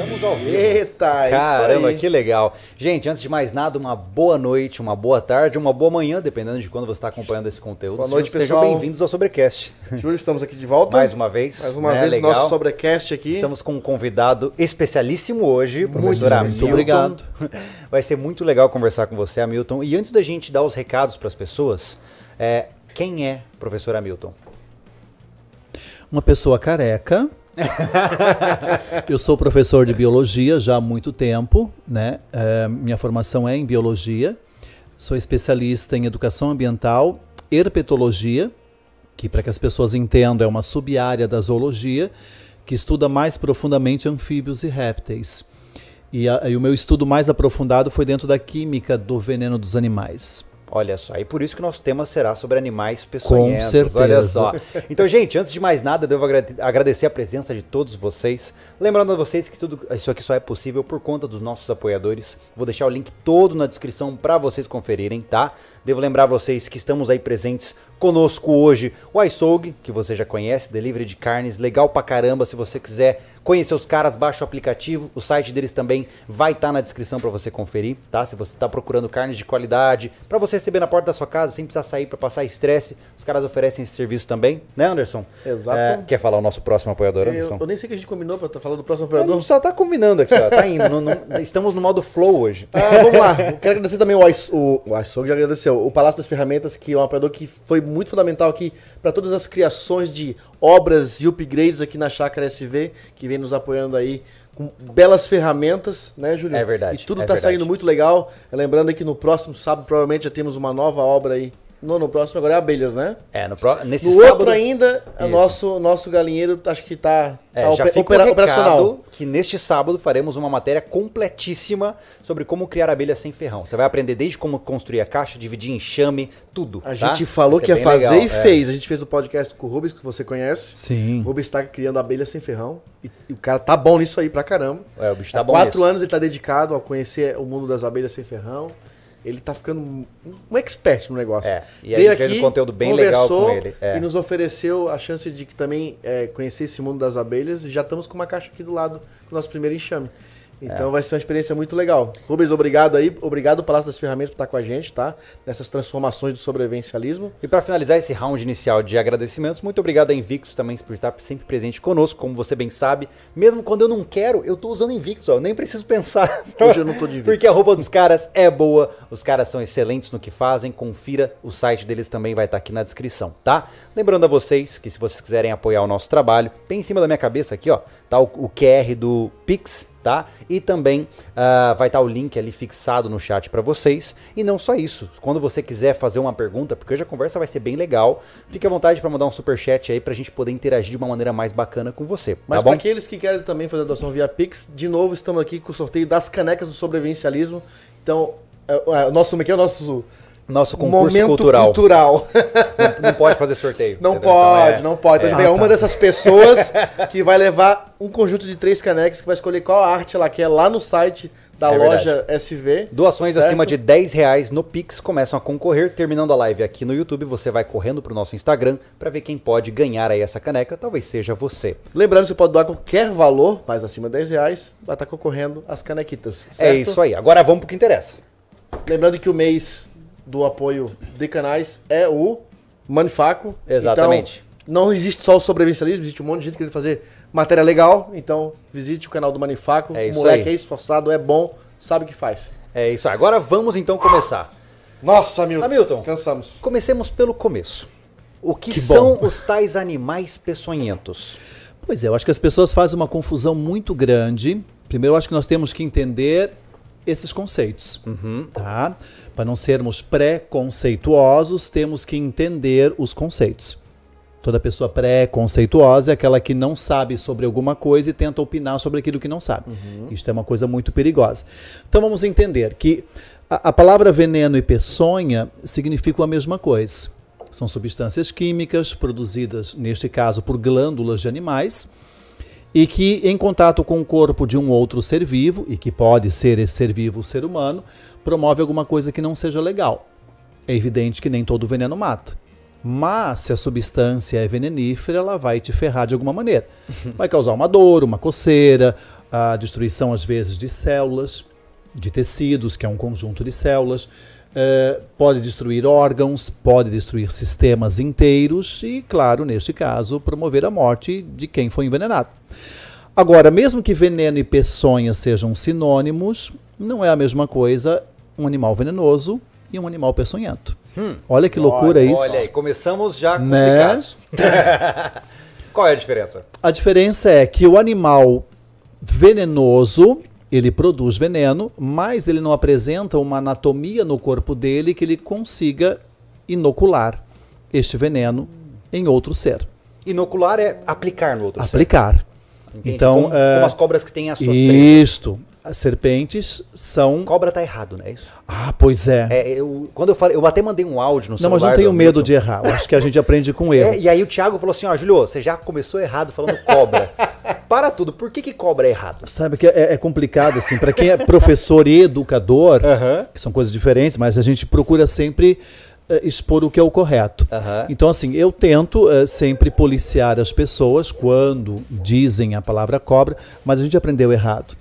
Estamos ao vivo. Eita, isso Caramba, aí. que legal. Gente, antes de mais nada, uma boa noite, uma boa tarde, uma boa manhã, dependendo de quando você está acompanhando esse conteúdo. Boa noite, Sejam pessoal. bem-vindos ao Sobrecast. Júlio, estamos aqui de volta. Mais uma vez. Mais uma né? vez, legal. nosso sobrecast aqui. Estamos com um convidado especialíssimo hoje, Muito professor. Hamilton. Muito obrigado. Vai ser muito legal conversar com você, Hamilton. E antes da gente dar os recados para as pessoas, é, quem é professor Hamilton? Uma pessoa careca. Eu sou professor de biologia já há muito tempo, né? É, minha formação é em biologia. Sou especialista em educação ambiental, herpetologia, que para que as pessoas entendam é uma sub-área da zoologia, que estuda mais profundamente anfíbios e répteis. E, a- e o meu estudo mais aprofundado foi dentro da química do veneno dos animais. Olha só, e por isso que nosso tema será sobre animais peçonhentos. certeza. Olha só. Então, gente, antes de mais nada, eu devo agrade- agradecer a presença de todos vocês. Lembrando a vocês que tudo isso aqui só é possível por conta dos nossos apoiadores. Vou deixar o link todo na descrição para vocês conferirem, tá? Devo lembrar vocês que estamos aí presentes conosco hoje o iSoug, que você já conhece, delivery de carnes, legal pra caramba. Se você quiser conhecer os caras, baixa o aplicativo. O site deles também vai estar na descrição para você conferir, tá? Se você está procurando carnes de qualidade, para você receber na porta da sua casa sem precisar sair para passar estresse, os caras oferecem esse serviço também, né, Anderson? Exato. É, quer falar o nosso próximo apoiador, Eu, Anderson? eu nem sei que a gente combinou pra estar falando do próximo A gente operador. só tá combinando aqui, ó. Tá indo. não- não- estamos no modo flow hoje. Ah, vamos lá. Eu Quero agradecer também o iSoul, já agradeceu. O Palácio das Ferramentas, que é um operador que foi muito fundamental aqui para todas as criações de obras e upgrades aqui na Chácara SV, que vem nos apoiando aí com belas ferramentas, né, Júlio? É verdade, E tudo é tá verdade. saindo muito legal. Lembrando que no próximo sábado provavelmente já temos uma nova obra aí. No, no próximo agora é abelhas, né? É, no pro... nesse No sábado... outro ainda, o nosso, nosso galinheiro acho que tá, É, tá já opera- operacional. que neste sábado faremos uma matéria completíssima sobre como criar abelhas sem ferrão. Você vai aprender desde como construir a caixa, dividir enxame, tudo. A tá? gente falou que ia fazer legal, e é. fez. A gente fez o podcast com o Rubens, que você conhece. Sim. O Rubens está criando abelha sem ferrão. E, e o cara tá bom nisso aí pra caramba. É, o bicho tá Há bom quatro nisso. anos ele tá dedicado a conhecer o mundo das abelhas sem ferrão. Ele tá ficando um, expert no negócio. É, e a gente fez um conteúdo bem legal com ele, é. E nos ofereceu a chance de que também é, conhecer esse mundo das abelhas. E já estamos com uma caixa aqui do lado do nosso primeiro enxame. Então É. vai ser uma experiência muito legal. Rubens, obrigado aí. Obrigado, Palácio das Ferramentas, por estar com a gente, tá? Nessas transformações do sobrevivencialismo. E para finalizar esse round inicial de agradecimentos, muito obrigado a Invictus também por estar sempre presente conosco, como você bem sabe. Mesmo quando eu não quero, eu tô usando Invictus, ó, eu nem preciso pensar. Hoje eu não tô de Invictus. Porque a roupa dos caras é boa, os caras são excelentes no que fazem, confira, o site deles também vai estar aqui na descrição, tá? Lembrando a vocês que se vocês quiserem apoiar o nosso trabalho, tem em cima da minha cabeça aqui, ó, tá o, o QR do Pix, tá? E também ah, vai estar o link ali fixado no chat para vocês. E não só isso, quando você quiser fazer uma pergunta, porque hoje a conversa vai ser bem legal, fique à vontade para mandar um super chat aí pra gente poder interagir de uma maneira mais bacana com você, Mas tá para bom? aqueles que querem também fazer a doação via Pix, de novo estamos aqui com o sorteio das canecas do sobrevivencialismo. Então, é, é, o nosso, como é que é o nosso Nosso concurso momento cultural. cultural. Não, não pode fazer sorteio. Não entendeu? pode, Então, é- não pode. Então, é. é uma dessas pessoas que vai levar um conjunto de três canecas que vai escolher qual arte ela quer lá no site da É loja SV. Doações certo? acima de 10 reais no Pix começam a concorrer. Terminando a live aqui no YouTube, você vai correndo pro nosso Instagram para ver quem pode ganhar aí essa caneca. Talvez seja você. Lembrando que você pode doar qualquer valor, mas acima de 10 reais, vai estar concorrendo as canequitas. É certo? isso aí. Agora vamos pro que interessa. Lembrando que o mês do apoio de canais é o Manifaco. Exatamente. Então, não existe só o sobrevivencialismo, existe um monte de gente querendo fazer matéria legal. Então, visite o canal do Manifaco. É o isso moleque aí. é esforçado, é bom, sabe o que faz. É isso aí. Agora vamos então começar. Nossa, Hamilton. Hamilton. Cansamos. Comecemos pelo começo. O que, Que são bom. os tais animais peçonhentos? Pois é, eu acho que as pessoas fazem uma confusão muito grande. Primeiro, eu acho que nós temos que entender esses conceitos, tá? Para não sermos preconceituosos, temos que entender os conceitos. Toda pessoa pré-conceituosa é aquela que não sabe sobre alguma coisa e tenta opinar sobre aquilo que não sabe. Isto é uma coisa muito perigosa. Então vamos entender que a, a palavra veneno e peçonha significam a mesma coisa. São substâncias químicas produzidas, neste caso, por glândulas de animais e que, em contato com o corpo de um outro ser vivo, e que pode ser esse ser vivo o ser humano, promove alguma coisa que não seja legal. É evidente que nem todo veneno mata. Mas se a substância é venenífera, ela vai te ferrar de alguma maneira. Vai causar uma dor, uma coceira, a destruição, às vezes, de células, de tecidos, que é um conjunto de células. Uh, pode destruir órgãos, pode destruir sistemas inteiros e, claro, neste caso, promover a morte de quem foi envenenado. Agora, mesmo que veneno e peçonha sejam sinônimos, não é a mesma coisa um animal venenoso e um animal peçonhento. Hum. Olha que loucura olha, isso. Olha aí, começamos já complicados. Né? Qual é a diferença? A diferença é que o animal venenoso ele produz veneno, mas ele não apresenta uma anatomia no corpo dele que ele consiga inocular este veneno em outro ser. Inocular é aplicar no outro aplicar. ser. Aplicar. Então, como, uh, como, as cobras que têm as suas Isto. As serpentes são. Cobra tá errado, não é isso? Ah, pois é. é eu, quando eu falei, eu até mandei um áudio no Não, celular. mas não tenho medo de errar. Eu acho que a gente aprende com erro. É, e aí o Thiago falou assim: ó, Julio, você já começou errado falando cobra. Para tudo, por que, que cobra é errado? Sabe que é, é complicado, assim, para quem é professor e educador, que são coisas diferentes, mas a gente procura sempre uh, expor o que é o correto. Então, assim, eu tento uh, sempre policiar as pessoas quando dizem a palavra cobra, mas a gente aprendeu errado.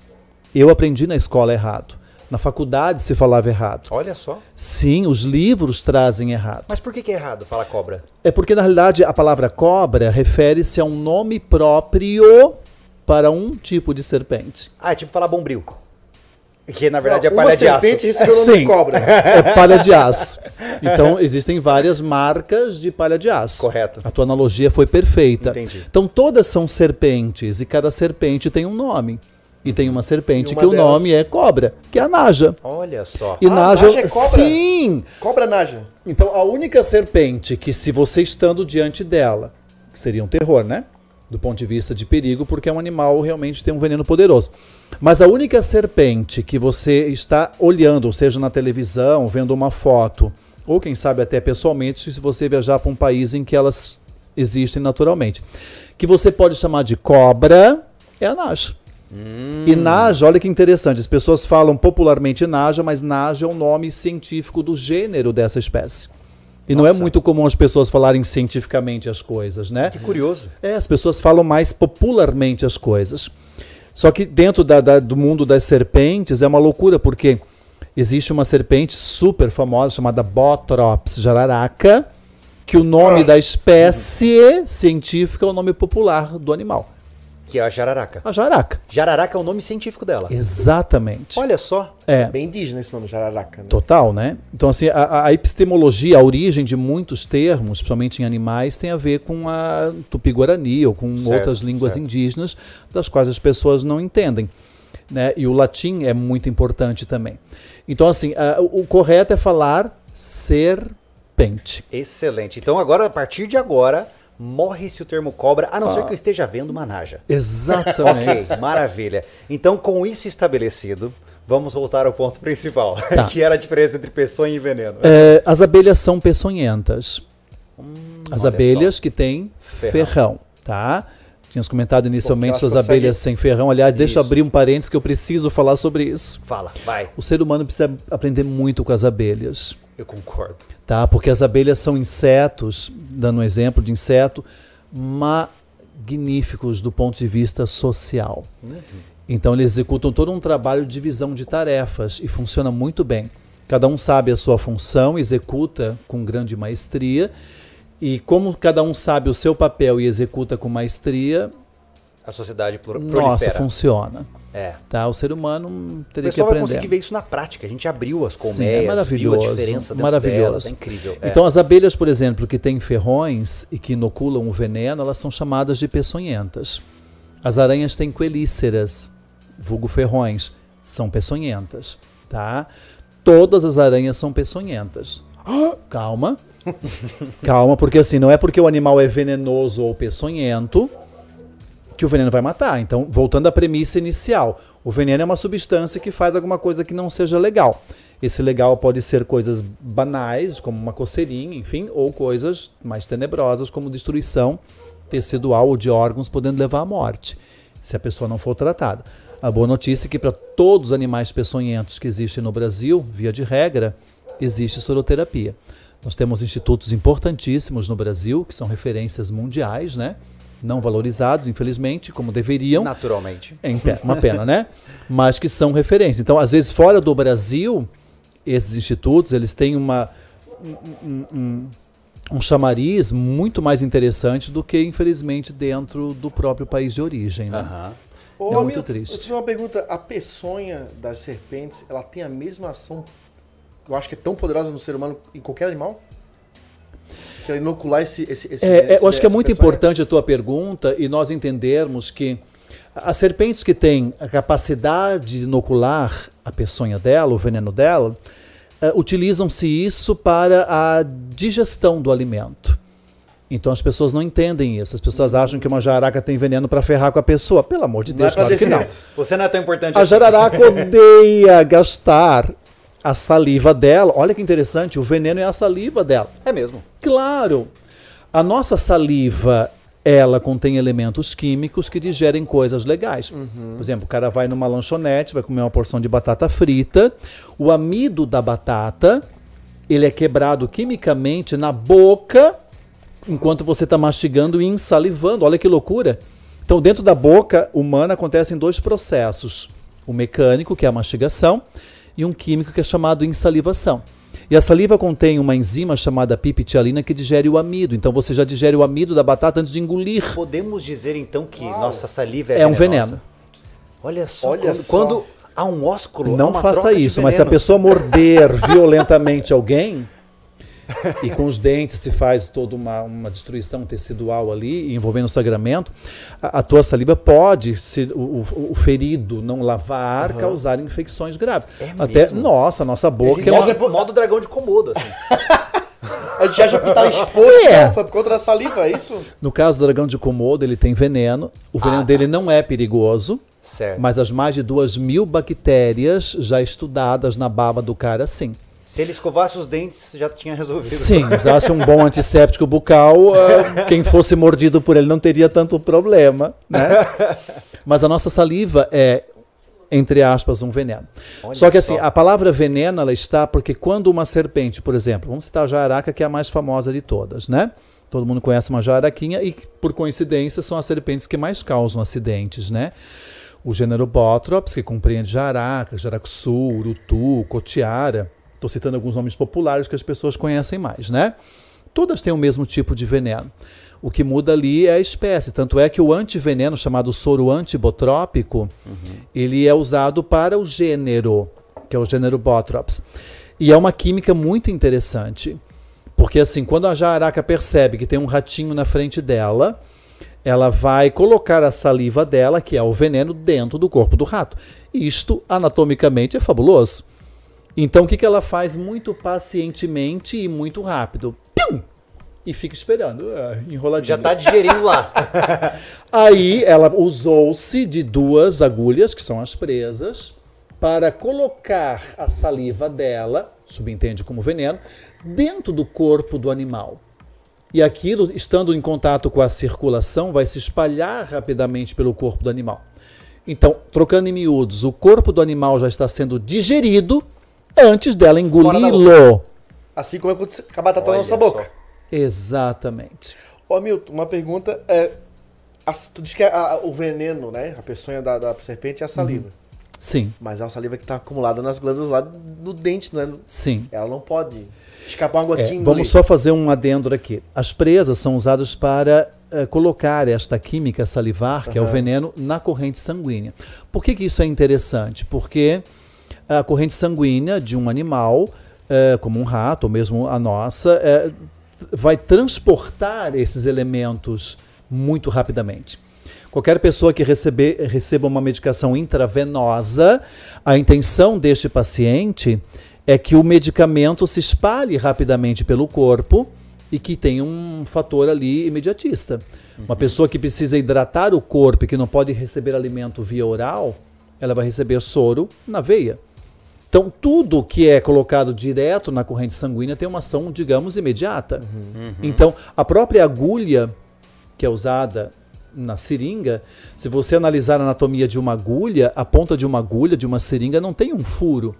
Eu aprendi na escola errado. Na faculdade se falava errado. Olha só. Sim, os livros trazem errado. Mas por que, que é errado falar cobra? É porque, na realidade, a palavra cobra refere-se a um nome próprio para um tipo de serpente. Ah, é tipo falar bombril. Que na verdade Não, é palha de aço. serpente recebeu o nome Sim, de cobra. É palha de aço. Então existem várias marcas de palha de aço. Correto. A tua analogia foi perfeita. Entendi. Então todas são serpentes e cada serpente tem um nome. E tem uma serpente uma que o delas- nome é cobra, que é a Naja. Olha só. E Ah, Naja, Naja é cobra? sim. Cobra Naja. Então a única serpente que se você estando diante dela, que seria um terror, né? Do ponto de vista de perigo, porque é um animal realmente tem um veneno poderoso. Mas a única serpente que você está olhando, ou seja, na televisão, vendo uma foto, ou quem sabe até pessoalmente, se você viajar para um país em que elas existem naturalmente, que você pode chamar de cobra, é a Naja. E Naja, olha que interessante, as pessoas falam popularmente Naja, mas Naja é o nome científico do gênero dessa espécie. E não é Nossa. muito comum as pessoas falarem cientificamente as coisas, né? Que curioso. É, as pessoas falam mais popularmente as coisas. Só que dentro da- da- do mundo das serpentes é uma loucura, porque existe uma serpente super famosa chamada Botrops jararaca, que o nome da espécie científica é o nome popular do animal. Que é a jararaca. A jararaca. Jararaca é o nome científico dela. Exatamente. Olha só. É. Bem indígena esse nome, Jararaca. Né? Total, né? Então, assim, a, a epistemologia, a origem de muitos termos, principalmente em animais, tem a ver com a tupi-guarani ou com Certo, outras línguas certo. indígenas, das quais as pessoas não entendem. Né? E o latim é muito importante também. Então, assim, a- o correto é falar serpente. Excelente. Então agora, a partir de agora, morre-se o termo cobra, a não ser que eu esteja vendo uma naja. Exatamente. Ok, maravilha. Então, com isso estabelecido, vamos voltar ao ponto principal, Tá. que era a diferença entre peçonha e veneno. É, as abelhas são peçonhentas. As olha abelhas só. que têm Ferrão. ferrão, tá? Tínhamos comentado inicialmente sobre as conseguem- abelhas sem ferrão. Aliás, deixa eu Isso. abrir um parênteses que eu preciso falar sobre isso. Fala, vai. O ser humano precisa aprender muito com as abelhas, Eu concordo. Tá? Porque as abelhas são insetos, dando um exemplo de inseto, magníficos do ponto de vista social. Então eles executam todo um trabalho de divisão de tarefas e funciona muito bem. Cada um sabe a sua função, executa com grande maestria. E como cada um sabe o seu papel e executa com maestria, A sociedade plur- nossa, prolifera. funciona. É. Tá? O ser humano O teria que pessoal vai aprender. conseguir ver isso na prática. A gente abriu as Sim, colmeias, é viu a maravilhoso. diferença maravilhoso. delas, é incrível. É. Então, as abelhas, por exemplo, que têm ferrões e que inoculam o veneno, elas são chamadas de peçonhentas. As aranhas têm quelíceras, vulgo ferrões, são peçonhentas. Tá? Todas as aranhas são peçonhentas. Ah, Calma. Calma, porque assim, não é porque o animal é venenoso ou peçonhento que o veneno vai matar. Então, voltando à premissa inicial, o veneno é uma substância que faz alguma coisa que não seja legal. Esse legal pode ser coisas banais, como uma coceirinha, enfim, ou coisas mais tenebrosas, como destruição tecidual ou de órgãos, podendo levar à morte, se a pessoa não for tratada. A boa notícia é que para todos os animais peçonhentos que existem no Brasil, via de regra, existe soroterapia. Nós temos institutos importantíssimos no Brasil, que são referências mundiais, né? Não valorizados, infelizmente, como deveriam. Naturalmente. É pé- uma pena, né? Mas que são referência. Então, às vezes, fora do Brasil, esses institutos, eles têm uma, um, um- um chamariz muito mais interessante do que, infelizmente, dentro do próprio país de origem, né? Aham. Ô, É muito triste. Eu tive uma pergunta. A peçonha das serpentes, ela tem a mesma ação que eu acho que é tão poderosa no ser humano em qualquer animal? Que inocular esse, esse, esse, É, é, esse- eu acho que é muito importante a tua pergunta e nós entendermos que as serpentes que têm a capacidade de inocular a peçonha dela, o veneno dela, eh, utilizam-se isso para a digestão do alimento. Então as pessoas não entendem isso. As pessoas acham que uma jararaca tem veneno para ferrar com a pessoa. Pelo amor de Não Deus, é pra claro que não. Você não é tão importante A assim. jararaca odeia gastar a saliva dela. Olha que interessante, o veneno é a saliva dela. É mesmo. Claro. A nossa saliva, ela contém elementos químicos que digerem coisas legais. Por exemplo, o cara vai numa lanchonete, vai comer uma porção de batata frita, o amido da batata, ele é quebrado quimicamente na boca enquanto você está mastigando e ensalivando. Olha que loucura. Então, dentro da boca humana acontecem dois processos: o mecânico, que é a mastigação, e um químico, que é chamado insalivação. E a saliva contém uma enzima chamada pipitialina que digere o amido. Então, você já digere o amido da batata antes de engolir. Podemos dizer então que nossa saliva é, É um veneno. Olha só, Olha quando, só. quando há um ósculo, há Não uma faça troca de isso, mas se a pessoa morder violentamente alguém e com os dentes se faz toda uma, uma destruição tecidual ali, envolvendo o sangramento, a, a tua saliva pode, se o, o- ferido não lavar, causar infecções graves. É Até, mesmo? nossa, a nossa boca é é uma, o modo dragão de Komodo, assim. A gente acha que tá exposto, É. não, foi por conta da saliva, é isso? No caso do dragão de Komodo, ele tem veneno. O veneno Ah, dele não é perigoso, certo. mas as mais de duas mil bactérias já estudadas na baba do cara, sim. Se ele escovasse os dentes, já tinha resolvido. Sim, usasse um bom antisséptico bucal, ah, quem fosse mordido por ele não teria tanto problema, né? Mas a nossa saliva é, entre aspas, um veneno. Olha só que assim, só. a palavra veneno, ela está porque quando uma serpente, por exemplo, vamos citar a jararaca, que é a mais famosa de todas, né? Todo mundo conhece uma jararaquinha e, por coincidência, são as serpentes que mais causam acidentes, né? O gênero Botrops, que compreende jararaca, jaracuçu, urutu, cotiara. Estou citando alguns nomes populares que as pessoas conhecem mais, né? Todas têm o mesmo tipo de veneno. O que muda ali é a espécie. Tanto é que o antiveneno, chamado soro antibotrópico, ele é usado para o gênero, que é o gênero Botrops. E é uma química muito interessante. Porque assim, quando a jararaca percebe que tem um ratinho na frente dela, ela vai colocar a saliva dela, que é o veneno, dentro do corpo do rato. Isto, anatomicamente, é fabuloso. Então, o que, que ela faz muito pacientemente e muito rápido? Pium! E fica esperando, ah, enroladinho. Já tá digerindo lá. Aí ela usou-se de duas agulhas, que são as presas, para colocar a saliva dela, subentende como veneno, dentro do corpo do animal. E aquilo, estando em contato com a circulação, vai se espalhar rapidamente pelo corpo do animal. Então, trocando em miúdos, o corpo do animal já está sendo digerido antes dela engoli-lo. Assim como é quando a batata na nossa boca. só. Exatamente. Ô, Milton, uma pergunta é. as- tu diz que a- a- o veneno, né? A peçonha da, da serpente é a saliva. Sim, Mas é uma saliva que tá acumulada nas glândulas lá do dente, né? sim. Ela não pode escapar uma É, gotinha. e vamos só fazer um adendo aqui. As presas são usadas para eh, colocar esta química salivar, que é o veneno, na corrente sanguínea. Por que, que isso é interessante? Porque a corrente sanguínea de um animal, eh, como um rato, ou mesmo a nossa, eh, vai transportar esses elementos muito rapidamente. Qualquer pessoa que receber, receba uma medicação intravenosa, a intenção deste paciente é que o medicamento se espalhe rapidamente pelo corpo e que tenha um fator ali imediatista. Uma pessoa que precisa hidratar o corpo e que não pode receber alimento via oral, ela vai receber soro na veia. Então, tudo que é colocado direto na corrente sanguínea tem uma ação, digamos, imediata. Então, a própria agulha que é usada na seringa, se você analisar a anatomia de uma agulha, a ponta de uma agulha, de uma seringa, não tem um furo,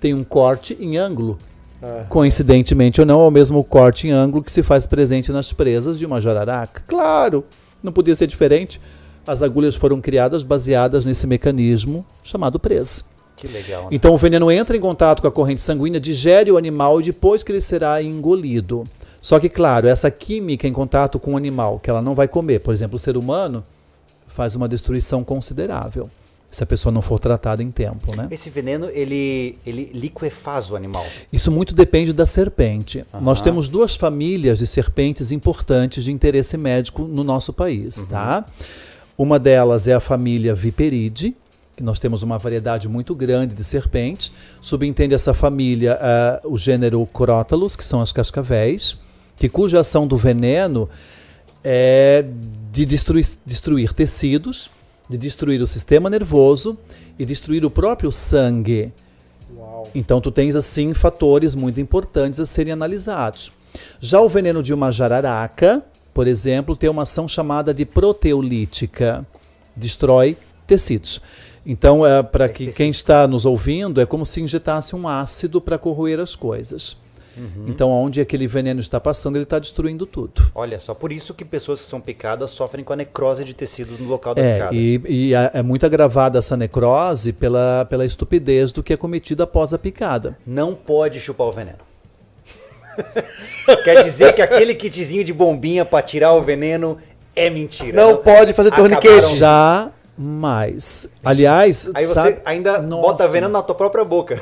tem um corte em ângulo. Ah. Coincidentemente ou não, é o mesmo corte em ângulo que se faz presente nas presas de uma jararaca. Claro, não podia ser diferente. As agulhas foram criadas baseadas nesse mecanismo chamado presa. Que legal. Né? Então o veneno entra em contato com a corrente sanguínea, digere o animal e depois que ele será engolido. Só que, claro, essa química em contato com o animal, que ela não vai comer, por exemplo, o ser humano, faz uma destruição considerável se a pessoa não for tratada em tempo, né? Esse veneno, ele, ele liquefaz o animal? Isso muito depende da serpente. Uhum. Nós temos duas famílias de serpentes importantes de interesse médico no nosso país, uhum. tá? Uma delas é a família Viperide, que nós temos uma variedade muito grande de serpentes. Subentende essa família uh, o gênero Crotalus, que são as cascavéis, que cuja ação do veneno é de destruir, destruir tecidos, de destruir o sistema nervoso e destruir o próprio sangue. Uau. Então tu tens assim fatores muito importantes a serem analisados. Já o veneno de uma jararaca, por exemplo, tem uma ação chamada de proteolítica, destrói tecidos. Então, é, para é que quem está nos ouvindo, é como se injetasse um ácido para corroer as coisas. Uhum. Então, onde aquele veneno está passando, ele está destruindo tudo. Olha só, por isso que pessoas que são picadas sofrem com a necrose de tecidos no local da é, picada. E, e é, é muito agravada essa necrose pela, pela estupidez do que é cometido após a picada. Não pode chupar o veneno. Quer dizer que aquele kitzinho de bombinha para tirar o veneno é mentira. Não, não pode fazer torniquete. Já mais. Aliás, aí você sabe... ainda Nossa. bota veneno na tua própria boca.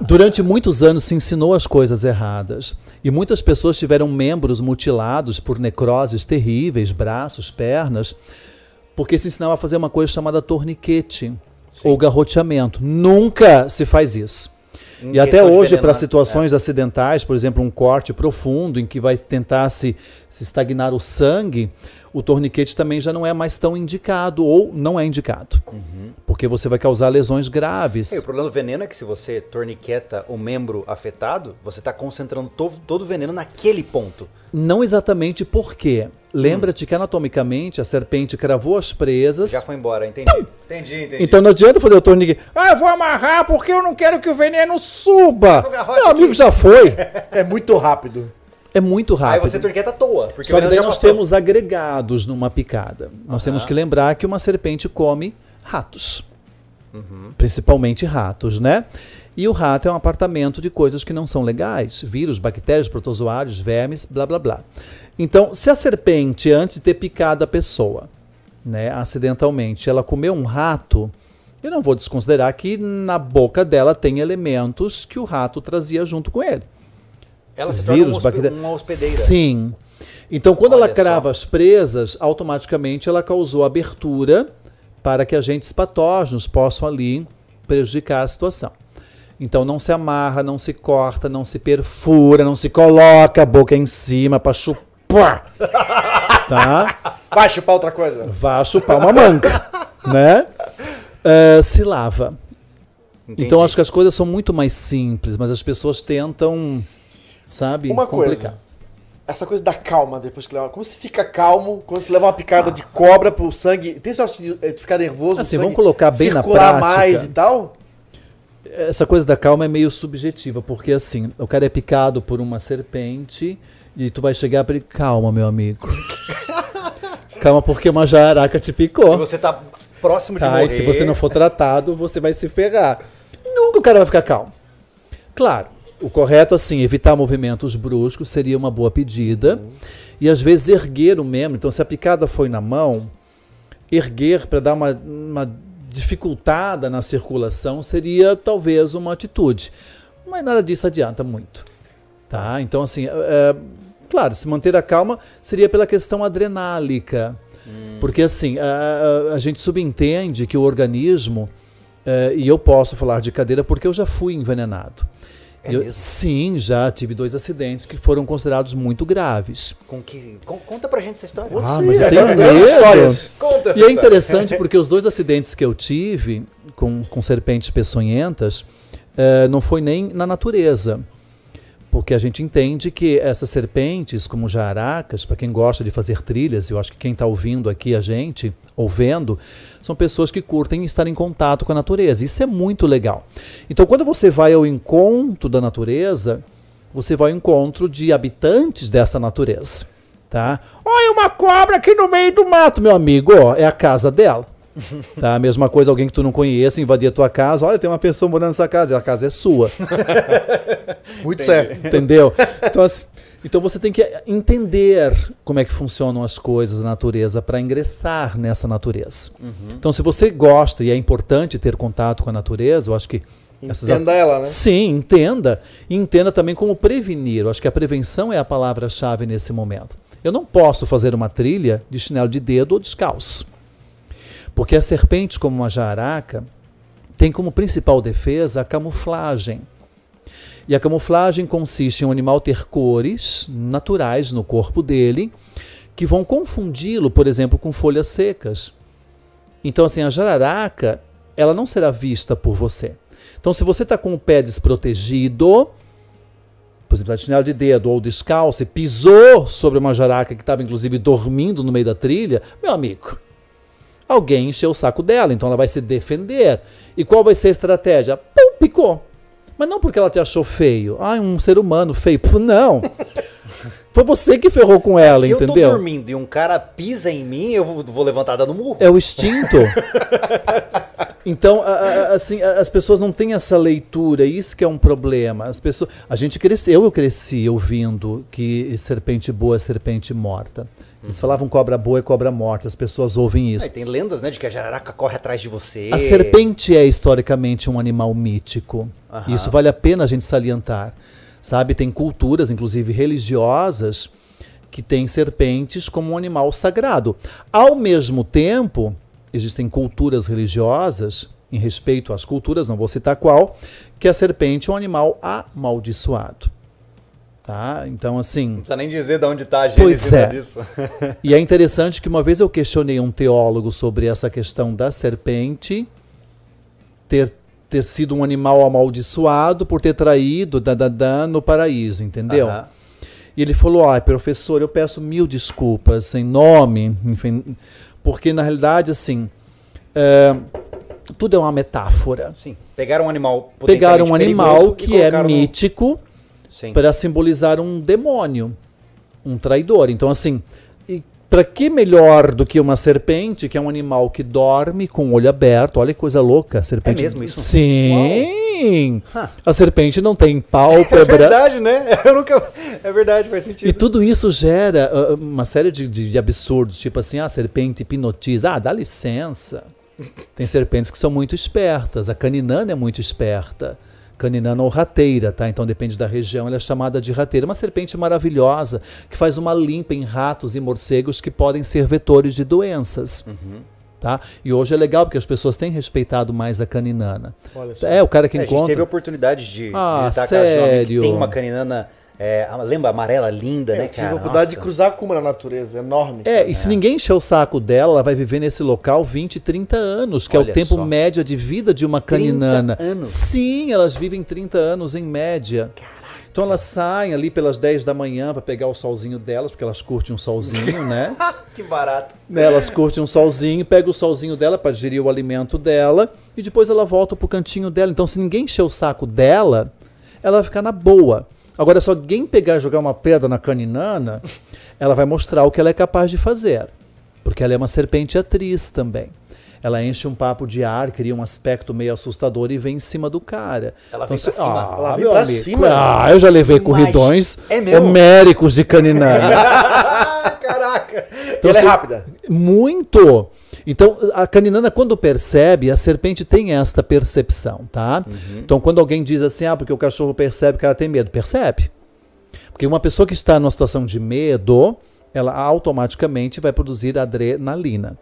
Durante muitos anos se ensinou as coisas erradas. E muitas pessoas tiveram membros mutilados por necroses terríveis, braços, pernas, porque se ensinava a fazer uma coisa chamada torniquete Sim. ou garroteamento. Nunca se faz isso. Em e até hoje, para situações é. acidentais, por exemplo, um corte profundo em que vai tentar se, se estagnar o sangue, o torniquete também já não é mais tão indicado ou não é indicado. Uhum. Porque você vai causar lesões graves. É, o problema do veneno é que se você torniqueta o membro afetado, você está concentrando to todo o veneno naquele ponto. Não exatamente porque. Lembra-te que anatomicamente a serpente cravou as presas. Já foi embora, entendi. Entendi, entendi. Então não adianta fazer o torniquete. Ah, eu vou amarrar porque eu não quero que o veneno suba. Meu amigo já foi. é muito rápido. É muito rápido. Aí você torniqueta à toa. Porque Só que daí nós temos agregados numa picada. Nós uhum. temos que lembrar que uma serpente come ratos. Uhum. Principalmente ratos, né? E o rato é um apartamento de coisas que não são legais: vírus, bactérias, protozoários, vermes, blá blá blá. Então, se a serpente, antes de ter picado a pessoa, né, acidentalmente, ela comeu um rato, eu não vou desconsiderar que na boca dela tem elementos que o rato trazia junto com ele. Ela se vírus, torna uma, hospedeira. Sim. Então, quando Olha ela crava só. as presas, automaticamente ela causou abertura para que agentes patógenos possam ali prejudicar a situação. Então, não se amarra, não se corta, não se perfura, não se coloca a boca em cima para chupar. tá? Vai chupar outra coisa. Vai chupar uma manga, né? Uh, se lava. Entendi. Então, acho que as coisas são muito mais simples, mas as pessoas tentam sabe? Uma complicar. coisa. Essa coisa da calma depois que leva. Como se fica calmo quando se leva uma picada ah. de cobra pro sangue? Tem sorte de, de ficar nervoso? Assim, vamos colocar bem na prática. mais e tal? Essa coisa da calma é meio subjetiva, porque assim, o cara é picado por uma serpente e tu vai chegar para ele, calma, meu amigo. calma, porque uma jararaca te picou. E você tá próximo de tá, morrer. E se você não for tratado, você vai se ferrar. Nunca o cara vai ficar calmo. Claro, o correto, assim, evitar movimentos bruscos seria uma boa pedida. Uhum. E às vezes erguer o membro. Então, se a picada foi na mão, erguer para dar uma, uma dificultada na circulação seria talvez uma atitude. Mas nada disso adianta muito. Tá? Então, assim, é, é claro, se manter a calma seria pela questão adrenálica. Hum. Porque, assim, a, a, a, gente subentende que o organismo, é, e eu posso falar de cadeira porque eu já fui envenenado. É eu, sim, já tive dois acidentes que foram considerados muito graves. Com que, com, conta pra gente essa história. Ah, mas eu tenho medo. Histórias. Conta essa e é interessante porque os dois acidentes que eu tive com, com serpentes peçonhentas uh, não foi nem na natureza porque a gente entende que essas serpentes, como jaracas, para quem gosta de fazer trilhas, eu acho que quem está ouvindo aqui a gente, ou vendo, são pessoas que curtem estar em contato com a natureza. Isso é muito legal. Então, quando você vai ao encontro da natureza, você vai ao encontro de habitantes dessa natureza. Tá? Olha uma cobra aqui no meio do mato, meu amigo. ó, É a casa dela. Tá? A mesma coisa, alguém que tu não conhece invadir a tua casa. Olha, tem uma pessoa morando nessa casa. A casa é sua. Muito certo. Entendeu? Então, assim, então você tem que entender como é que funcionam as coisas, a natureza, para ingressar nessa natureza. Então, se você gosta e é importante ter contato com a natureza, eu acho que. Entenda ela, né? Sim, entenda. E entenda também como prevenir. Eu acho que a prevenção é a palavra-chave nesse momento. Eu não posso fazer uma trilha de chinelo de dedo ou descalço. Porque as serpentes, como uma jararaca, tem como principal defesa a camuflagem. E a camuflagem consiste em um animal ter cores naturais no corpo dele que vão confundi-lo, por exemplo, com folhas secas. Então, assim, a jararaca, ela não será vista por você. Então, se você está com o pé desprotegido, por exemplo, de chinelo de dedo ou descalço, e pisou sobre uma jararaca que estava, inclusive, dormindo no meio da trilha, meu amigo, alguém encheu o saco dela, então ela vai se defender. E qual vai ser a estratégia? Pum, picou. Mas não porque ela te achou feio. Ah, um ser humano feio. Não. Foi você que ferrou com ela, Se eu tô entendeu? dormindo e um cara pisa em mim, eu vou, vou levantar dando murro. É o instinto. Então, a- a- assim, a- as pessoas não têm essa leitura, isso que é um problema. As pessoas, a gente cresceu, eu cresci ouvindo que serpente boa é serpente morta. Eles falavam cobra boa é cobra morta, as pessoas ouvem isso. Aí tem lendas, né, de que a jararaca corre atrás de você. A serpente é historicamente um animal mítico. Aham. Isso vale a pena a gente salientar. Sabe, tem culturas, inclusive religiosas, que têm serpentes como um animal sagrado. Ao mesmo tempo, existem culturas religiosas, em respeito às culturas, não vou citar qual, que a serpente é um animal amaldiçoado. Tá? Então, assim, Não precisa nem dizer de onde tá a Pois gênese é. disso. e é interessante que uma vez eu questionei um teólogo sobre essa questão da serpente ter, ter sido um animal amaldiçoado por ter traído da, da, da no paraíso, entendeu? E ele falou: ai, professor, eu peço mil desculpas em nome, enfim, porque na realidade, assim, é, tudo é uma metáfora. Sim. Pegaram um animal Pegaram um animal que é no- mítico Sim. Para simbolizar um demônio, um traidor. Então, assim, para que melhor do que uma serpente, que é um animal que dorme com o olho aberto? Olha que coisa louca, a serpente. É mesmo isso? Sim. Uau. A serpente não tem É pálpebra. verdade, né? Eu nunca... É verdade, faz sentido. E tudo isso gera ah, uma série de, de- de absurdos, tipo assim, ah, a serpente hipnotiza. Ah, dá licença. Tem serpentes que são muito espertas. A caninana é muito esperta. Caninana ou rateira, tá? Então depende da região, ela é chamada de rateira. Uma serpente maravilhosa que faz uma limpa em ratos e morcegos que podem ser vetores de doenças. Tá? E hoje é legal porque as pessoas têm respeitado mais a caninana. Olha só. É, o cara que É, a gente encontra. teve a oportunidade de Ah, visitar de um amigo que sério? tem uma caninana, é, lembra, amarela, linda, né, Eu tive cara? a oportunidade de cruzar com uma na natureza, enorme. É, e se ninguém encher o saco dela, ela vai viver nesse local 20, 30 anos, que é Olha o tempo só. médio de vida de uma 30 caninana. anos? Sim, elas vivem 30 anos em média. Então elas saem ali pelas 10 da manhã para pegar o solzinho delas, porque elas curtem um solzinho, né? Que barato. Né, Elas curtem um solzinho, pega o solzinho dela para digerir o alimento dela e depois ela volta pro cantinho dela. Então, se ninguém encher o saco dela, ela vai ficar na boa. Agora, se alguém pegar e jogar uma pedra na caninana, ela vai mostrar o que ela é capaz de fazer. Porque ela é uma serpente atriz também. Ela enche um papo de ar, cria um aspecto meio assustador e vem em cima do cara. Ela vem se- pra cima. Ah, Ela vem pra amigo, cima. Ah, eu já levei Mas- corridões É homéricos de caninana. Caraca. Então, ela é rápida. Muito. Então, a caninana, quando percebe, a serpente tem esta percepção, tá? Então, quando alguém diz assim, ah, porque o cachorro percebe que ela tem medo, percebe. Porque uma pessoa que está numa situação de medo, ela automaticamente vai produzir adrenalina.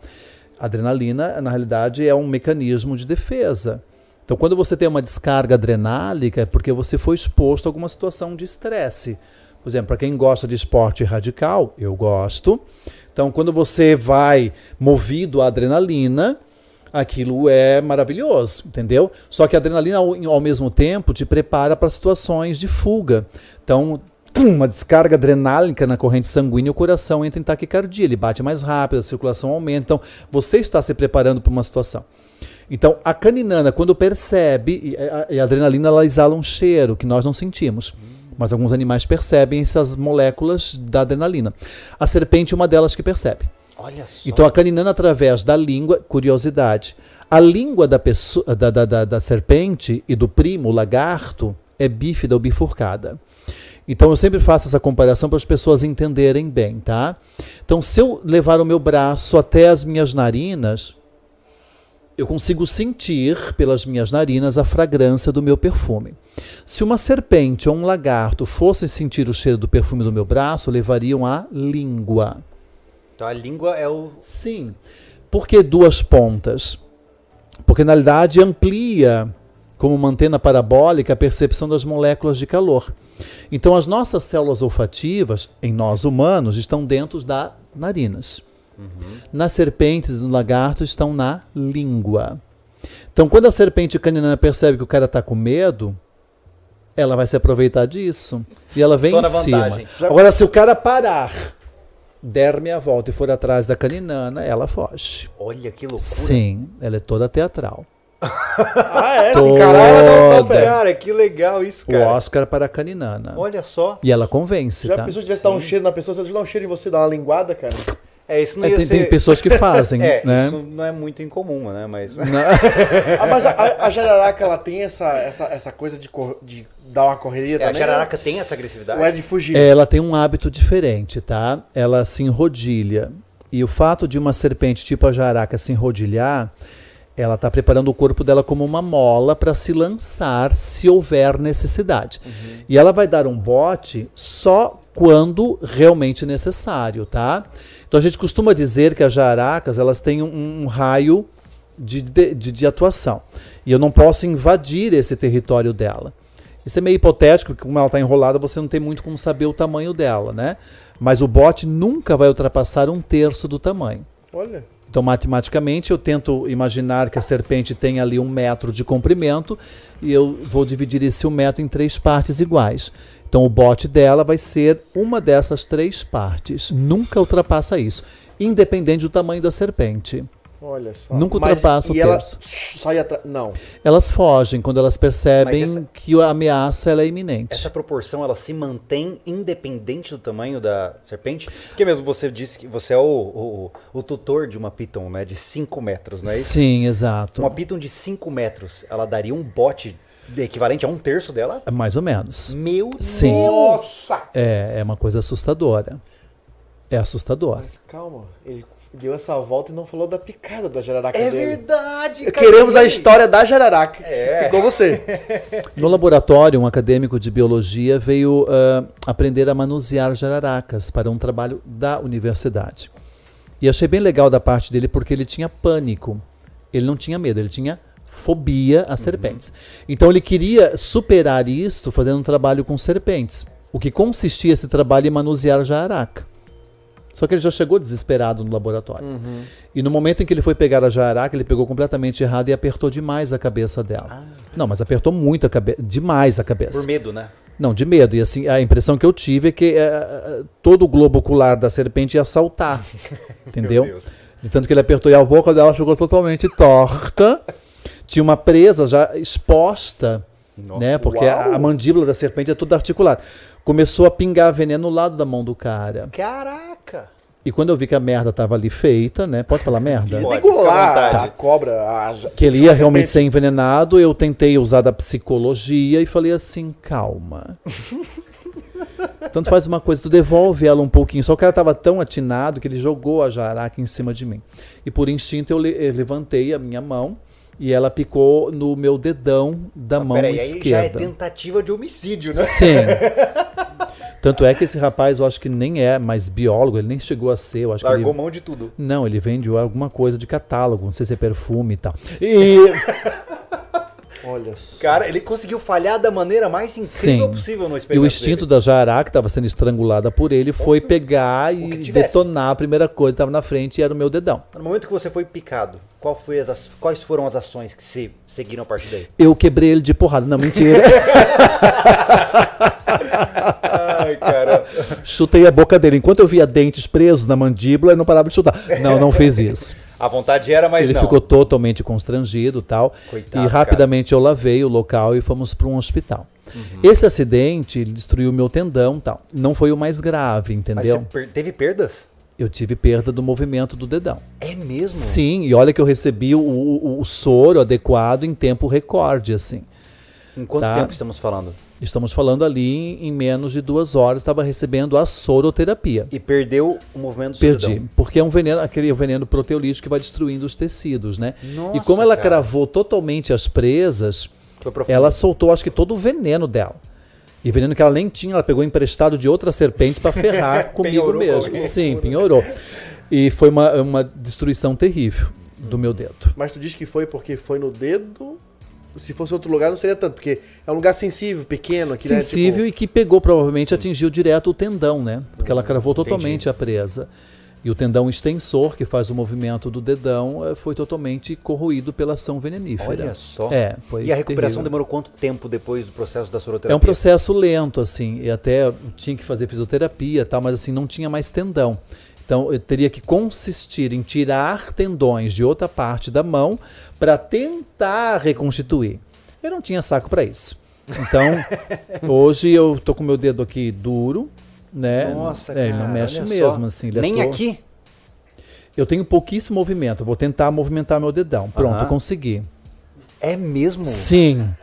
Adrenalina, na realidade, é um mecanismo de defesa. Então, quando você tem uma descarga adrenálica, é porque você foi exposto a alguma situação de estresse. Por exemplo, para quem gosta de esporte radical, eu gosto. Então, quando você vai movido à adrenalina, aquilo é maravilhoso, entendeu? Só que a adrenalina, ao, ao mesmo tempo, te prepara para situações de fuga. Então, uma descarga adrenálnica na corrente sanguínea, o coração entra em taquicardia, ele bate mais rápido, a circulação aumenta. Então, você está se preparando para uma situação. Então, a caninana, quando percebe, a, a adrenalina ela exala um cheiro que nós não sentimos. Mas alguns animais percebem essas moléculas da adrenalina. A serpente é uma delas que percebe. Olha só. Então a caninana, através da língua, curiosidade, a língua da, pessoa, da, da, da, da serpente e do primo, o lagarto, é bífida ou bifurcada. Então eu sempre faço essa comparação para as pessoas entenderem bem, tá? Então se eu levar o meu braço até as minhas narinas, eu consigo sentir pelas minhas narinas a fragrância do meu perfume. Se uma serpente ou um lagarto fossem sentir o cheiro do perfume do meu braço, levariam a língua. Então a língua é o. Sim. Por que duas pontas? Porque na realidade amplia, como uma antena parabólica, a percepção das moléculas de calor. Então as nossas células olfativas, em nós humanos, estão dentro das narinas. Uhum. Nas serpentes e no lagarto estão na língua. Então quando a serpente canina percebe que o cara está com medo, ela vai se aproveitar disso. E ela vem em cima. Vantagem. Agora, se o cara parar der meia volta e for atrás da caninana, ela foge. Olha que loucura. Sim, ela é toda teatral. ah, é? Toda... Se ela dá um pé. Cara, que legal isso, cara. O Oscar para a caninana. Olha só. E ela convence, Já tá? a pessoa tivesse dar um cheiro na pessoa, você dar um cheiro em você, dar uma linguada, cara. É, isso não é, ia tem, ser... tem pessoas que fazem, é, né? Isso não é muito incomum, né? Mas, ah, mas a, a, jararaca, ela tem essa, essa, essa coisa de, cor, de dar uma correria é, também? A jararaca tem essa agressividade? Ou é de fugir? Ela tem um hábito diferente, tá? Ela se enrodilha. E o fato de uma serpente tipo a jararaca se enrodilhar, ela está preparando o corpo dela como uma mola para se lançar se houver necessidade. Uhum. E ela vai dar um bote só quando realmente necessário, tá? Então a gente costuma dizer que as jaracas elas têm um, um raio de, de, de, atuação. E eu não posso invadir esse território dela. Isso é meio hipotético, porque como ela está enrolada, você não tem muito como saber o tamanho dela, né? Mas o bote nunca vai ultrapassar um terço do tamanho. Olha. Então, matematicamente, eu tento imaginar que a serpente tem ali um metro de comprimento e eu vou dividir esse um metro em três partes iguais. Então o bote dela vai ser uma dessas três partes. Nunca ultrapassa isso, independente do tamanho da serpente. Olha só. Nunca ultrapassa Mas, o terço. sai atrás. Não. Elas fogem quando elas percebem essa... que a ameaça é iminente. Essa proporção ela se mantém independente do tamanho da serpente? Porque mesmo você disse que você é o, o, o tutor de uma piton, né? De 5 metros, não é isso? Sim, exato. Uma piton de 5 metros, ela daria um bote equivalente a um terço dela? Mais ou menos. Meu Sim. Nossa! É, é uma coisa assustadora. É assustador. Mas calma, ele deu essa volta e não falou da picada da jararaca é dele. verdade, cara. Queremos a história da jararaca. É. Ficou você. No laboratório, um acadêmico de biologia veio uh, aprender a manusear jararacas para um trabalho da universidade. E achei bem legal da parte dele porque ele tinha pânico. Ele não tinha medo, ele tinha fobia a serpentes. Uhum. Então ele queria superar isto fazendo um trabalho com serpentes. O que consistia esse trabalho em manusear jararaca. Só que ele já chegou desesperado no laboratório. Uhum. E no momento em que ele foi pegar a jararaca, ele pegou completamente errado e apertou demais a cabeça dela. Ah. Não, mas apertou muito a cabeça, demais a cabeça. Por medo, né? Não, de medo. E assim, a impressão que eu tive é que é, todo o globo ocular da serpente ia saltar. entendeu? De tanto que ele apertou e a boca dela ficou totalmente torta tinha uma presa já exposta, Nossa, né? Porque a, a, mandíbula da serpente é toda articulada. Começou a pingar veneno no lado da mão do cara. Caraca! E quando eu vi que a merda tava ali feita, né? Pode falar merda? Pode, lá, a cobra. A... Que ele ia realmente ser envenenado, eu tentei usar da psicologia e falei assim, calma. Tanto faz uma coisa, tu devolve ela um pouquinho. Só que o cara tava tão atinado que ele jogou a jaraca em cima de mim. E por instinto eu, le eu levantei a minha mão e ela picou no meu dedão da ah, mão peraí, esquerda. Aí já é tentativa de homicídio, né? Sim. Tanto é que esse rapaz, eu acho que nem é mais biólogo, ele nem chegou a ser. Eu acho Largou que ele... mão de tudo. Não, ele vende alguma coisa de catálogo, não sei se é perfume e tal. E. Olha só. Cara, ele conseguiu falhar da maneira mais incrível Sim. possível no experimento. E o instinto dele. da Jará, que estava sendo estrangulada por ele, foi pegar e detonar a primeira coisa que estava na frente e era o meu dedão. No momento que você foi picado, qual foi as, quais foram as ações que se seguiram a partir daí? Eu quebrei ele de porrada. Não, mentira. Ai, cara. Chutei a boca dele. Enquanto eu via dentes presos na mandíbula, ele não parava de chutar. Não, não fez isso. A vontade era, mas Ele não. ficou totalmente constrangido tal. Coitado, e rapidamente cara. eu lavei o local e fomos para um hospital. Esse acidente destruiu o meu tendão, tal. Não foi o mais grave, Mas entendeu? você per- teve perdas? Eu tive perda do movimento do dedão. É mesmo? Sim, e olha que eu recebi o, o- o soro adequado em tempo recorde, assim. Em quanto Tá. tempo estamos falando? Estamos falando ali em, menos de duas horas, estava recebendo a soroterapia. E perdeu o movimento do Perdi, cidadão. porque é um veneno, aquele veneno proteolítico que vai destruindo os tecidos, né? Nossa, e como ela cara. cravou totalmente as presas, ela soltou, acho que todo o veneno dela. E veneno que ela nem tinha, ela pegou emprestado de outras serpentes para ferrar comigo Penhorou mesmo. alguém. Sim, penhorou. E foi uma, uma destruição terrível do meu dedo. Mas tu diz que foi porque foi no dedo. Se fosse outro lugar, não seria tanto, porque é um lugar sensível, pequeno. Que, Sensível Né, e que pegou, provavelmente atingiu direto o tendão, né? Porque ela cravou totalmente entendi. a presa. E o tendão extensor, que faz o movimento do dedão, eh, foi totalmente corroído pela ação venenífera. Olha só. É, foi E a recuperação terrível. demorou quanto tempo depois do processo da soroterapia? É um processo lento, assim, e até tinha que fazer fisioterapia e tal, mas assim, não tinha mais tendão. Então, eu teria que consistir em tirar tendões de outra parte da mão para tentar reconstituir. Eu não tinha saco para isso. Então, hoje eu tô com meu dedo aqui duro, né? Nossa, é, cara, não mexe mesmo, só. assim. é Nem aqui? Eu tenho pouquíssimo movimento. eu Vou tentar movimentar meu dedão. Pronto, Aham. consegui. É mesmo? Sim.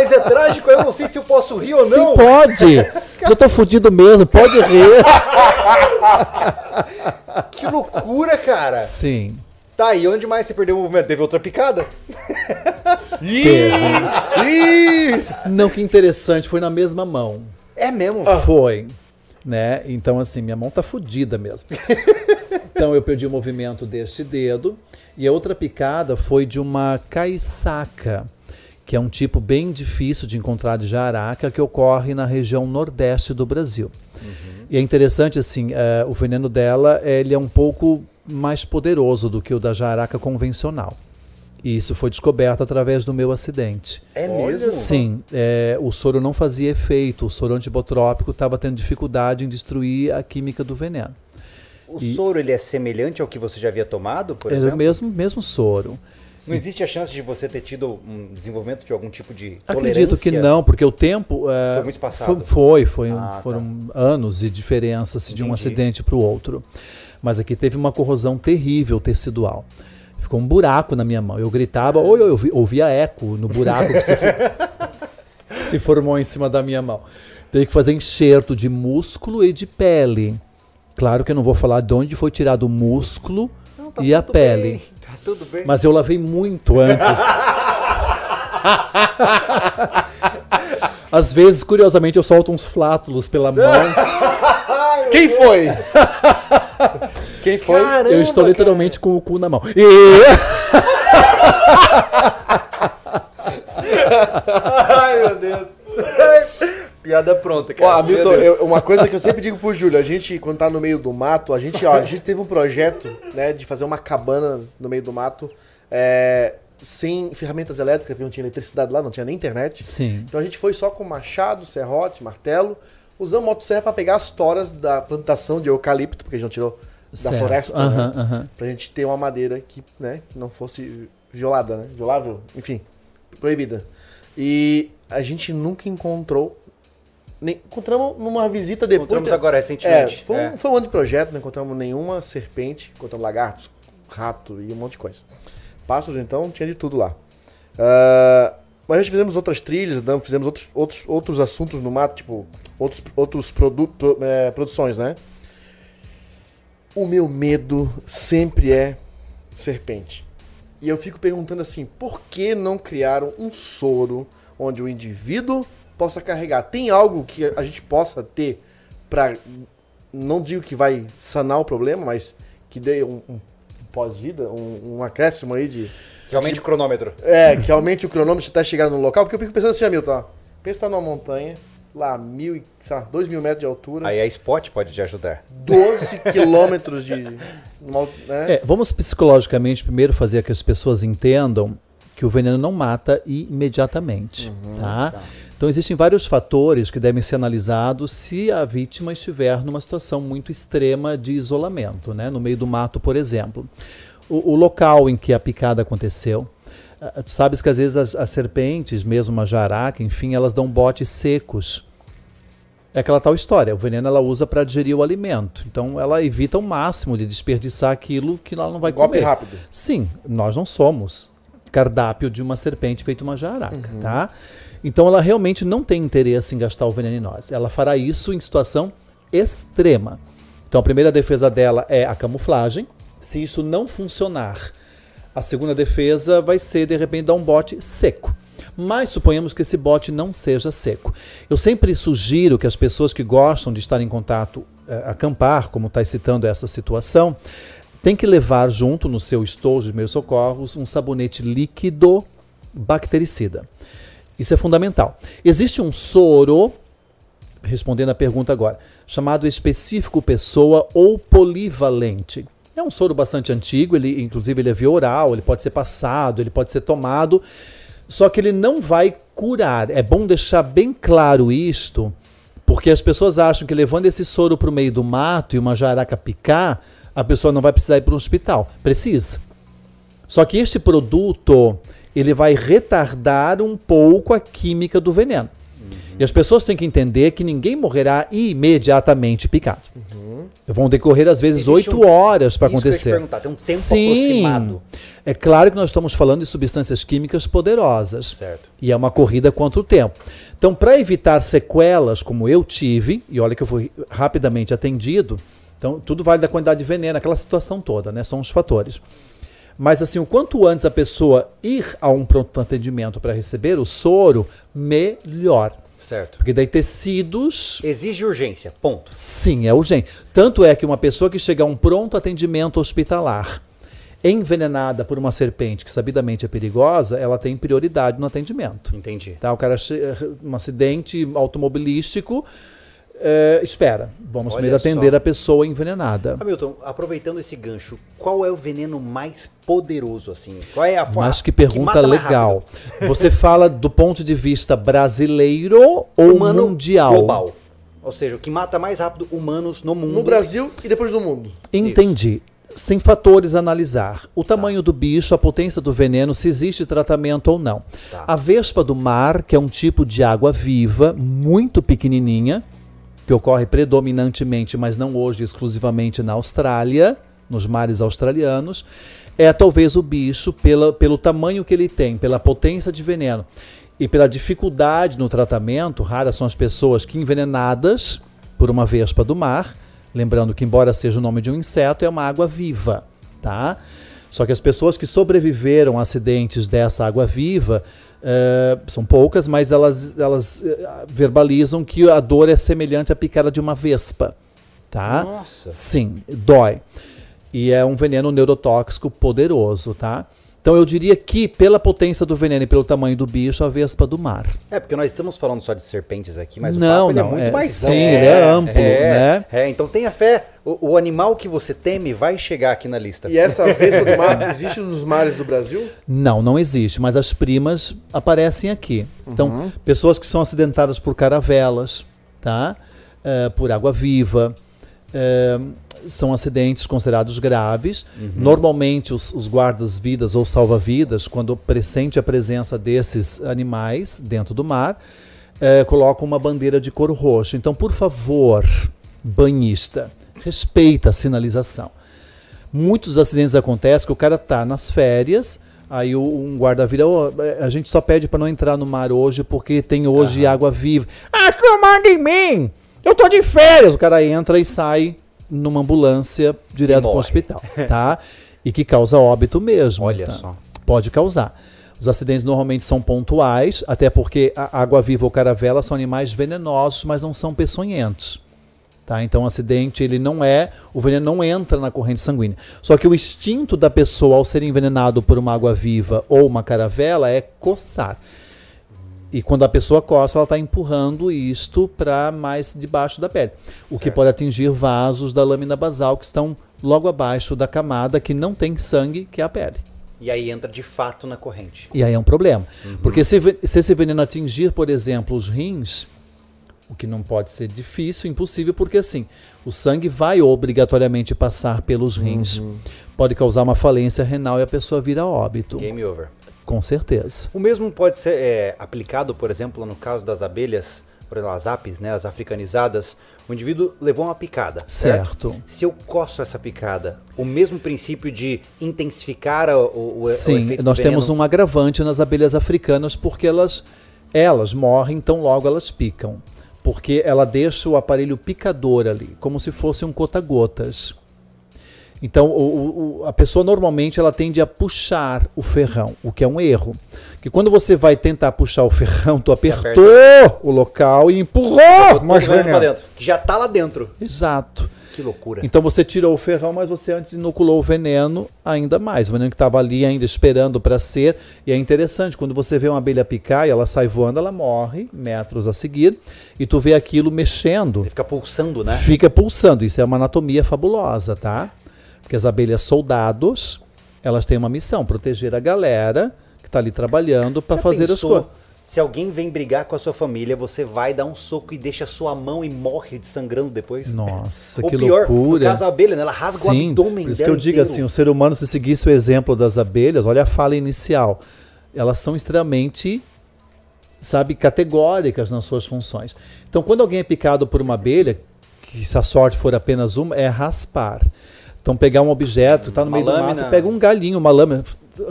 É mas é trágico. Eu não sei se eu posso rir ou não. Sim, pode. Já tô fudido mesmo, pode rir. Que loucura, cara. Sim. Tá, e onde mais você perdeu o movimento? Teve outra picada? Teve. Não, que interessante, foi na mesma mão. É mesmo? Foi. Né? Então, assim, minha mão tá fodida mesmo. Então, eu perdi o movimento deste dedo. E a outra picada foi de uma caiçaca, que é um tipo bem difícil de encontrar de jararaca, que ocorre na região nordeste do Brasil. E é interessante, assim, eh, o veneno dela, ele é um pouco mais poderoso do que o da jararaca convencional. E isso foi descoberto através do meu acidente. É mesmo? Sim, é, o soro não fazia efeito, o soro antibotrópico estava tendo dificuldade em destruir a química do veneno. O E- soro ele é semelhante ao que você já havia tomado, por Era exemplo? o mesmo, mesmo soro. Não existe a chance de você ter tido um desenvolvimento de algum tipo de Acredito que tolerância? não, porque o tempo. é, Foi muito espaçado. Foi, foi, foi- Ah, foram anos de diferença assim, de um acidente para o outro. Mas aqui teve uma corrosão terrível tecidual. Ficou um buraco na minha mão. Eu gritava, ou eu ouvi- ouvia eco no buraco que se, for- se formou em cima da minha mão. Teve que fazer enxerto de músculo e de pele. Claro que eu não vou falar de onde foi tirado o músculo Não, tá e a pele. bem, Tá tudo bem. Mas eu lavei muito antes. Às vezes, curiosamente, eu solto uns flátulos pela mão. Quem foi? Quem foi? Caramba, eu estou cara. literalmente com o cu na mão. E- Ai, meu Deus. Piada pronta, Ó, cara. Hamilton, Meu Deus. eu- uma coisa que eu sempre digo pro Júlio, a gente, quando tá no meio do mato, a gente, ó, a gente teve um projeto, né, de fazer uma cabana no meio do mato, é, sem ferramentas elétricas, porque não tinha eletricidade lá, não tinha nem internet. Sim. Então a gente foi só com machado, serrote, martelo, usamos motosserra pra pegar as toras da plantação de eucalipto, porque a gente não tirou da Certo. floresta, Aham, né? aham. Pra gente ter uma madeira que, né, que não fosse violada, né? Violável, enfim, proibida. E a gente nunca encontrou. Nem, encontramos numa visita depois. Encontramos agora É, recentemente. foi, um, É. foi um ano de projeto, não encontramos nenhuma serpente, encontramos lagartos, rato e um monte de coisa. Pássaros, então, tinha de tudo lá. Ah, mas a gente fizemos outras trilhas, fizemos outros, outros, outros assuntos no mato, tipo, outros, outros produ pro- é, produções, né? O meu medo sempre é serpente. E eu fico perguntando assim, por que não criaram um soro onde o indivíduo possa carregar? Tem algo que a gente possa ter para não digo que vai sanar o problema, mas que dê um, um pós-vida, um, um acréscimo aí de Realmente o cronômetro. é, que aumente o cronômetro até chegar no local, porque eu fico pensando assim, Hamilton, ó, pensa que tá numa montanha, lá, mil e, sei lá, dois mil metros de altura, Aí a Spot pode te ajudar. 12 quilômetros de... né? É, vamos psicologicamente primeiro fazer que as pessoas entendam que o veneno não mata imediatamente. tá? Então existem vários fatores que devem ser analisados se a vítima estiver numa situação muito extrema de isolamento, né? no meio do mato, por exemplo. O, o local em que a picada aconteceu, ah, tu sabes que às vezes as, as serpentes, mesmo uma jararaca, enfim, elas dão botes secos. É aquela tal história, o veneno ela usa para digerir o alimento. Então ela evita o máximo de desperdiçar aquilo que ela não vai Golpe comer. rápido. Sim, nós não somos cardápio de uma serpente feito uma jararaca, tá? Então ela realmente não tem interesse em gastar o veneno em nós. Ela fará isso em situação extrema. Então a primeira defesa dela é a camuflagem. Se isso não funcionar, a segunda defesa vai ser de repente dar um bote seco. Mas suponhamos que esse bote não seja seco. Eu sempre sugiro que as pessoas que gostam de estar em contato, eh, acampar, como está citando essa situação, tem que levar junto no seu estojo de meus socorros um sabonete líquido bactericida. Isso é fundamental. Existe um soro, respondendo a pergunta agora, chamado específico pessoa ou polivalente. É um soro bastante antigo, ele inclusive ele é via oral, ele pode ser passado, ele pode ser tomado, só que ele não vai curar. É bom deixar bem claro isto, porque as pessoas acham que levando esse soro para o meio do mato e uma jararaca picar, a pessoa não vai precisar ir para um hospital. Precisa. Só que este produto, ele vai retardar um pouco a química do veneno. E as pessoas têm que entender que ninguém morrerá imediatamente picado. Vão decorrer, às vezes, oito um- horas para Isso que eu ia te acontecer. perguntar, tem um tempo aproximado. É claro que nós estamos falando de substâncias químicas poderosas. Certo. E é uma corrida contra o tempo. Então, para evitar sequelas como eu tive, e olha que eu fui rapidamente atendido, então tudo vale da quantidade de veneno, aquela situação toda, né? São os fatores. Mas assim, o quanto antes a pessoa ir a um pronto atendimento para receber o soro, melhor. Certo. Porque daí tecidos Exige urgência, ponto. Sim, é urgente. Tanto é que uma pessoa que chega a um pronto atendimento hospitalar envenenada por uma serpente que sabidamente é perigosa, ela tem prioridade no atendimento. Entendi. Tá? O cara, che- um acidente automobilístico, eh, espera, vamos Olha primeiro atender só. a pessoa envenenada. Hamilton, aproveitando esse gancho, qual é o veneno mais poderoso, assim? Qual é a forma Mas que pergunta mais legal. Você fala do ponto de vista brasileiro ou Humano mundial? global. Ou seja, o que mata mais rápido humanos no mundo. No Brasil e depois no mundo. Entendi. Sem fatores a analisar. O tamanho do bicho, a potência do veneno, se existe tratamento ou não. Tá. A vespa do mar, que é um tipo de água viva, muito pequenininha, que ocorre predominantemente, mas não hoje exclusivamente na Austrália, nos mares australianos, é talvez o bicho, pela, pelo tamanho que ele tem, pela potência de veneno e pela dificuldade no tratamento, raras são as pessoas que envenenadas por uma vespa do mar, lembrando que embora seja o nome de um inseto, é uma água viva, tá? Só que as pessoas que sobreviveram a acidentes dessa água viva eh, são poucas, mas elas, elas eh, verbalizam que a dor é semelhante à picada de uma vespa, tá? Nossa. Sim, dói. E é um veneno neurotóxico poderoso, tá? Então eu diria que pela potência do veneno e pelo tamanho do bicho, a vespa do mar. É, porque nós estamos falando só de serpentes aqui, mas Não, o papo ele não, é muito é- mais sim, amplo. ele é amplo, é, né? É, então tenha fé. O, o animal que você teme vai chegar aqui na lista. E essa vespa do mar existe nos mares do Brasil? Não, não existe, mas as primas aparecem aqui. Então, pessoas que são acidentadas por caravelas, tá? Eh, por água viva, eh, são acidentes considerados graves. Normalmente, os, os guardas-vidas ou salva-vidas, quando pressente a presença desses animais dentro do mar, eh, colocam uma bandeira de cor roxa. Então, por favor, banhista, respeita a sinalização. Muitos acidentes acontecem que o cara tá nas férias, aí um guarda vira, "Ô, a gente só pede para não entrar no mar hoje porque tem hoje água viva. Ah, tu manda em mim! Eu tô de férias! O cara entra e sai numa ambulância direto para o hospital, tá? E que causa óbito mesmo. Olha tá? só. Pode causar. Os acidentes normalmente são pontuais, até porque a água viva ou caravela são animais venenosos, mas não são peçonhentos. Tá? Então o acidente ele não é, o veneno não entra na corrente sanguínea. Só que o instinto da pessoa ao ser envenenado por uma água viva ou uma caravela é coçar. E quando a pessoa coça, ela está empurrando isto para mais debaixo da pele. O que Certo. pode atingir vasos da lâmina basal que estão logo abaixo da camada que não tem sangue, que é a pele. E aí entra de fato na corrente. E aí é um problema. Porque se, se esse veneno atingir, por exemplo, os rins, o que não pode ser difícil, impossível, porque assim, o sangue vai obrigatoriamente passar pelos rins. Pode causar uma falência renal e a pessoa vira óbito. Game over. Com certeza. O mesmo pode ser é, aplicado, por exemplo, no caso das abelhas, por exemplo, as apis, né, as africanizadas. O indivíduo levou uma picada. Certo. Se eu coço essa picada, o mesmo princípio de intensificar o, o, Sim, o efeito nós do veneno, temos um agravante nas abelhas africanas porque elas, elas morrem, então logo elas picam. Porque ela deixa o aparelho picador ali, como se fosse um cota-gotas. Então, o- o- a pessoa normalmente ela tende a puxar o ferrão, o que é um erro. Que quando você vai tentar puxar o ferrão, tu Você apertou o local e empurrou pra veneno. dentro, que já tá lá dentro. Exato. Que loucura. Então você tirou o ferrão, mas você antes inoculou o veneno ainda mais. O veneno que estava ali ainda esperando para ser. E é interessante, quando você vê uma abelha picar e ela sai voando, ela morre metros a seguir. E tu vê aquilo mexendo, Ele fica pulsando, né? fica pulsando. Isso é uma anatomia fabulosa, tá? Porque as abelhas soldados, elas têm uma missão, proteger a galera que está ali trabalhando para fazer as coisas. Se alguém vem brigar com a sua família, você vai dar um soco e deixa a sua mão e morre de sangrando depois? Nossa, Ou que pior, loucura. no caso a abelha, né? ela rasga o Sim, abdômen por isso que eu digo inteiro. assim, o ser humano, se seguisse o exemplo das abelhas, olha a fala inicial, elas são extremamente, sabe, categóricas nas suas funções. Então, quando alguém é picado por uma abelha, que se a sorte for apenas uma, é raspar. Então, pegar um objeto, tá no Uma meio do lâmina. mato, pega um galinho, uma lâmina,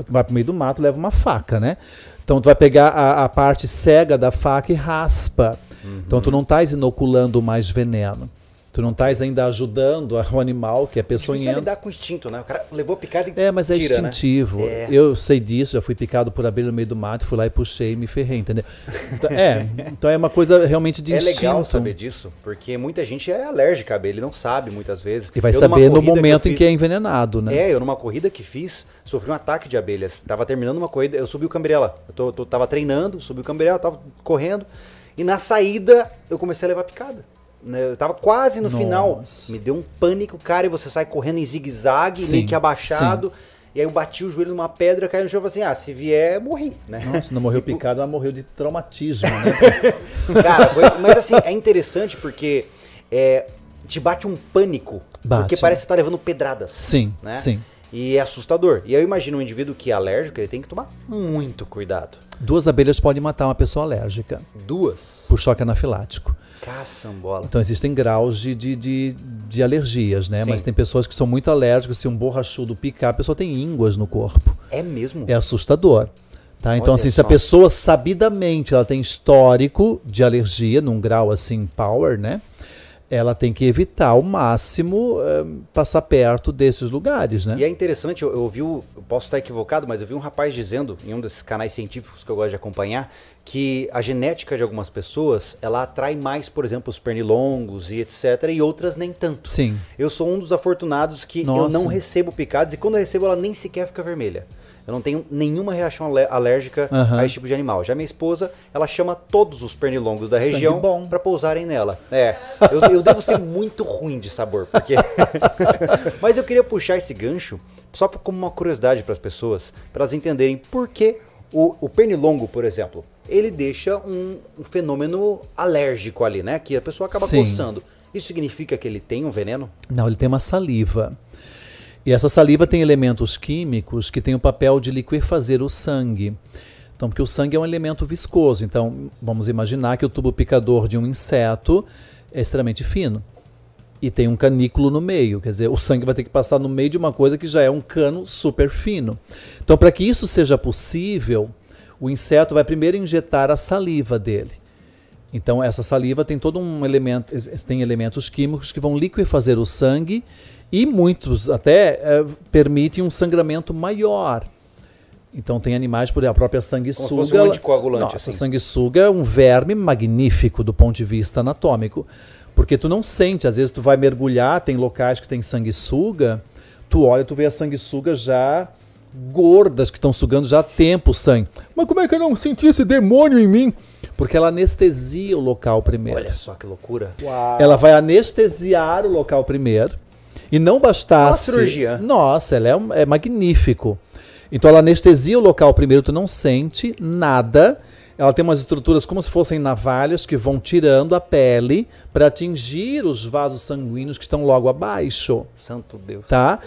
vai pro meio do mato, leva uma faca, né? Então, tu vai pegar a, a parte cega da faca e raspa. Então, tu não estás inoculando mais veneno. Tu não estás ainda ajudando a- o animal, que é é peçonhento. lidar com o instinto, né? O cara levou picada e É, mas é tira, né? instintivo. É. Eu sei disso, já fui picado por abelha no meio do mato, fui lá e puxei e me ferrei, entendeu? Então, é, então é uma coisa realmente de É instinto. legal saber disso, porque muita gente é alérgica à abelha, ele não sabe muitas vezes. E vai Eu, saber no momento em fiz- que é envenenado, né? É, eu numa corrida que fiz, sofri um ataque de abelhas. Tava terminando uma corrida, eu subi o cambrela. Eu tô, tô- tava treinando, subi o cambrela, tava correndo. E na saída eu comecei a levar picada. Né? Eu tava quase no Nossa. final. Me deu um pânico, cara, e você sai correndo em zigue-zague, Sim, meio que abaixado. E aí eu bati o joelho numa pedra, caí no chão e falei assim: ah, se vier, morri, né? Nossa, não morreu picado, ela morreu de traumatismo, né? Cara, foi- mas assim, é interessante porque é, te bate um pânico. Bate. Porque parece que você tá levando pedradas. Sim, né? sim. E é assustador. E eu imagino um indivíduo que é alérgico, ele tem que tomar muito cuidado. Duas abelhas podem matar uma pessoa alérgica Duas. por choque anafilático. Caçambola. Então existem graus de, de, de, de alergias, né? Sim. Mas tem pessoas que são muito alérgicas, se um borrachudo picar, a pessoa tem ínguas no corpo. É mesmo? É assustador. Tá? Então, Olha assim, se a só. pessoa sabidamente ela tem histórico de alergia, num grau assim, power, né? Ela tem que evitar ao máximo eh, passar perto desses lugares, né? E é interessante, eu, eu vi, o- eu posso estar equivocado, mas eu vi um rapaz dizendo, em um desses canais científicos que eu gosto de acompanhar, que a genética de algumas pessoas, ela atrai mais, por exemplo, os pernilongos e etc, e outras nem tanto. Sim. Eu sou um dos afortunados que eu Nossa. não recebo picadas, e quando eu recebo, ela nem sequer fica vermelha. Eu não tenho nenhuma reação alérgica Aham. a esse tipo de animal. Já minha esposa, ela chama todos os pernilongos da Sangue região para pousarem nela. É, eu, eu devo ser muito ruim de sabor, porque. Mas eu queria puxar esse gancho só como uma curiosidade para as pessoas, para elas entenderem por que o, o pernilongo, por exemplo, ele deixa um, um fenômeno alérgico ali, né? Que a pessoa acaba Sim. coçando. Isso significa que ele tem um veneno? Não, ele tem uma saliva. E essa saliva tem elementos químicos que têm o papel de liquefazer o sangue. Então, porque o sangue é um elemento viscoso. Então, vamos imaginar que o tubo picador de um inseto é extremamente fino. E tem um canículo no meio. Quer dizer, o sangue vai ter que passar no meio de uma coisa que já é um cano super fino. Então, para que isso seja possível, o inseto vai primeiro injetar a saliva dele. Então essa saliva tem todo um elemento, tem elementos químicos que vão liquefazer o sangue e muitos até eh, permitem um sangramento maior. Então tem animais, por exemplo, a própria sanguessuga. Como se fosse um anticoagulante, Nossa, assim. a sanguessuga é um verme magnífico do ponto de vista anatômico, porque tu não sente, às vezes tu vai mergulhar, tem locais que tem sanguessuga, tu olha, tu vê a sanguessuga já gordas que estão sugando já há tempo o sangue. Mas como é que eu não senti esse demônio em mim? Porque ela anestesia o local primeiro. Olha só que loucura. Ela vai anestesiar o local primeiro. E não bastasse. Uma cirurgia. Nossa, ela é, um- é magnífico. Então ela anestesia o local primeiro, tu não sente nada. Ela tem umas estruturas como se fossem navalhas que vão tirando a pele para atingir os vasos sanguíneos que estão logo abaixo. Santo Deus. Tá?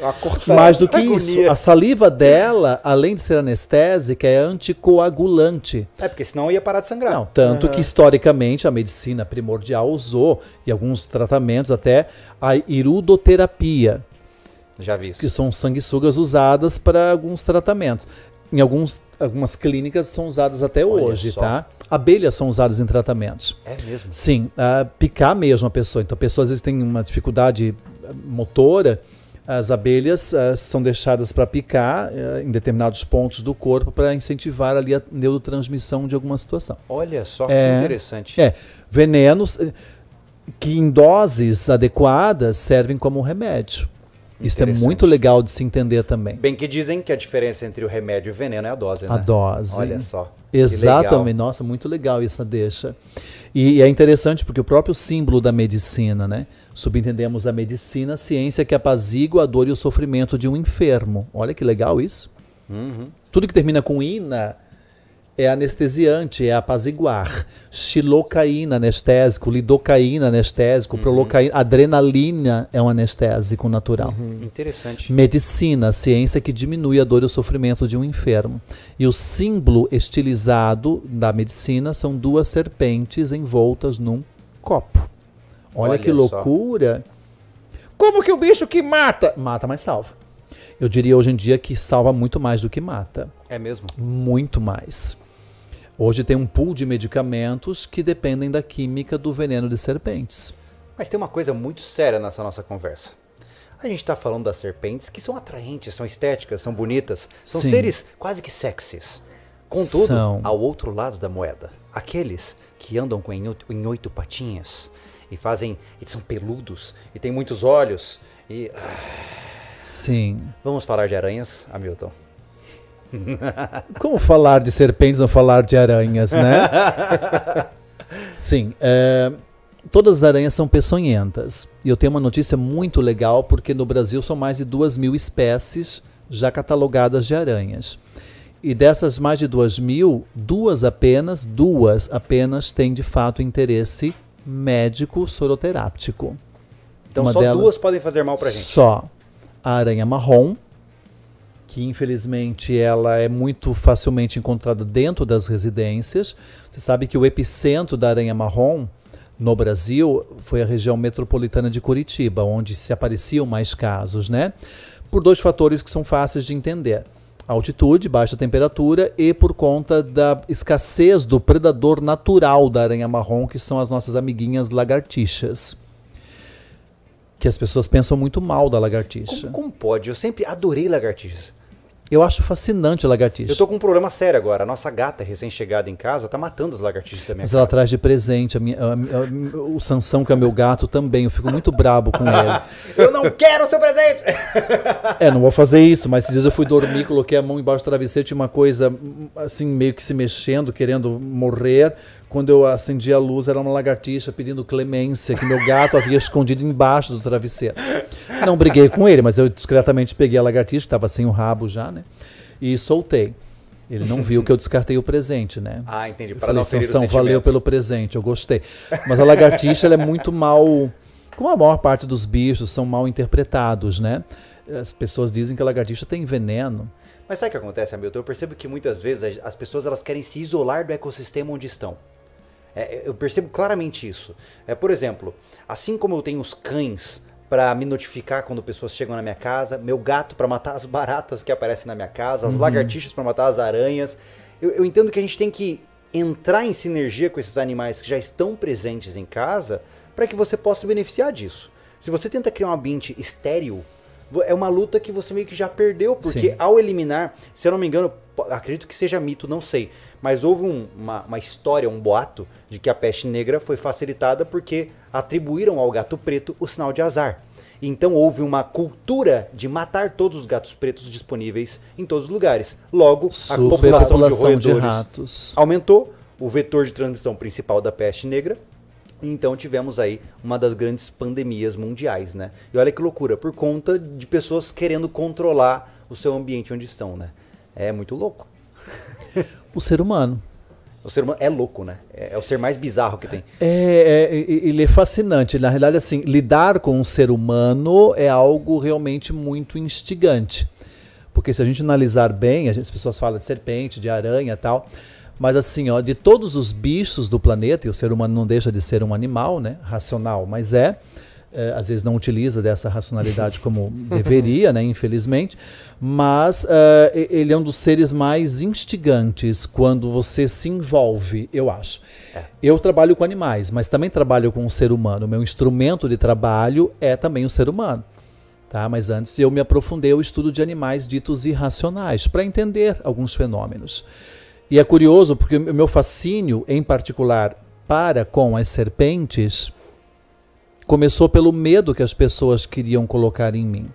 Mais do que isso, a saliva dela, além de ser anestésica, é anticoagulante. É, porque senão ia parar de sangrar. Não, tanto que historicamente a medicina primordial usou, e alguns tratamentos até, a iridoterapia, Já vi isso. que são sanguessugas usadas para alguns tratamentos. Em alguns, algumas clínicas são usadas até Olha hoje, só. tá? Abelhas são usadas em tratamentos. É mesmo. Sim, ah, picar mesmo a pessoa. Então a pessoa às vezes tem uma dificuldade ah, motora, as abelhas ah, são deixadas para picar ah, em determinados pontos do corpo para incentivar ali a neurotransmissão de alguma situação. Olha só É. que interessante. É, venenos eh, que em doses adequadas servem como remédio. Isso é muito legal de se entender também. Bem que dizem que a diferença entre o remédio e o veneno é a dose, né? A dose. Olha só. Exatamente. legal. Nossa, muito legal essa deixa. E, e é interessante porque o próprio símbolo da medicina, né? Subentendemos a medicina, a ciência que apazigua a dor e o sofrimento de um enfermo. Olha que legal isso. Uhum. Tudo que termina com ina é anestesiante, é apaziguar. Xilocaína, anestésico. Lidocaína, anestésico. Uhum. Prolocaína. Adrenalina é um anestésico natural. Interessante. Medicina, ciência que diminui a dor e o sofrimento de um enfermo. E o símbolo estilizado da medicina são duas serpentes envoltas num copo. Olha, Olha que só. loucura. Como que o bicho que mata? Mata, mas salva. Eu diria hoje em dia que salva muito mais do que mata. É mesmo. Muito mais. Hoje tem um pool de medicamentos que dependem da química do veneno de serpentes. Mas tem uma coisa muito séria nessa nossa conversa. A gente está falando das serpentes que são atraentes, são estéticas, são bonitas, são Sim. seres quase que sexys. Contudo, São. ao outro lado da moeda, aqueles que andam com em oito, em oito patinhas e fazem, e são peludos e têm muitos olhos e ah, Sim. vamos falar de aranhas, Hamilton. Como falar de serpentes não falar de aranhas, né? Sim. é, todas as aranhas são peçonhentas. E eu tenho uma notícia muito legal, porque no Brasil são mais de duas mil espécies já catalogadas de aranhas. E dessas mais de duas mil, duas apenas, duas apenas têm de fato interesse médico soroteráptico. Então Uma só delas- duas podem fazer mal pra gente. Só a aranha marrom, que infelizmente ela é muito facilmente encontrada dentro das residências. Você sabe que o epicentro da aranha marrom no Brasil foi a região metropolitana de Curitiba, onde se apareciam mais casos, né? Por dois fatores que são fáceis de entender. Altitude, baixa temperatura e por conta da escassez do predador natural da aranha marrom, que são as nossas amiguinhas lagartixas. Que as pessoas pensam muito mal da lagartixa. Como, como pode? Eu sempre adorei lagartixas. Eu acho fascinante a lagartixa. Eu tô com um problema sério agora. A nossa gata recém-chegada em casa tá matando as lagartixas da minha Mas ela casa. traz de presente a minha, a- a- o Sansão, que é meu gato, também. Eu fico muito brabo com ele. Eu não quero o seu presente! É, não vou fazer isso, mas esses dias eu fui dormir, coloquei a mão embaixo do travesseiro, tinha uma coisa assim, meio que se mexendo, querendo morrer. Quando eu acendi a luz, era uma lagartixa pedindo clemência, que meu gato havia escondido embaixo do travesseiro. Não briguei com ele, mas eu discretamente peguei a lagartixa, que estava sem o rabo já, né? E soltei. Ele não viu que eu descartei o presente, né? Ah, entendi. Para não ferir os valeu pelo presente, eu gostei. Mas a lagartixa ela é muito mal. Como a maior parte dos bichos são mal interpretados, né? As pessoas dizem que a lagartixa tem veneno. Mas sabe o que acontece, Hamilton? Eu percebo que muitas vezes as pessoas elas querem se isolar do ecossistema onde estão. É, eu percebo claramente isso. É, por exemplo, assim como eu tenho os cães para me notificar quando pessoas chegam na minha casa, meu gato para matar as baratas que aparecem na minha casa, as lagartixas para matar as aranhas, eu, eu entendo que a gente tem que entrar em sinergia com esses animais que já estão presentes em casa para que você possa se beneficiar disso. Se você tenta criar um ambiente estéril, é uma luta que você meio que já perdeu, porque Sim. ao eliminar, se eu não me engano, acredito que seja mito, não sei, mas houve um- uma, uma história, um boato, de que a peste negra foi facilitada porque atribuíram ao gato preto o sinal de azar. Então houve uma cultura de matar todos os gatos pretos disponíveis em todos os lugares. Logo, a população, Superpopulação de de, ratos. aumentou, o vetor de transmissão principal da peste negra. e Então tivemos aí uma das grandes pandemias mundiais, né? E olha que loucura, por conta de pessoas querendo controlar o seu ambiente onde estão, né? É muito louco. O ser humano. O ser humano é louco, né? É, é o ser mais bizarro que tem. É, é, ele é fascinante. Na realidade, assim, lidar com um ser humano é algo realmente muito instigante. Porque se a gente analisar bem, as pessoas falam de serpente, de aranha tal. Mas assim, ó, de todos os bichos do planeta, e o ser humano não deixa de ser um animal, né? Racional, mas é. É às vezes não utiliza dessa racionalidade como deveria, né? Infelizmente. Mas uh, ele é um dos seres mais instigantes quando você se envolve, eu acho. É. Eu trabalho com animais, mas também trabalho com o ser humano. O meu instrumento de trabalho é também o ser humano. Tá? Mas antes eu me aprofundei ao estudo de animais ditos irracionais, para entender alguns fenômenos. E é curioso porque o meu fascínio, em particular, para com as serpentes, começou pelo medo que as pessoas queriam colocar em mim.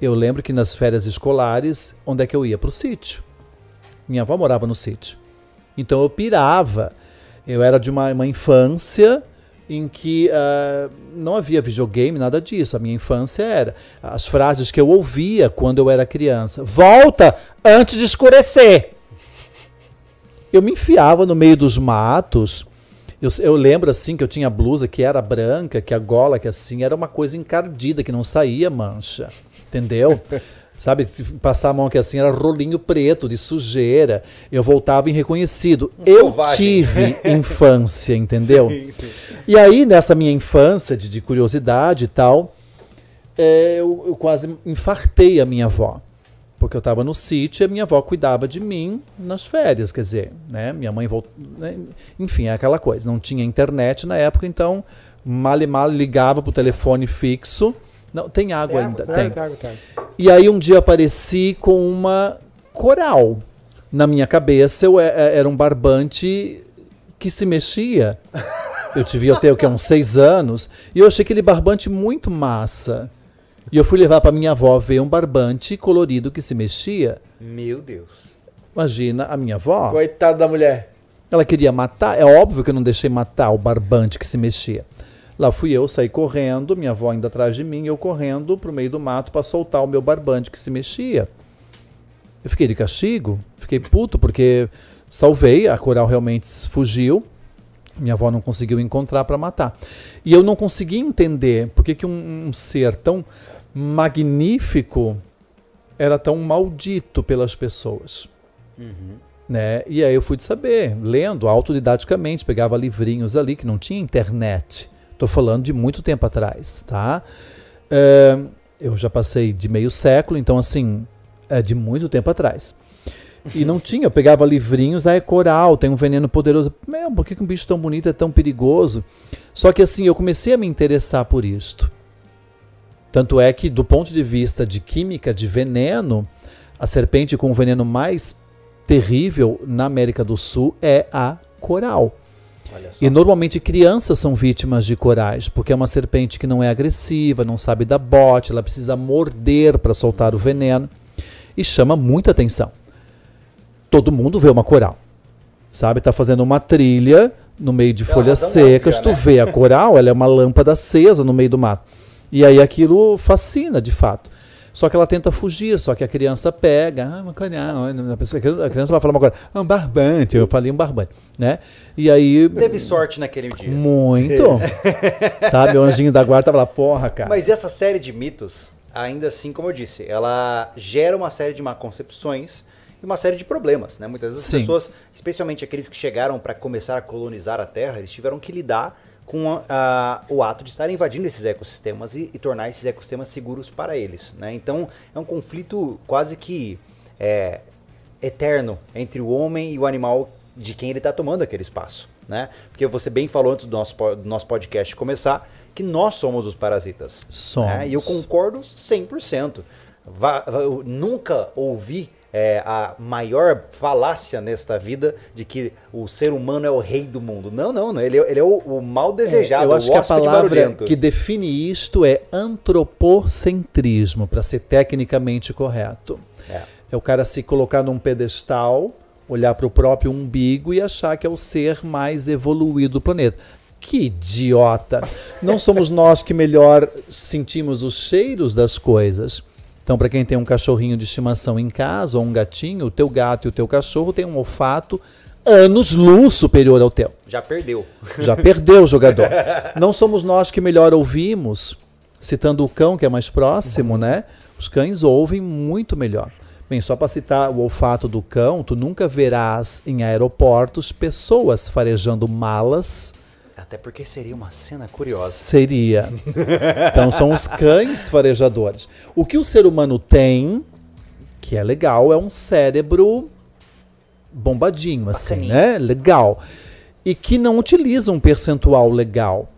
Eu lembro que nas férias escolares, onde é que eu ia? Para o sítio. Minha avó morava no sítio. Então eu pirava. Eu era de uma, uma infância em que uh, não havia videogame, nada disso. A minha infância era as frases que eu ouvia quando eu era criança: Volta antes de escurecer. Eu me enfiava no meio dos matos. Eu, eu, lembro assim que eu tinha blusa que era branca, que a gola que assim era uma coisa encardida, que não saía mancha. Entendeu? Sabe, passar a mão aqui assim era rolinho preto de sujeira. Eu voltava irreconhecido. Um eu selvagem. tive infância, entendeu? Sim, sim. E aí, nessa minha infância de, de curiosidade e tal, é, eu, eu, quase infartei a minha avó. Porque eu estava no sítio e a minha avó cuidava de mim nas férias, quer dizer, né? Minha mãe voltou. Né? Enfim, é aquela coisa. Não tinha internet na época, então mal e mal ligava para o telefone fixo não, tem água tem ainda. Água, tem. Tem água, tem. E aí um dia apareci com uma coral. Na minha cabeça eu é, é, era um barbante que se mexia. Eu devia ter o que, uns seis anos. E eu achei aquele barbante muito massa. E eu fui levar para minha avó ver um barbante colorido que se mexia. Meu Deus. Imagina a minha avó. Coitada da mulher. Ela queria matar. É óbvio que eu não deixei matar o barbante que se mexia. Lá fui eu, saí correndo, minha avó ainda atrás de mim, eu correndo para o meio do mato para soltar o meu barbante que se mexia. Eu fiquei de castigo, fiquei puto porque salvei, a coral realmente fugiu. Minha avó não conseguiu encontrar para matar. E eu não consegui entender por que, que um, um ser tão magnífico era tão maldito pelas pessoas. Uhum. Né? E aí eu fui de saber, lendo autodidaticamente, pegava livrinhos ali que não tinha internet. Estou falando de muito tempo atrás, tá? É, eu já passei de meio século, então assim, é de muito tempo atrás. E não tinha, eu pegava livrinhos, aí ah, é coral, tem um veneno poderoso. Meu, por que um bicho tão bonito é tão perigoso? Só que assim, eu comecei a me interessar por isto. Tanto é que, do ponto de vista de química de veneno, a serpente com o veneno mais terrível na América do Sul é a coral. E normalmente crianças são vítimas de corais, porque é uma serpente que não é agressiva, não sabe dar bote, ela precisa morder para soltar o veneno e chama muita atenção. Todo mundo vê uma coral. Sabe, tá fazendo uma trilha no meio de folhas secas, tu né? vê a coral, ela é uma lâmpada acesa no meio do mato. E aí aquilo fascina, de fato. Só que ela tenta fugir, só que a criança pega, ah, uma canhão, a criança vai falar uma coisa, ah, um barbante, eu falei um barbante, né? E aí... Teve sorte naquele dia. Muito. Sabe, o anjinho da guarda tava lá, porra, cara. Mas essa série de mitos, ainda assim, como eu disse, ela gera uma série de má concepções e uma série de problemas, né? Muitas vezes as pessoas, especialmente aqueles que chegaram para começar a colonizar a Terra, eles tiveram que lidar com a, o ato de estar invadindo esses ecossistemas e, e, tornar esses ecossistemas seguros para eles. Né? Então é um conflito quase que é, eterno entre o homem e o animal de quem ele está tomando aquele espaço. Né? Porque você bem falou antes do nosso, do nosso podcast começar que nós somos os parasitas. Somos. Né? E eu concordo 100%. Va, eu nunca ouvi é, a maior falácia nesta vida de que o ser humano é o rei do mundo. Não, não, não ele, é, ele é o, o mal desejado, é, eu acho que a palavra que define isto é antropocentrismo, para ser tecnicamente correto. É. é o cara se colocar num pedestal, olhar para o próprio umbigo e achar que é o ser mais evoluído do planeta. Que idiota! Não somos nós que melhor sentimos os cheiros das coisas. Então, para quem tem um cachorrinho de estimação em casa ou um gatinho, o teu gato e o teu cachorro têm um olfato anos luz superior ao teu. Já perdeu. Já perdeu o jogador. Não somos nós que melhor ouvimos, citando o cão que é mais próximo, né? Os cães ouvem muito melhor. Bem, só para citar o olfato do cão, tu nunca verás em aeroportos pessoas farejando malas. Até porque seria uma cena curiosa. Seria. Então são os cães farejadores. O que o ser humano tem, que é legal, é um cérebro bombadinho, assim, né? Legal. E que não utiliza um percentual legal.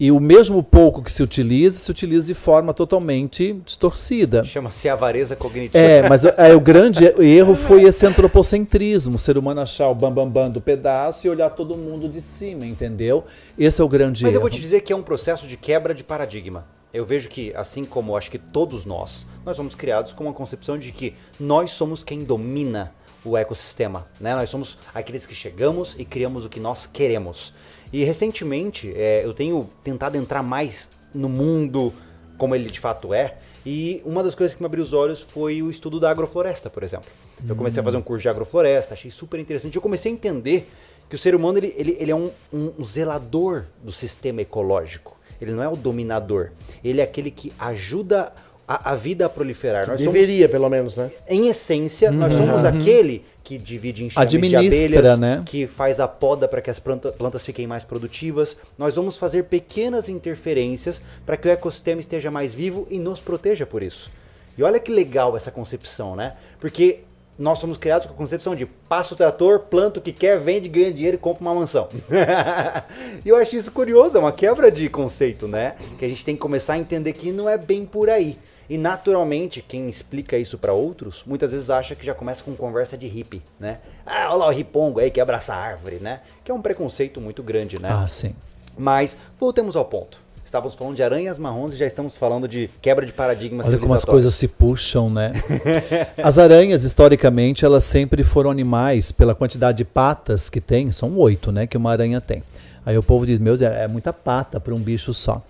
E o mesmo pouco que se utiliza, se utiliza de forma totalmente distorcida. Chama-se avareza cognitiva. É, mas é, o grande erro foi esse antropocentrismo, o ser humano achar o bambambam bam, bam do pedaço e olhar todo mundo de cima, entendeu? Esse é o grande Mas erro. eu vou te dizer que é um processo de quebra de paradigma. Eu vejo que, assim como acho que todos nós, nós somos criados com uma concepção de que nós somos quem domina o ecossistema. Né? Nós somos aqueles que chegamos e criamos o que nós queremos. E recentemente é, eu tenho tentado entrar mais no mundo como ele de fato é. E uma das coisas que me abriu os olhos foi o estudo da agrofloresta, por exemplo. Eu comecei a fazer um curso de agrofloresta, achei super interessante. Eu comecei a entender que o ser humano ele, ele, ele é um, um, um zelador do sistema ecológico. Ele não é o dominador. Ele é aquele que ajuda a, a vida a proliferar. Nós somos, Deveria, pelo menos, né? em essência, nós somos aquele que divide enxames de abelhas, né? que faz a poda para que as planta- plantas fiquem mais produtivas. Nós vamos fazer pequenas interferências para que o ecossistema esteja mais vivo e nos proteja por isso. E olha que legal essa concepção, né? Porque nós somos criados com a concepção de passa o trator, planta o que quer, vende, ganha dinheiro e compra uma mansão. e eu acho isso curioso, é uma quebra de conceito, né? Que a gente tem que começar a entender que não é bem por aí. E naturalmente, quem explica isso para outros, muitas vezes acha que já começa com conversa de hippie, né? Ah, olha lá o ripongo aí que abraça a árvore, né? Que é um preconceito muito grande, né? Ah, sim. Mas voltemos ao ponto. Estávamos falando de aranhas marrons e já estamos falando de quebra de paradigmas Olha como as coisas se puxam, né? As aranhas, historicamente, elas sempre foram animais, pela quantidade de patas que tem, são oito, né, que uma aranha tem. Aí o povo diz, meu é é muita pata para um bicho só.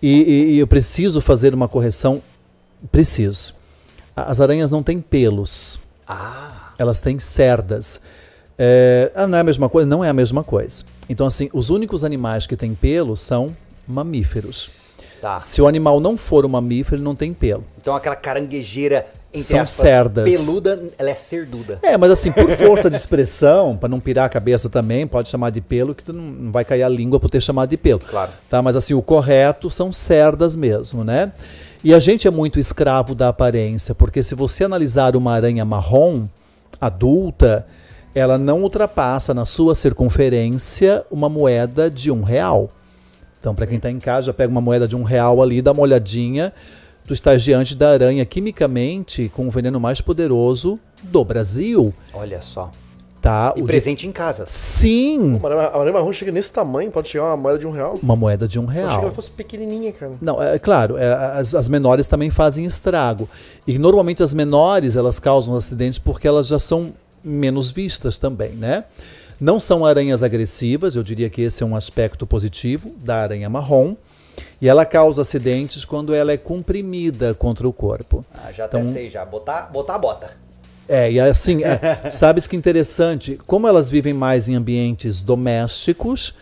E, e- e eu preciso fazer uma correção, preciso. As aranhas não têm pelos, Ah, elas têm cerdas. É, ah, não é a mesma coisa? Não é a mesma coisa. Então, assim, os únicos animais que têm pelo são mamíferos. tá. Se o animal não for um mamífero, ele não tem pelo. Então aquela caranguejeira, entre São aspas, cerdas. peluda, ela é cerduda. É, mas assim, por força de expressão, para não pirar a cabeça também, pode chamar de pelo, que tu não, não vai cair a língua por ter chamado de pelo. Claro. Tá, mas assim, o correto são cerdas mesmo, né? E a gente é muito escravo da aparência, porque se você analisar uma aranha marrom adulta, ela não ultrapassa na sua circunferência uma moeda de um real. Então, para quem está em casa, já pega uma moeda de um real ali, dá uma olhadinha. Tu estás diante da aranha quimicamente com o veneno mais poderoso do Brasil, Olha só. Tá? E O de- presente em casa. Sim, a aranha marrom chega nesse tamanho, pode chegar uma moeda de um real. uma moeda de um Eu achei que real. ela fosse pequenininha, cara. Não, é claro, é, as, as menores também fazem estrago. E normalmente as menores elas causam acidentes porque elas já são menos vistas também, né? Não são aranhas agressivas, eu diria que esse é um aspecto positivo da aranha marrom. E ela causa acidentes quando ela é comprimida contra o corpo. Ah, já até Então- sei já. Botar, botar a bota. É, e assim, é, sabes que interessante, como elas vivem mais em ambientes domésticos,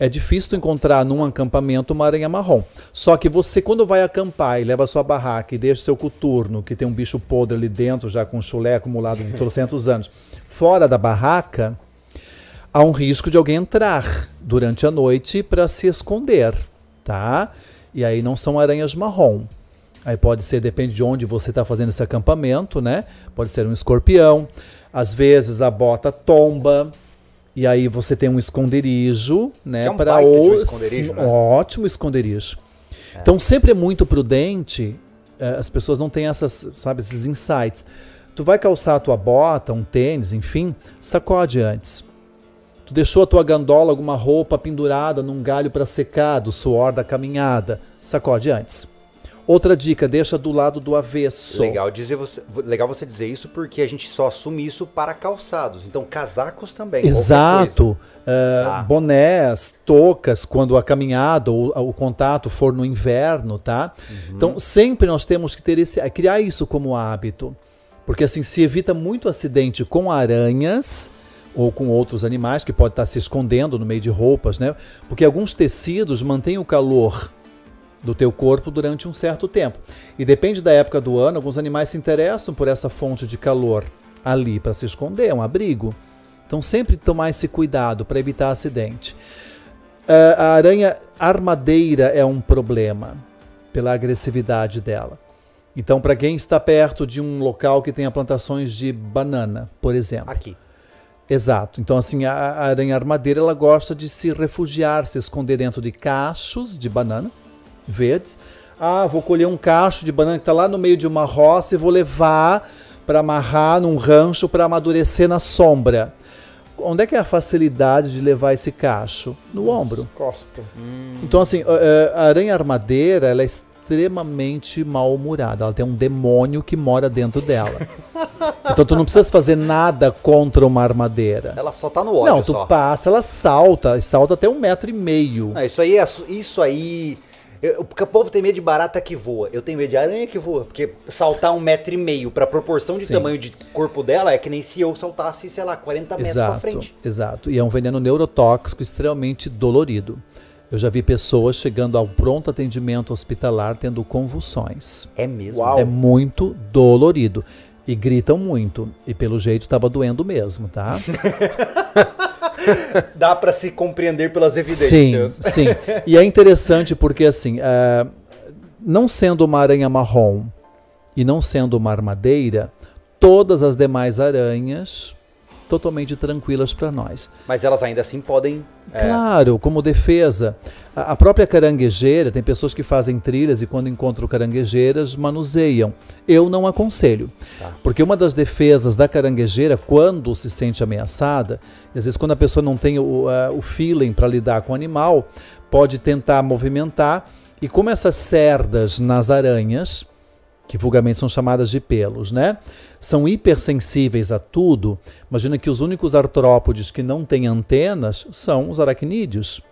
é difícil encontrar num acampamento uma aranha marrom. Só que você, quando vai acampar e leva sua barraca e deixa seu coturno, que tem um bicho podre ali dentro, já com chulé acumulado de trocentos anos, fora da barraca, há um risco de alguém entrar durante a noite para se esconder, tá? E aí não são aranhas marrom. Aí pode ser, depende de onde você está fazendo esse acampamento, né? Pode ser um escorpião. Às vezes a bota tomba. E aí você tem um esconderijo, né? Que é um para de um esconderijo, né? Ótimo esconderijo. Então sempre é muito prudente. eh, as pessoas não têm essas, sabe, esses insights. Tu vai calçar a tua bota, um tênis, enfim, sacode antes. Tu deixou a tua gandola, alguma roupa pendurada num galho para secar do suor da caminhada, sacode antes. Outra dica, deixa do lado do avesso. Legal, dizer você, legal você dizer isso porque a gente só assume isso para calçados. Então, casacos também. Exato. eh, Tá. Bonés, toucas, quando a caminhada ou o contato for no inverno, tá? Uhum. Então, sempre nós temos que ter esse, criar isso como hábito. Porque assim, se evita muito acidente com aranhas, ou com outros animais que pode estar se escondendo no meio de roupas, né? Porque alguns tecidos mantêm o calor do teu corpo durante um certo tempo. E depende da época do ano, alguns animais se interessam por essa fonte de calor ali para se esconder, é um abrigo. Então sempre tomar esse cuidado para evitar acidente. Uh, a aranha armadeira é um problema pela agressividade dela. Então, para quem está perto de um local que tenha plantações de banana, por exemplo. Aqui. Exato. Então, assim, a, a aranha armadeira ela gosta de se refugiar, se esconder dentro de cachos de banana verdes. Ah, vou colher um cacho de banana que está lá no meio de uma roça e vou levar para amarrar num rancho para amadurecer na sombra. Onde é que é a facilidade de levar esse cacho? No Nossa, ombro. Costa. Hum. Então, assim, a aranha armadeira, ela é extremamente mal-humorada. Ela tem um demônio que mora dentro dela. então tu não precisa fazer nada contra uma armadeira. Ela só tá no ódio Não, tu só. passa, ela salta, e salta até um metro e meio. Não, isso aí, é, isso aí eu, porque o povo tem medo de barata que voa. Eu tenho medo de aranha que voa. Porque saltar um metro e meio pra proporção de Sim. tamanho de corpo dela é que nem se eu saltasse, sei lá, 40 metros exato, pra frente. Exato. E é um veneno neurotóxico extremamente dolorido. Eu já vi pessoas chegando ao pronto atendimento hospitalar tendo convulsões. É mesmo? Uau. É muito dolorido. E gritam muito. E pelo jeito estava doendo mesmo, tá? Dá para se compreender pelas evidências. Sim, sim. E é interessante porque, assim, uh, não sendo uma aranha marrom e não sendo uma armadeira, todas as demais aranhas totalmente tranquilas para nós. Mas elas ainda assim podem. É... Claro, como defesa. A, própria caranguejeira, tem pessoas que fazem trilhas e quando encontram caranguejeiras, manuseiam. Eu não aconselho. Tá. Porque uma das defesas da caranguejeira, quando se sente ameaçada, às vezes quando a pessoa não tem o, uh, o feeling para lidar com o animal, pode tentar movimentar. E como essas cerdas nas aranhas, que vulgarmente são chamadas de pelos, né? São hipersensíveis a tudo. Imagina que os únicos artrópodes que não têm antenas são os aracnídeos.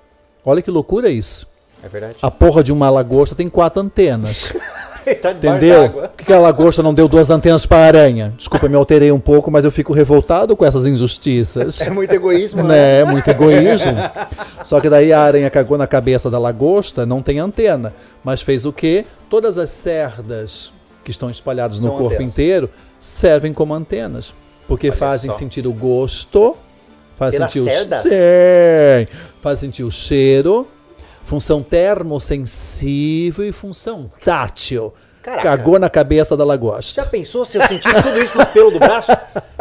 Olha que loucura isso. É verdade. A porra de uma lagosta tem quatro antenas. tá Entendeu? Por que a lagosta não deu duas antenas para a aranha? Desculpa, me alterei um pouco, mas eu fico revoltado com essas injustiças. É muito egoísmo, né? É, muito egoísmo. Só que daí a aranha cagou na cabeça da lagosta, não tem antena. Mas fez o quê? Todas as cerdas que estão espalhados São no corpo antenas. inteiro servem como antenas. Porque Olha fazem só. sentir o gosto, faz sentir o, faz sentir o cheiro, função termosensível e função tátil. Caraca. Cagou na cabeça da lagosta. Já pensou se eu sentisse tudo isso no pelo do braço?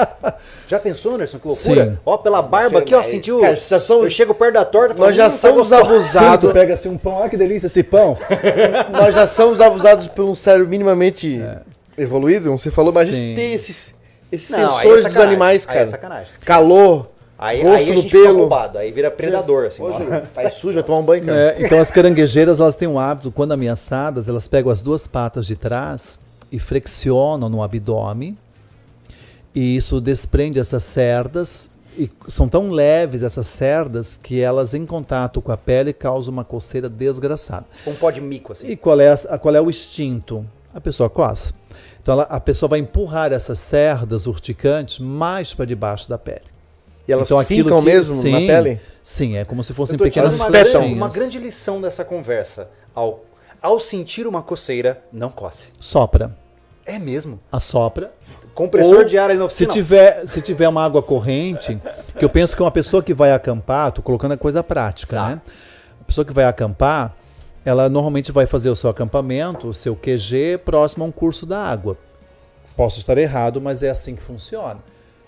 Já pensou, Anderson? Que loucura. Sim. Ó, pela barba aqui, ó, sentiu. Cara, somos, eu chego perto da torta Nós já hum, tá somos tá abusados. pega assim um pão, olha que delícia esse pão. nós já somos abusados por um cérebro minimamente é. evoluído, você falou, mas Sim. a gente tem esses, esses Não, sensores é dos animais, cara. Aí é sacanagem. Calor, Aí, Gosto aí a gente pelo. roubado, aí vira predador, assim. Hoje, tá sujo, vai tomar um banho, cara. É, então as caranguejeiras, elas têm um hábito, quando ameaçadas, elas pegam as duas patas de trás e flexionam no abdômen. E isso desprende essas cerdas. E são tão leves essas cerdas que elas, em contato com a pele, causam uma coceira desgraçada. Um pó de mico, assim. E qual é, a, qual é o instinto? A pessoa coça. Então ela, a pessoa vai empurrar essas cerdas urticantes mais para debaixo da pele. E elas então, ficam que, mesmo sim, na pele? Sim, é como se fossem pequenas uma grande, uma grande lição dessa conversa. Ao, ao sentir uma coceira, não coce. Sopra. É mesmo? Assopra. Compressor Ou, de ar no se tiver Se tiver uma água corrente, que eu penso que uma pessoa que vai acampar, tô colocando a coisa prática, tá. né? A pessoa que vai acampar, ela normalmente vai fazer o seu acampamento, o seu QG, próximo a um curso da água. Posso estar errado, mas é assim que funciona.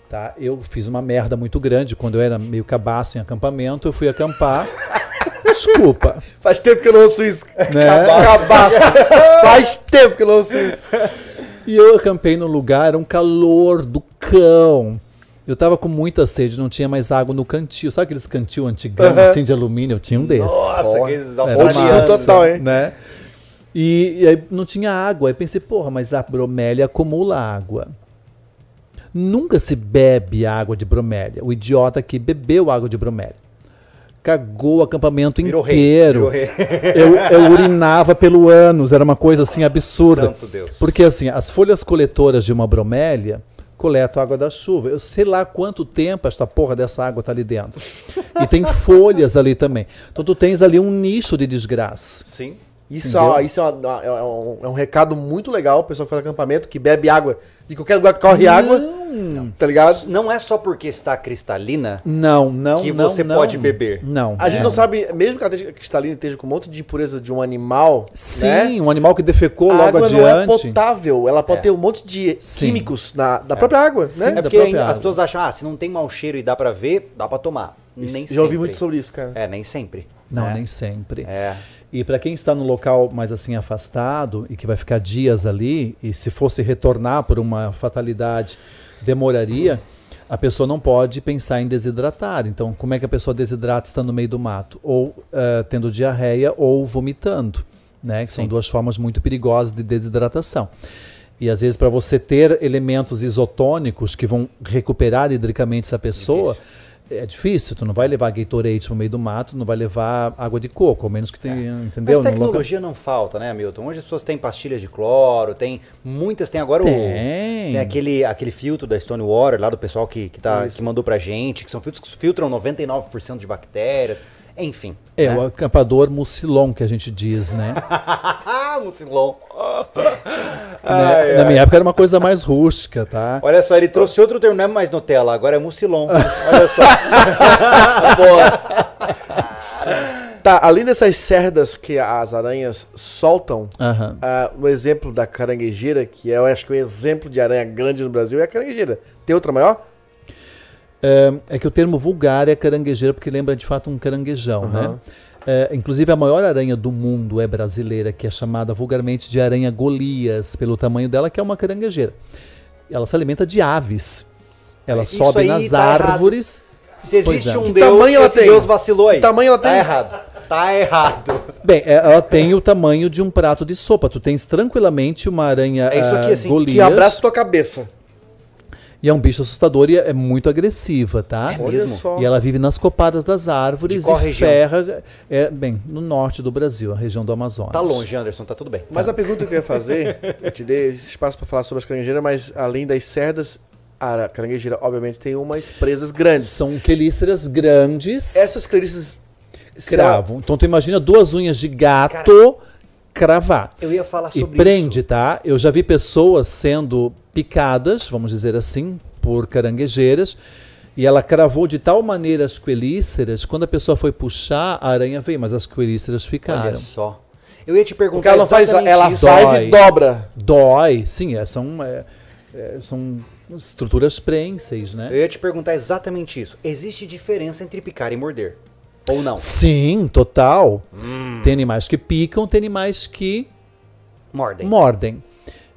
Tá? Eu fiz uma merda muito grande quando eu era meio cabaço em acampamento. Eu fui acampar. Desculpa. Faz tempo que eu não ouço isso. Né? Cabaço. Faz tempo que eu não ouço isso. E eu acampei no lugar, era um calor do cão. Eu tava com muita sede, não tinha mais água no cantil. Sabe aqueles cantil antigão, uhum. assim, de alumínio? Eu tinha um desses. Nossa, que massa, total, hein? Né? E, e aí não tinha água. Aí pensei, porra, mas a bromélia acumula água. Nunca se bebe água de bromélia. O idiota que bebeu água de bromélia. Cagou o acampamento Virou inteiro. Rei. Rei. Eu, eu, urinava pelo ânus, era uma coisa assim absurda. Santo Deus. Porque assim, as folhas coletoras de uma bromélia coleto a água da chuva. Eu sei lá quanto tempo esta porra dessa água tá ali dentro. E tem folhas ali também. Então tu tens ali um nicho de desgraça. Sim. Isso, ó, isso é, uma- é um, é um recado muito legal, o pessoal que faz acampamento, que bebe água de qualquer lugar que corre água, tá ligado? Não é só porque está cristalina Não, não, que não, você não. pode beber. Não. A gente é. não sabe, mesmo que esteja cristalina esteja com um monte de impureza de um animal, Sim, né? um animal que defecou a logo água não é adiante. potável, ela pode É. ter um monte de Sim. químicos na, da própria água, Sim, né? É porque ainda água. as pessoas acham, ah, se não tem mau cheiro e dá pra ver, dá pra tomar. Nem Já ouvi sempre. muito sobre isso, cara. É, nem sempre. Não, né? nem sempre. É. E para quem está no local mais assim afastado e que vai ficar dias ali, e se fosse retornar por uma fatalidade, demoraria, a pessoa não pode pensar em desidratar. Então, como é que a pessoa desidrata estando no meio do mato? Ou eh, tendo diarreia ou vomitando, né? Que são duas formas muito perigosas de desidratação. E às vezes para você ter elementos isotônicos que vão recuperar hidricamente essa pessoa, é difícil. Tu não vai levar Gatorade pro meio do mato, não vai levar água de coco, ao menos que tenha, entendeu? Mas No tecnologia não falta, né, Milton? Hoje as pessoas têm pastilhas de cloro, tem muitas, tem agora o. Tem. Tem aquele, aquele filtro da Stonewater lá do pessoal que, que, tá, Isso. que mandou pra gente, que são filtros que filtram 99% de bactérias. Enfim. É, né? o acampador mucilon que a gente diz, né? Ah, Mucilon. Né? Na minha época era uma coisa mais rústica, tá? Olha só, ele trouxe outro termo, não é mais Nutella, agora é Mucilon. Olha só. Tá, além dessas cerdas que as aranhas soltam, Aham. ah, o exemplo da caranguejeira, que é, eu acho que o exemplo de aranha grande no Brasil, é a caranguejeira. Tem outra maior? É, é que o termo vulgar é caranguejeira porque lembra de fato um caranguejão, né? É, inclusive a maior aranha do mundo é brasileira, que é chamada vulgarmente de aranha Golias, pelo tamanho dela, que é uma caranguejeira. Ela se alimenta de aves. Ela Isso sobe nas tá errado. árvores. Se Pois existe é. um Que Deus, tamanho ela esse tem? Deus vacilou aí. Que tamanho ela Tá tem? errado. Tá errado. Bem, é, ela tem o tamanho de um prato de sopa. Tu tens tranquilamente uma aranha É isso aqui, ah, assim, que Golias. Que abraça tua cabeça. E é um bicho assustador e é muito agressiva, tá? É mesmo? E ela vive nas copadas das árvores De qual e região? ferra. É, bem, no norte do Brasil, a região do Amazonas. Tá longe, Anderson, tá tudo bem. Mas a pergunta que eu ia fazer, eu te dei esse espaço pra falar sobre as caranguejeiras, mas além das cerdas, a caranguejeira obviamente tem umas presas grandes. São quelíceras grandes. Essas carícias cravam. Então tu imagina duas unhas de gato cravar. Eu ia falar E sobre prende, isso. tá? Eu já vi pessoas sendo picadas, vamos dizer assim, por caranguejeiras. E ela cravou de tal maneira as quelíceras, quando a pessoa foi puxar, a aranha veio, mas as quelíceras Olha ficaram. só. Eu ia te perguntar Porque ela faz, ela isso. faz Dói. e dobra. Dói, sim, é, são, é, é, são estruturas prênseis, né? Eu ia te perguntar exatamente isso. Existe diferença entre picar e morder? Ou não? Sim, total. Hum. Tem animais que picam, tem animais que Mordem. mordem.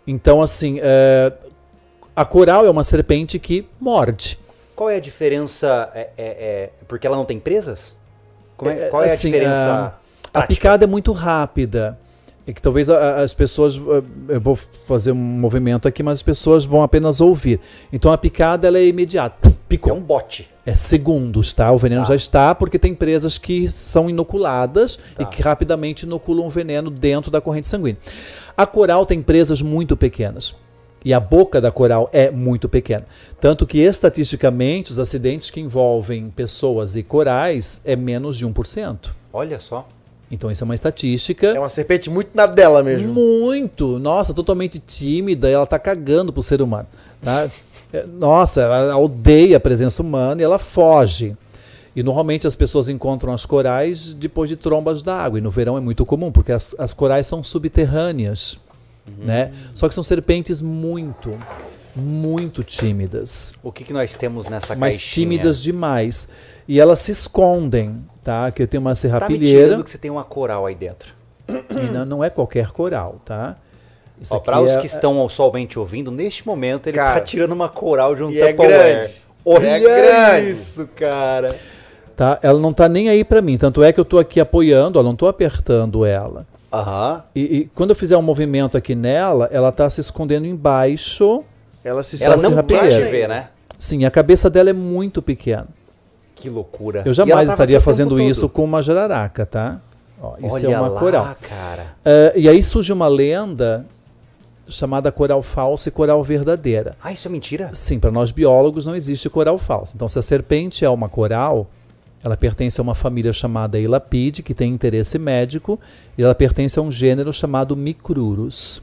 Então, assim, é, a coral é uma serpente que morde. Qual é a diferença? É, é- é- porque ela não tem presas? Como é- É, qual é assim, a diferença? a- A picada é muito rápida. É que talvez as pessoas. uh, Eu vou fazer um movimento aqui, mas as pessoas vão apenas ouvir. Então a picada ela é imediata. É Picou. um bote. É segundos, tá? O veneno Tá. já está, porque tem presas que são inoculadas Tá. e que rapidamente inoculam o veneno dentro da corrente sanguínea. A coral tem presas muito pequenas. E a boca da coral é muito pequena. Tanto que, estatisticamente, os acidentes que envolvem pessoas e corais é menos de 1%. Olha só. Então, isso é uma estatística. É uma serpente muito na dela mesmo. Muito! Nossa, totalmente tímida, e ela tá cagando pro ser humano. Tá? É, Nossa, ela odeia a presença humana e ela foge. E normalmente as pessoas encontram as corais depois de trombas d'água. E no verão é muito comum, porque as, as corais são subterrâneas. Né? Só que são serpentes muito, muito tímidas. O que, que nós temos nessa Mas caixinha? tímidas demais. E elas se escondem, tá? Que eu tenho uma Tá serrapilheira. tirando que você tem uma coral aí dentro. E não, não é qualquer coral, tá? Ó, para os é- que estão somente ouvindo, neste momento ele Cara, tá tirando uma coral de um e é Tupperware. grande. Olha É grande. isso, cara. Tá? Ela não tá nem aí pra mim. Tanto é que eu tô aqui apoiando, eu não tô apertando ela. Aham. E, e quando eu fizer um movimento aqui nela, ela tá se escondendo embaixo. Ela se Ela Ela não te ver, né? Sim, a cabeça dela é muito pequena. Que loucura. Eu jamais estaria fazendo isso com uma jararaca, tá? Ó, isso Olha é uma lá, coral. cara. Ah, e aí surge uma lenda chamada coral falsa e coral verdadeira. Ah, isso é mentira? Sim, para nós biólogos não existe coral falso. Então, se a serpente é uma coral, ela pertence a uma família chamada Elapide, que tem interesse médico, e ela pertence a um gênero chamado Micrurus.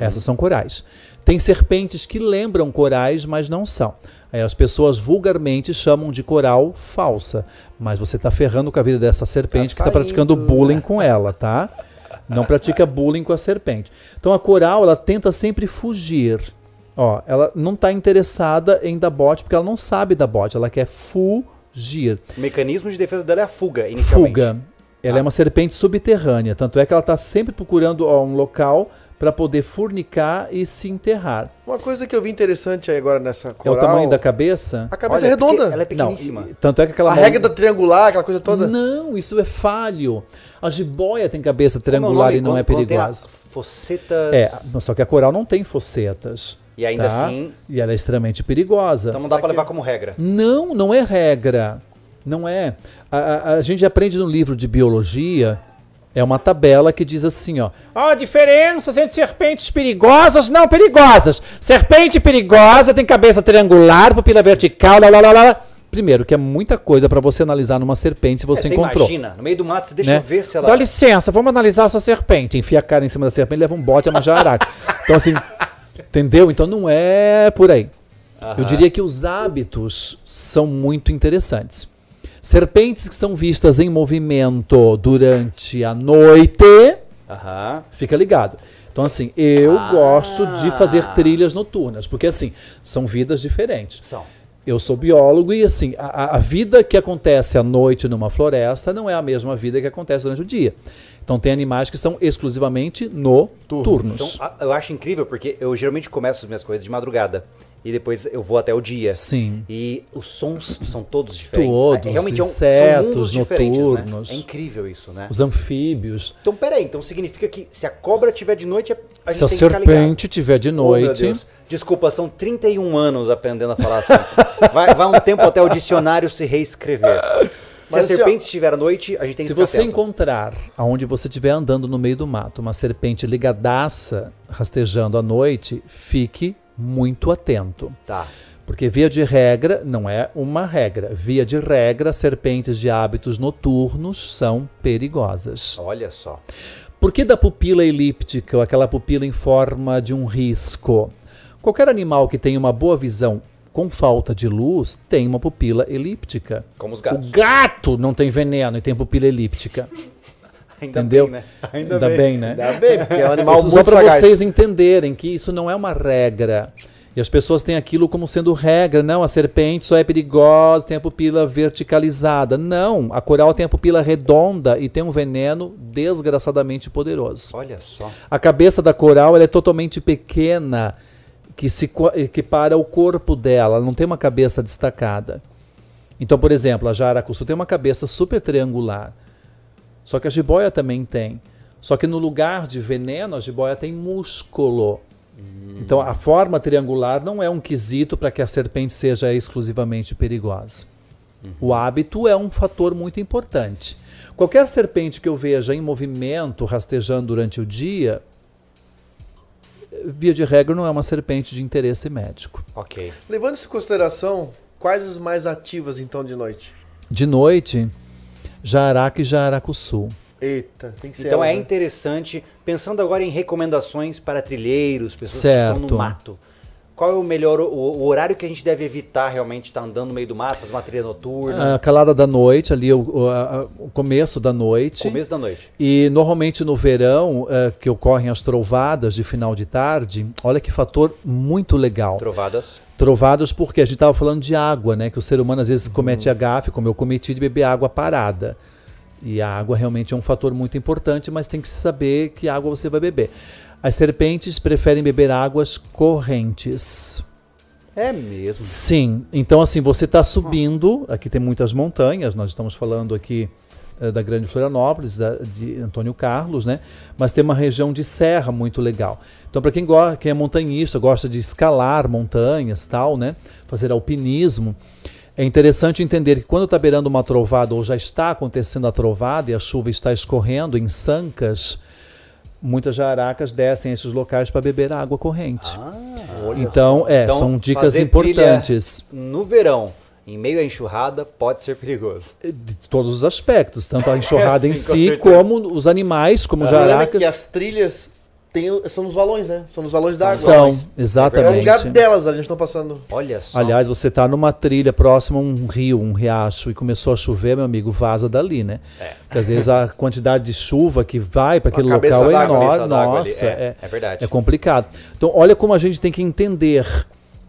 Essas são corais. Tem serpentes que lembram corais, mas não são. Aí as pessoas vulgarmente chamam de coral falsa, mas você está ferrando com a vida dessa serpente que está praticando bullying com ela, tá? Não pratica bullying com a serpente. Então a coral, ela tenta sempre fugir. Ó, ela não está interessada em dar bote porque ela não sabe dar bote, ela quer fugir. O mecanismo de defesa dela é a fuga, inicialmente. Fuga. Ela é uma serpente subterrânea, tanto é que ela está sempre procurando ó, um local para poder fornicar e se enterrar. Uma coisa que eu vi interessante aí agora nessa É coral... o tamanho da cabeça? A cabeça Olha, é redonda. porque Ela é Não, pequeníssima. e- tanto é que aquela A mão- regra da triangular, aquela coisa toda. Não, isso é falho. A jiboia tem cabeça é triangular nome? e não Quando- é perigosa. Fossetas. É, só que a coral não tem fossetas. E ainda tá? assim- E ela é extremamente perigosa. Então não dá pra Aqui, levar como regra. Não, não é regra. Não é. A, a- a gente aprende no livro de biologia, é uma tabela que diz assim, ó. Ó, diferenças entre serpentes perigosas não perigosas. Serpente perigosa tem cabeça triangular, pupila vertical, lá, lá, lá, lá. Primeiro, que é muita coisa para você analisar numa serpente se você É, encontrou. imagina, no meio do mato, você deixa né? eu ver se ela. Dá licença, vamos analisar essa serpente. Enfia a cara em cima da serpente, leva um bote a manjaraca. então, assim, entendeu? Então não é por aí. Eu diria que os hábitos são muito interessantes. Serpentes que são vistas em movimento durante a noite, Aham. fica ligado. Então, assim, eu Ah. gosto de fazer trilhas noturnas, porque, assim, são vidas diferentes. São. Eu sou biólogo e, assim, a, a- vida que acontece à noite numa floresta não é a mesma vida que acontece durante o dia. Então, tem animais que são exclusivamente noturnos. Então, eu acho incrível porque eu geralmente começo as minhas coisas de madrugada. E depois eu vou até o dia. Sim. E os sons são todos diferentes. Todos, É, realmente é um, insetos são mundos diferentes, né? noturnos. É incrível isso, né? Os anfíbios. Então, peraí. Então significa que se a cobra tiver de noite, a gente Se a tem que ficar ligado. serpente tiver de Oh, meu noite. Deus. Desculpa, são 31 anos aprendendo a falar assim. vai, vai um tempo até o dicionário se reescrever. Se Mas a assim, serpente estiver à noite, a gente tem Se que ficar você atento. encontrar, aonde você estiver andando no meio do mato, uma serpente ligadaça rastejando à noite, fique muito atento. Tá. Porque via de regra, não é uma regra, via de regra, serpentes de hábitos noturnos são perigosas. Olha só. Por que da pupila elíptica, ou aquela pupila em forma de um risco? Qualquer animal que tenha uma boa visão com falta de luz tem uma pupila elíptica. Como os O gatos. gato não tem veneno e tem pupila elíptica. Ainda entendeu? bem, né? Ainda, Ainda bem. bem, né? Ainda bem, porque é um animal só para vocês entenderem que isso não é uma regra. E as pessoas têm aquilo como sendo regra. Não, a serpente só é perigosa, tem a pupila verticalizada. Não, a coral tem a pupila redonda e tem um veneno desgraçadamente poderoso. Olha só. A cabeça da coral ela é totalmente pequena, que se equipara ao corpo dela, ela não tem uma cabeça destacada. Então, por exemplo, a jaracuçu tem uma cabeça super triangular. Só que a jiboia também tem. Só que no lugar de veneno, a jiboia tem músculo. Então, a forma triangular não é um quesito para que a serpente seja exclusivamente perigosa. O hábito é um fator muito importante. Qualquer serpente que eu veja em movimento, rastejando durante o dia, via de regra, não é uma serpente de interesse médico. Ok. Levando isso em consideração, quais as mais ativas então de noite? De noite, jararaca e jaracuçu. Eita, tem que ser Então ela, é né? interessante, pensando agora em recomendações para trilheiros, pessoas que estão Certo. no mato. Qual é o melhor, o, o horário que a gente deve evitar realmente estar andando no meio do mato, fazer uma trilha noturna, A calada da noite, ali o, o- a- o começo da noite. começo da noite? E normalmente no verão, eh, que ocorrem as trovadas de final de tarde, olha que fator muito legal. Trovadas. Trovadas porque a gente estava falando de água, né? Que o ser humano às vezes comete a gafe, como eu cometi, de beber água parada. E a água realmente é um fator muito importante, mas tem que saber que água você vai beber. As serpentes preferem beber águas correntes. É mesmo. Sim, então assim, você está subindo, aqui tem muitas montanhas, nós estamos falando aqui da Grande Florianópolis, da- de Antônio Carlos, né? Mas tem uma região de serra muito legal. Então, para quem, go- quem é montanhista, gosta de escalar montanhas tal, né? Fazer alpinismo, é interessante entender que quando está beirando uma trovada ou já está acontecendo a trovada e a chuva está escorrendo em sancas, muitas jararacas descem a esses locais para beber água corrente. Ah, então, é, Então, são dicas importantes. No verão, em meio à enxurrada, pode ser perigoso. De todos os aspectos, tanto a enxurrada em Sim, com si, certeza. como os animais, como O problema é jaracas. que as trilhas tem, são nos valões, né? São nos valões da água. São, É É o exatamente. lugar delas ali, eles estão passando. Olha só. Aliás, você está numa trilha próxima a um rio, um riacho, e começou a chover, meu amigo, vaza dali, né? É. Porque às vezes a quantidade de chuva que vai para aquele local é enorme. Nossa, é, é, é verdade. é complicado. Então, olha como a gente tem que entender.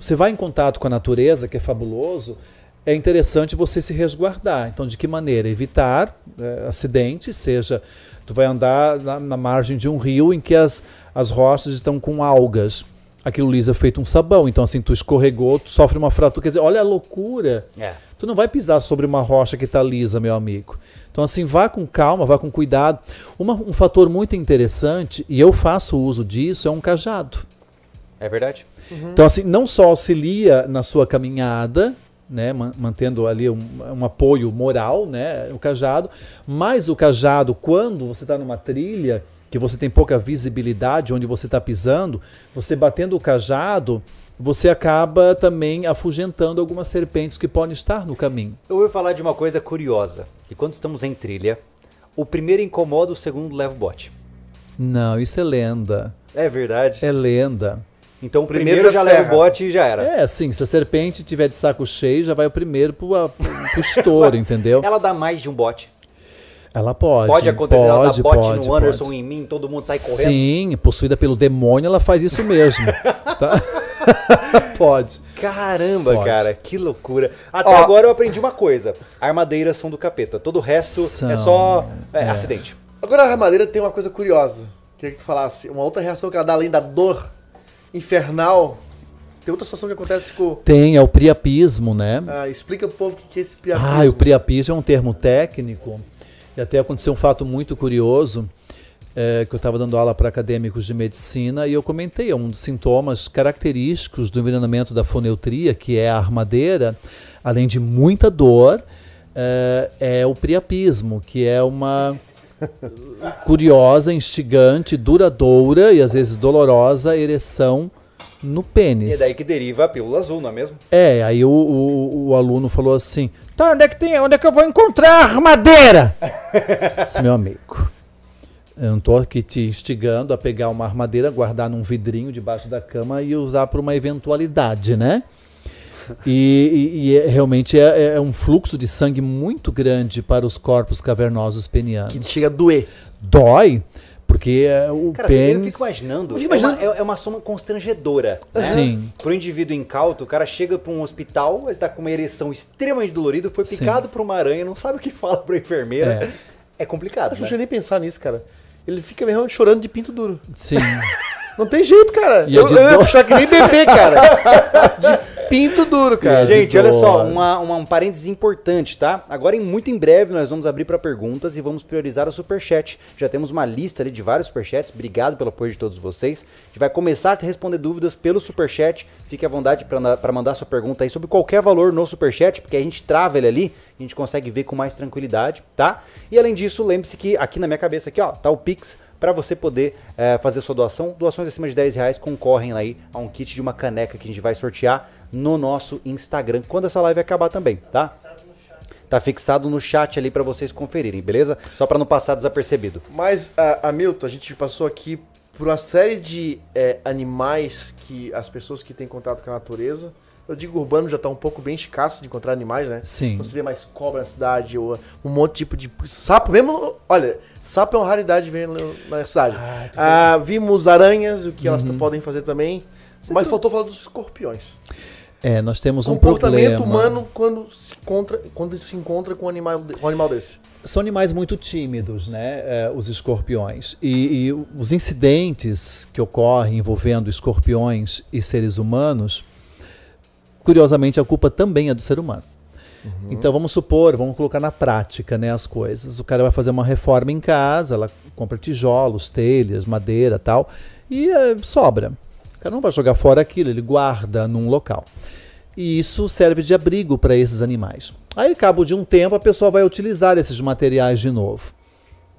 Você vai em contato com a natureza, que é fabuloso, é interessante você se resguardar. Então, de que maneira? Evitar eh, acidentes, seja tu vai andar na, na margem de um rio em que as, as rochas estão com algas. Aquilo lisa feito um sabão. Então, assim, tu escorregou, tu sofre uma fratura. Quer dizer, olha a loucura. É. Tu não vai pisar sobre uma rocha que está lisa, meu amigo. Então, assim, vá com calma, vá com cuidado. Uma- um fator muito interessante, e eu faço uso disso, é um cajado. É verdade? Então, assim, não só auxilia na sua caminhada, né, man- mantendo ali um, um apoio moral, né, o cajado, mas o cajado, quando você está numa trilha, que você tem pouca visibilidade onde você está pisando, você batendo o cajado, você acaba também afugentando algumas serpentes que podem estar no caminho. Eu vou falar de uma coisa curiosa, que quando estamos em trilha, o primeiro incomoda, o segundo leva o bote. Não, isso é lenda. É verdade. É lenda. Então o Primeiro primeiro já leva o bote e já era. É assim, se a serpente tiver de saco cheio, já vai o primeiro pro, a- pro estouro, entendeu? Ela dá mais de um bote. Ela pode. Pode acontecer, ela pode, dá bote pode, no Anderson pode. em mim, todo mundo sai correndo. Sim, possuída pelo demônio, ela faz isso mesmo. tá? pode. Caramba, Pode. cara, que loucura. Até Ó. agora eu aprendi uma coisa. Armadeiras são do capeta. Todo o resto é São, só é, acidente. Agora a armadeira tem uma coisa curiosa. Queria que tu falasse. Uma outra reação que ela dá além da dor infernal. Tem outra situação que acontece com. Tem, é o priapismo, né? Ah, explica pro povo o que que é esse piapismo. Ah, o priapismo é um termo técnico. E até aconteceu um fato muito curioso, é, que eu estava dando aula para acadêmicos de medicina e eu comentei, é um dos sintomas característicos do envenenamento da foneutria, que é a armadeira, além de muita dor, é, é o priapismo, que é uma curiosa, instigante, duradoura e às vezes dolorosa ereção no E pênis. é daí que deriva a pílula azul, não é mesmo? É, aí o, o, o aluno falou assim: tá, onde é que tem? Onde é que eu vou encontrar a armadeira? Disse, meu amigo, eu não tô aqui te instigando a pegar uma armadeira, guardar num vidrinho debaixo da cama e usar para uma eventualidade, né? E, e- e é- realmente é, é um fluxo de sangue muito grande para os corpos cavernosos penianos. Que chega a doer. Dói, porque é, o Cara, assim, eu pênis. fico imaginando. Eu fico é, uma, imaginando- é- é uma soma constrangedora. Né? Sim. Pro indivíduo incauto, o cara chega pra um hospital, ele tá com uma ereção extremamente dolorida, foi Sim. picado por uma aranha, não sabe o que fala pra enfermeira. É, complicado. Acho que não Né? cheguei nem pensar nisso, cara. Ele fica mesmo chorando de pinto duro. Sim. Não tem jeito, cara. E é eu, de eu ia puxar que nem bebê, cara. De pinto duro, cara. Gente, olha só, uma, uma- um parênteses importante, tá? Agora, em muito em breve, nós vamos abrir para perguntas e vamos priorizar o superchat. Já temos uma lista ali de vários superchats. Obrigado pelo apoio de todos vocês. A gente vai começar a responder dúvidas pelo superchat. Fique à vontade para mandar sua pergunta aí sobre qualquer valor no superchat, porque a gente trava ele ali, a gente consegue ver com mais tranquilidade, tá? E além disso, lembre-se que aqui na minha cabeça, aqui, ó, tá o Pix para você poder eh, fazer sua doação. Doações acima de 10 reais concorrem aí a um kit de uma caneca que a gente vai sortear no nosso Instagram, quando essa live acabar também, tá? Tá fixado no chat ali para vocês conferirem, beleza? Só para não passar desapercebido. Mas, a, Hamilton, a gente passou aqui por uma série de é, animais que as pessoas que têm contato com a natureza. Eu digo urbano já tá um pouco bem escasso de encontrar animais, né? Sim. Você vê mais cobra na cidade, ou um monte de tipo de sapo. Mesmo, olha, sapo é uma raridade ver na cidade. Ah, vimos aranhas, o que elas Uhum. podem fazer também. Mas faltou falar dos escorpiões. É, nós temos um Comportamento problema. humano quando se encontra, quando se encontra com um animal, um animal desse. São animais muito tímidos, né? eh, os escorpiões. E, e os incidentes que ocorrem envolvendo escorpiões e seres humanos, curiosamente, a culpa também é do ser humano. Então vamos supor, vamos colocar na prática né, as coisas. O cara vai fazer uma reforma em casa, ela compra tijolos, telhas, madeira tal, e eh, sobra. O cara não vai jogar fora aquilo, ele guarda num local. E isso serve de abrigo para esses animais. Aí, ao cabo de um tempo, a pessoa vai utilizar esses materiais de novo.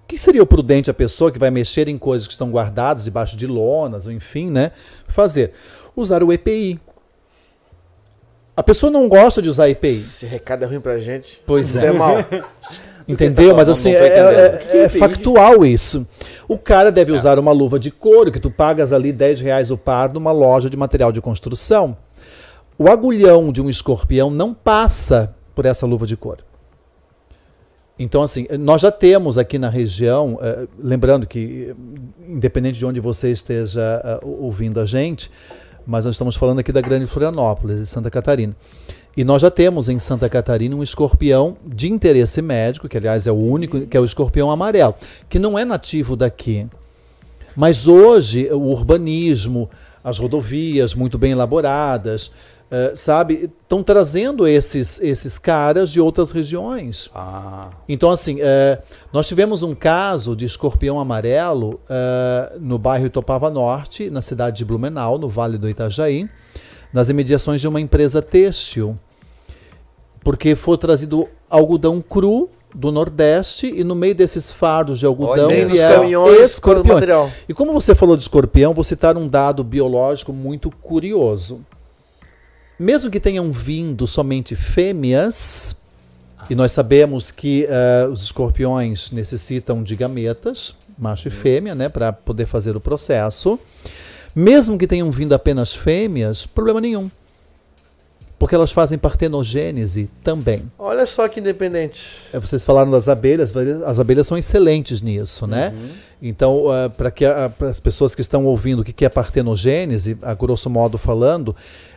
O que seria o prudente a pessoa que vai mexer em coisas que estão guardadas debaixo de lonas, ou enfim, né? Fazer? Usar o EPI. A pessoa não gosta de usar EPI. Esse recado é ruim pra gente. Pois é. tem mal. Entendeu? Mas assim, é, é- é é EPI? factual isso. O cara deve usar uma luva de couro, que tu pagas ali 10 reais o par numa loja de material de construção. O agulhão de um escorpião não passa por essa luva de couro. Então, assim, nós já temos aqui na região, eh, lembrando que, eh, independente de onde você esteja eh, ouvindo a gente, mas nós estamos falando aqui da Grande Florianópolis, de Santa Catarina. E nós já temos em Santa Catarina um escorpião de interesse médico, que aliás é o único, que é o escorpião amarelo, que não é nativo daqui. Mas hoje o urbanismo, as rodovias muito bem elaboradas, eh, sabe, estão trazendo esses, esses caras de outras regiões. Ah, Então, assim, eh, nós tivemos um caso de escorpião amarelo eh, no bairro Itopava Norte, na cidade de Blumenau, no Vale do Itajaí, nas imediações de uma empresa têxtil, porque foi trazido algodão cru do Nordeste e no meio desses fardos de algodão Olha, vieram caminhões com o escorpiões. material. E como você falou de escorpião, vou citar um dado biológico muito curioso. Mesmo que tenham vindo somente fêmeas, e nós sabemos que eh, os escorpiões necessitam de gametas, macho e fêmea, né, para poder fazer o processo. Mesmo que tenham vindo apenas fêmeas, problema nenhum. Porque elas fazem partenogênese também. Olha só que independente. É, Vocês falaram das abelhas, as abelhas são excelentes nisso, né? Então, para que para as pessoas que estão ouvindo o que que é partenogênese, a grosso modo falando,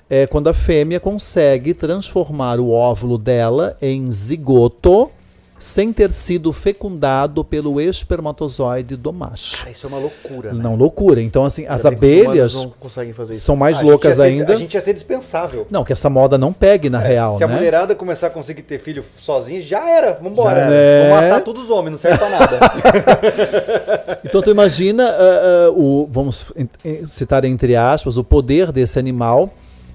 é quando a fêmea consegue transformar o óvulo dela em zigoto sem ter sido fecundado pelo espermatozoide do macho. cara, isso é uma loucura, né? Não loucura. Então, assim, as abelhas humanos não conseguem fazer isso. são mais loucas ser- ainda. A gente ia ser dispensável. Não, que essa moda não pegue na É, real, se a né? mulherada começar a conseguir ter filho sozinha, já era. Vambora. Já. Vou É. matar todos os homens, não serve pra nada. Então tu imagina ah, ah, o, vamos citar entre aspas, o poder desse animal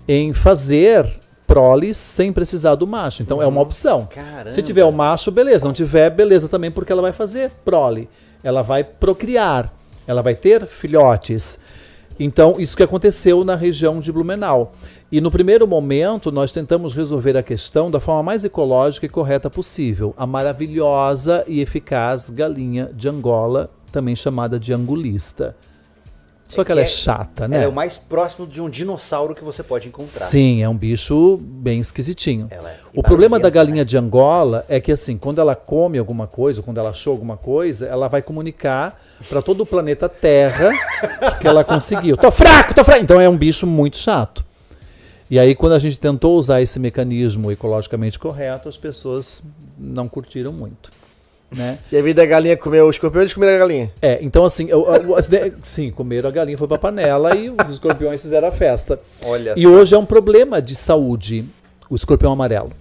em fazer proles sem precisar do macho. Então é uma opção. Caramba. Se tiver o macho, beleza. Não tiver, beleza também, porque ela vai fazer prole. Ela vai procriar. Ela vai ter filhotes. Então, isso que aconteceu na região de Blumenau. E no primeiro momento, nós tentamos resolver a questão da forma mais ecológica e correta possível. A maravilhosa e eficaz galinha de Angola, também chamada de angulista. Só É que ela é é- chata, né? Ela é o mais próximo de um dinossauro que você pode encontrar. Sim, é um bicho bem esquisitinho. É O problema da galinha né? de Angola é que assim, quando ela come alguma coisa, quando ela achou alguma coisa, ela vai comunicar para todo o planeta Terra que ela conseguiu. Tô fraco, tô fraco. Então é um bicho muito chato. E aí quando a gente tentou usar esse mecanismo ecologicamente correto, as pessoas não curtiram muito, né? E a vida da galinha comer o escorpião, eles comeram a galinha. É, então assim, as de- sim, comeram a galinha, foi pra panela e os escorpiões fizeram a festa. Olha E só. hoje é um problema de saúde o escorpião amarelo.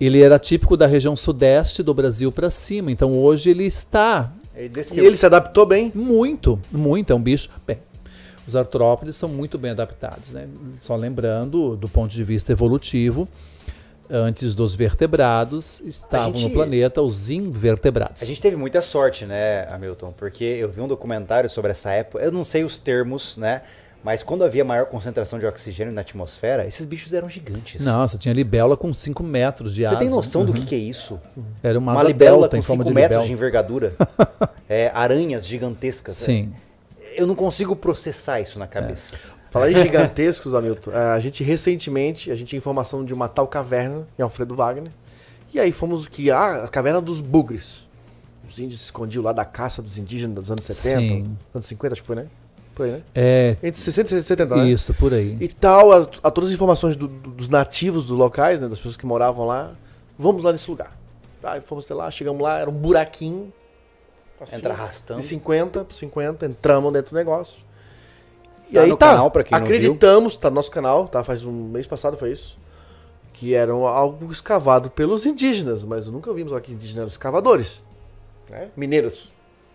Ele era típico da região sudeste do Brasil para cima, então hoje ele está Ele E ele se adaptou bem. muito, muito, é um bicho. Bem, os artrópodes são muito bem adaptados, né? Só lembrando, do ponto de vista evolutivo, antes dos vertebrados estavam gente- no planeta os invertebrados. A gente teve muita sorte, né, Hamilton? Porque eu vi um documentário sobre essa época. Eu não sei os termos, né? Mas quando havia maior concentração de oxigênio na atmosfera, esses bichos eram gigantes. Nossa, tinha libélula com 5 metros de Você asa. tem noção do Uhum. que, que é isso? Era uma, Uma libélula com forma 5 de metros de envergadura. É, aranhas gigantescas. Sim. Eu não consigo processar isso na cabeça. Falar em gigantescos, Hamilton, eh, a gente recentemente, a gente tinha informação de uma tal caverna em Alfredo Wagner. E aí fomos que ah, a caverna dos bugres. Os índios se escondiam lá da caça dos indígenas dos anos 70, Sim. anos 50, acho que foi, né? Por aí, né? É, Entre 60 e 70, né? isso, por aí. E tal, a, a todas as informações do- do- dos nativos dos locais, né? Das pessoas que moravam lá. Vamos lá nesse lugar. Aí fomos até lá, chegamos lá, era um buraquinho. assim, Entra arrastando. De 50 por 50, entramos dentro do negócio. E Tá aí no tá, canal, pra quem não acreditamos, tá no nosso canal, tá? Faz um mês passado foi isso. Que era um- algo escavado pelos indígenas, mas nunca vimos aqui indígenas eram escavadores. Né? Mineiros.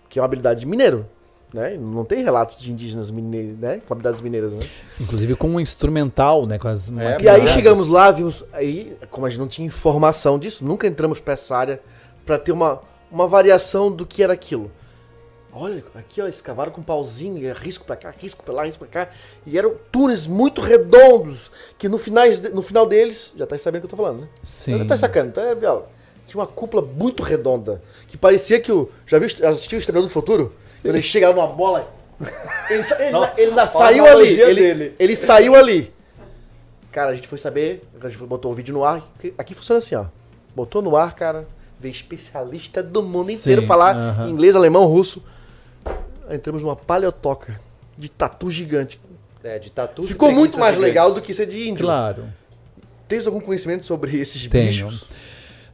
Que é uma habilidade de mineiro. Né? Não tem relatos de indígenas mineiros, né? Com habilidades mineiras, né? Inclusive com um instrumental, né? Com as É, E aí chegamos lá, vimos. Aí, como a gente não tinha informação disso, nunca entramos pra essa área pra ter uma, uma variação do que era aquilo. Olha, aqui ó, escavaram com um pauzinho, é risco pra cá, risco pra lá, risco pra cá. E eram túneis muito redondos, que no, finais, de- no final deles, já tá sabendo o que eu tô falando, né? Sim. Tá sacando, tá, Viola? Tinha uma cúpula muito redonda, que parecia que o... Já viu, assistiu o Estrelador do Futuro? Ele chegava numa bola... Ele, ele, ele saiu ali, ele, ele saiu ali. Cara, a gente foi saber, a gente botou o vídeo no ar, que aqui funciona assim, ó. Botou no ar, cara, veio especialista do mundo Sim, inteiro falar aham. inglês, alemão, russo. Entramos numa paleotoca de tatu gigante. É, de tatu. Ficou muito mais gigantes. legal do que ser de índio. Claro. Tens algum conhecimento sobre esses Tenho. bichos?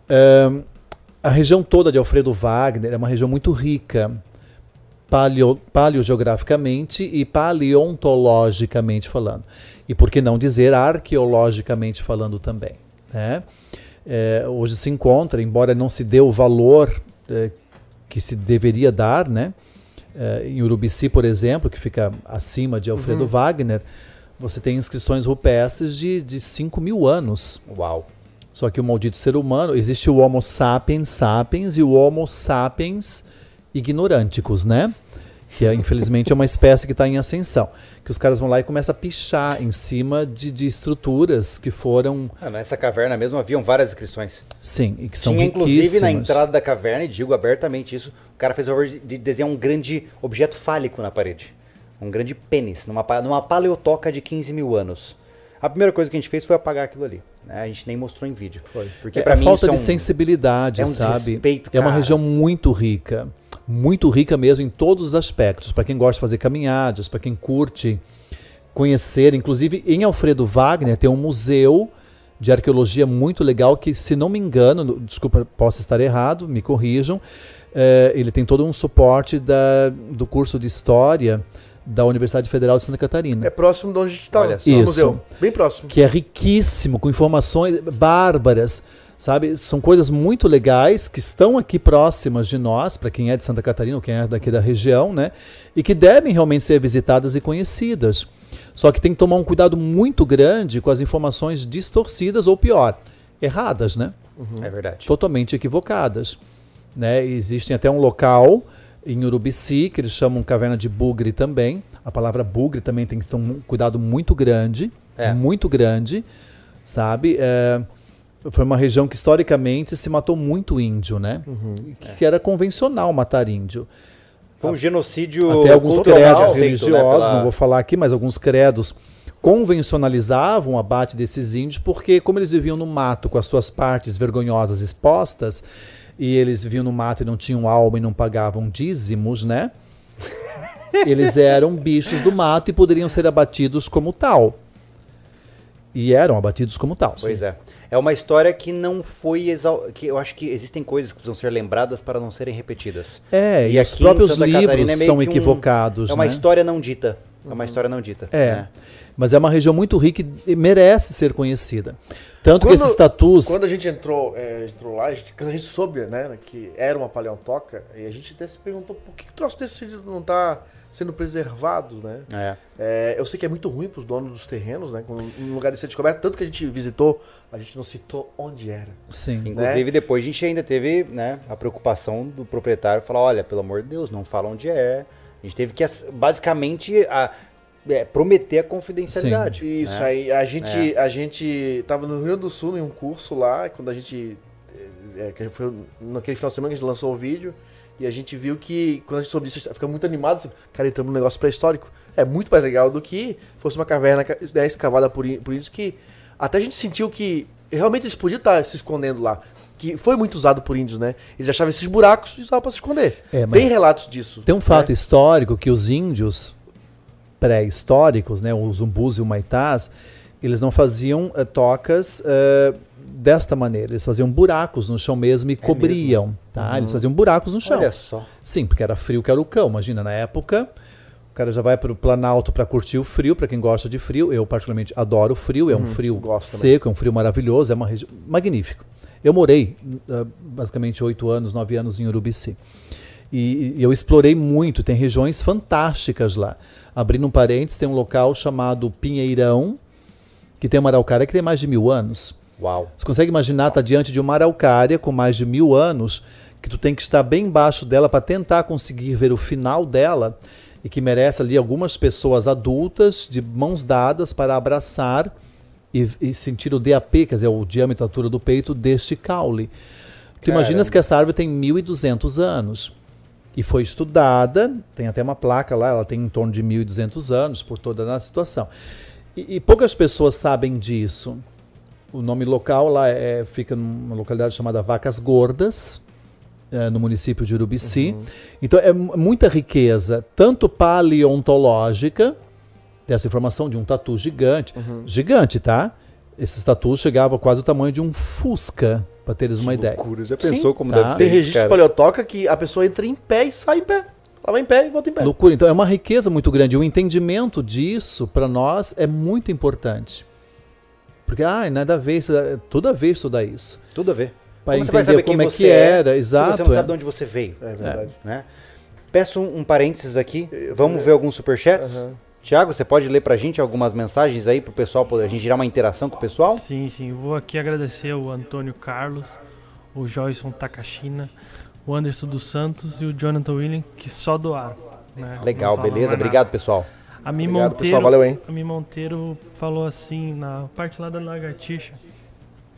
Ahn, a região toda de Alfredo Wagner é uma região muito rica paleo, paleogeograficamente e paleontologicamente falando. E por que não dizer arqueologicamente falando também. Né? É, hoje se encontra, embora não se dê o valor é, que se deveria dar, né? É, em Urubici, por exemplo, que fica acima de Alfredo Wagner, você tem inscrições rupestres de, de 5 mil anos. Uau. Só que o maldito ser humano, existe o Homo sapiens sapiens e o Homo sapiens ignoranticus, né? Que é, infelizmente é uma espécie que está em ascensão. Que os caras vão lá e começam a pichar em cima de, de estruturas que foram, Ah, nessa caverna mesmo haviam várias inscrições. sim, e que são Tinha inclusive na entrada da caverna, e digo abertamente isso, o cara fez o favor de de desenhar um grande objeto fálico na parede. Um grande pênis, numa, numa paleotoca de 15 mil anos. A primeira coisa que a gente fez foi apagar aquilo ali. né? A gente nem mostrou em vídeo. Foi. Porque é, pra a mim falta é de um- sensibilidade, é um sabe? é uma região muito rica, muito rica mesmo em todos os aspectos. Para quem gosta de fazer caminhadas, para quem curte conhecer, inclusive em Alfredo Wagner tem um museu de arqueologia muito legal que, se não me engano, no- desculpa, posso estar errado, me corrijam. eh, ele tem todo um suporte da, do curso de história da Universidade Federal de Santa Catarina É próximo de onde a gente estava. Olha só. no Isso. museu. Bem próximo. que é riquíssimo, com informações bárbaras, sabe? São coisas muito legais que estão aqui próximas de nós, para quem é de Santa Catarina ou quem é daqui da região, né? E que devem realmente ser visitadas e conhecidas. Só que tem que tomar um cuidado muito grande com as informações distorcidas ou pior, erradas, né? É verdade. totalmente equivocadas. Né? Existem até um local em Urubici que eles chamam caverna de bugre também. A palavra bugre também tem que ter um cuidado muito grande, É. muito grande, sabe? É, foi uma região que historicamente se matou muito índio, né? Que era convencional matar índio. Foi um genocídio Até alguns credos né, religiosos, pela- não vou falar aqui, mas alguns credos convencionalizavam o abate desses índios, porque como eles viviam no mato com as suas partes vergonhosas expostas, e eles viviam no mato e não tinham alma e não pagavam dízimos, né? Eles eram bichos do mato e poderiam ser abatidos como tal. E eram abatidos como tal. Pois é. É uma história que não foi exal... que eu acho que existem coisas que precisam ser lembradas para não serem repetidas. É, e, os aqui em próprios Santa livros é são que um- equivocados. É uma né? história não dita. É uma história não dita. É. né? Mas é uma região muito rica e merece ser conhecida. Tanto que Quando- esses tatus. Quando a gente entrou, é, entrou lá, a gente- quando a gente soube, né, que era uma paleontoca, e a gente até se perguntou por que, que o troço desse não tá sendo preservado, né? É. É, eu sei que é muito ruim pros donos dos terrenos, né? Quando um lugar de ser descoberto, tanto que a gente visitou, a gente não citou onde era. Sim. Inclusive, depois a gente ainda teve né, a preocupação do proprietário falar: olha, pelo amor de Deus, não fala onde é. A gente teve que, basicamente, a- é, prometer a confidencialidade. Isso, né? aí a gente, a gente tava no Rio Grande do Sul em um curso lá, quando a gente. É, que foi naquele final de semana que a gente lançou o vídeo, e a gente viu que quando a gente soube disso, a gente fica muito animado, assim, cara, entramos num negócio pré-histórico. É muito mais legal do que fosse uma caverna né, escavada por, por índios que até a gente sentiu que realmente eles podiam estar se escondendo lá. Que foi muito usado por índios, né? Eles achavam esses buracos e usavam pra se esconder. É, Tem relatos disso. Tem um fato né? histórico que os índios pré-históricos, né, os umbus e o maitás, eles não faziam eh, tocas eh, desta maneira. Eles faziam buracos no chão mesmo e cobriam. Tá? Eles faziam buracos no chão. Olha só. Sim, porque era frio que era o cão. Imagina, na época, o cara já vai para o Planalto para curtir o frio, para quem gosta de frio. Eu, particularmente, adoro frio. É um frio gosto também. seco, é um frio maravilhoso, é uma região magnífico. Eu morei ah, basicamente oito anos, nove anos em Urubici. E, e eu explorei muito, tem regiões fantásticas lá. Abrindo um parênteses, tem um local chamado Pinheirão, que tem uma araucária que tem mais de mil anos. Uau. Você consegue imaginar estar diante de uma araucária com mais de mil anos que tu tem que estar bem embaixo dela para tentar conseguir ver o final dela e que merece ali algumas pessoas adultas de mãos dadas para abraçar e, e sentir o DAP, quer dizer, o diâmetro, a altura do peito deste caule. Tu imaginas que essa árvore tem 1.200 anos e foi estudada, tem até uma placa lá, ela tem em torno de 1.200 anos por toda a situação. E, e, poucas pessoas sabem disso. O nome local lá é, fica numa localidade chamada Vacas Gordas, é, no município de Urubici. Uhum. Então é muita riqueza, tanto paleontológica, dessa informação de um tatu gigante. Uhum. Gigante, tá? Esses tatus chegavam quase o tamanho de um Fusca, para teres uma ideia. Loucura. Já pensou Sim, como tá. deve ser? Tem registro paleotoca que a pessoa entra em pé e sai em pé. Ela vai em pé e volta em pé. Loucura. Então é uma riqueza muito grande. O entendimento disso, para nós, é muito importante. Porque, ah, nada a ver, tudo a ver estudar isso. Tudo a ver. Para entender você vai como é que é, era, exato. Se você não sabe de onde você veio. É verdade. Né? Peço um, um parênteses aqui. Vamos ver alguns superchats? Uhum. Tiago, você pode ler para a gente algumas mensagens aí para o pessoal, para a gente gerar uma interação com o pessoal? Sim, sim. Vou aqui agradecer o Antônio Carlos, o Joyson Takashina, o Anderson dos Santos e o Jonathan William, que só doaram. Né? Legal, beleza. Obrigado, pessoal. A Mi Obrigado, Monteiro, pessoal. Valeu, hein? A Mi Monteiro falou assim, na parte lá da lagartixa,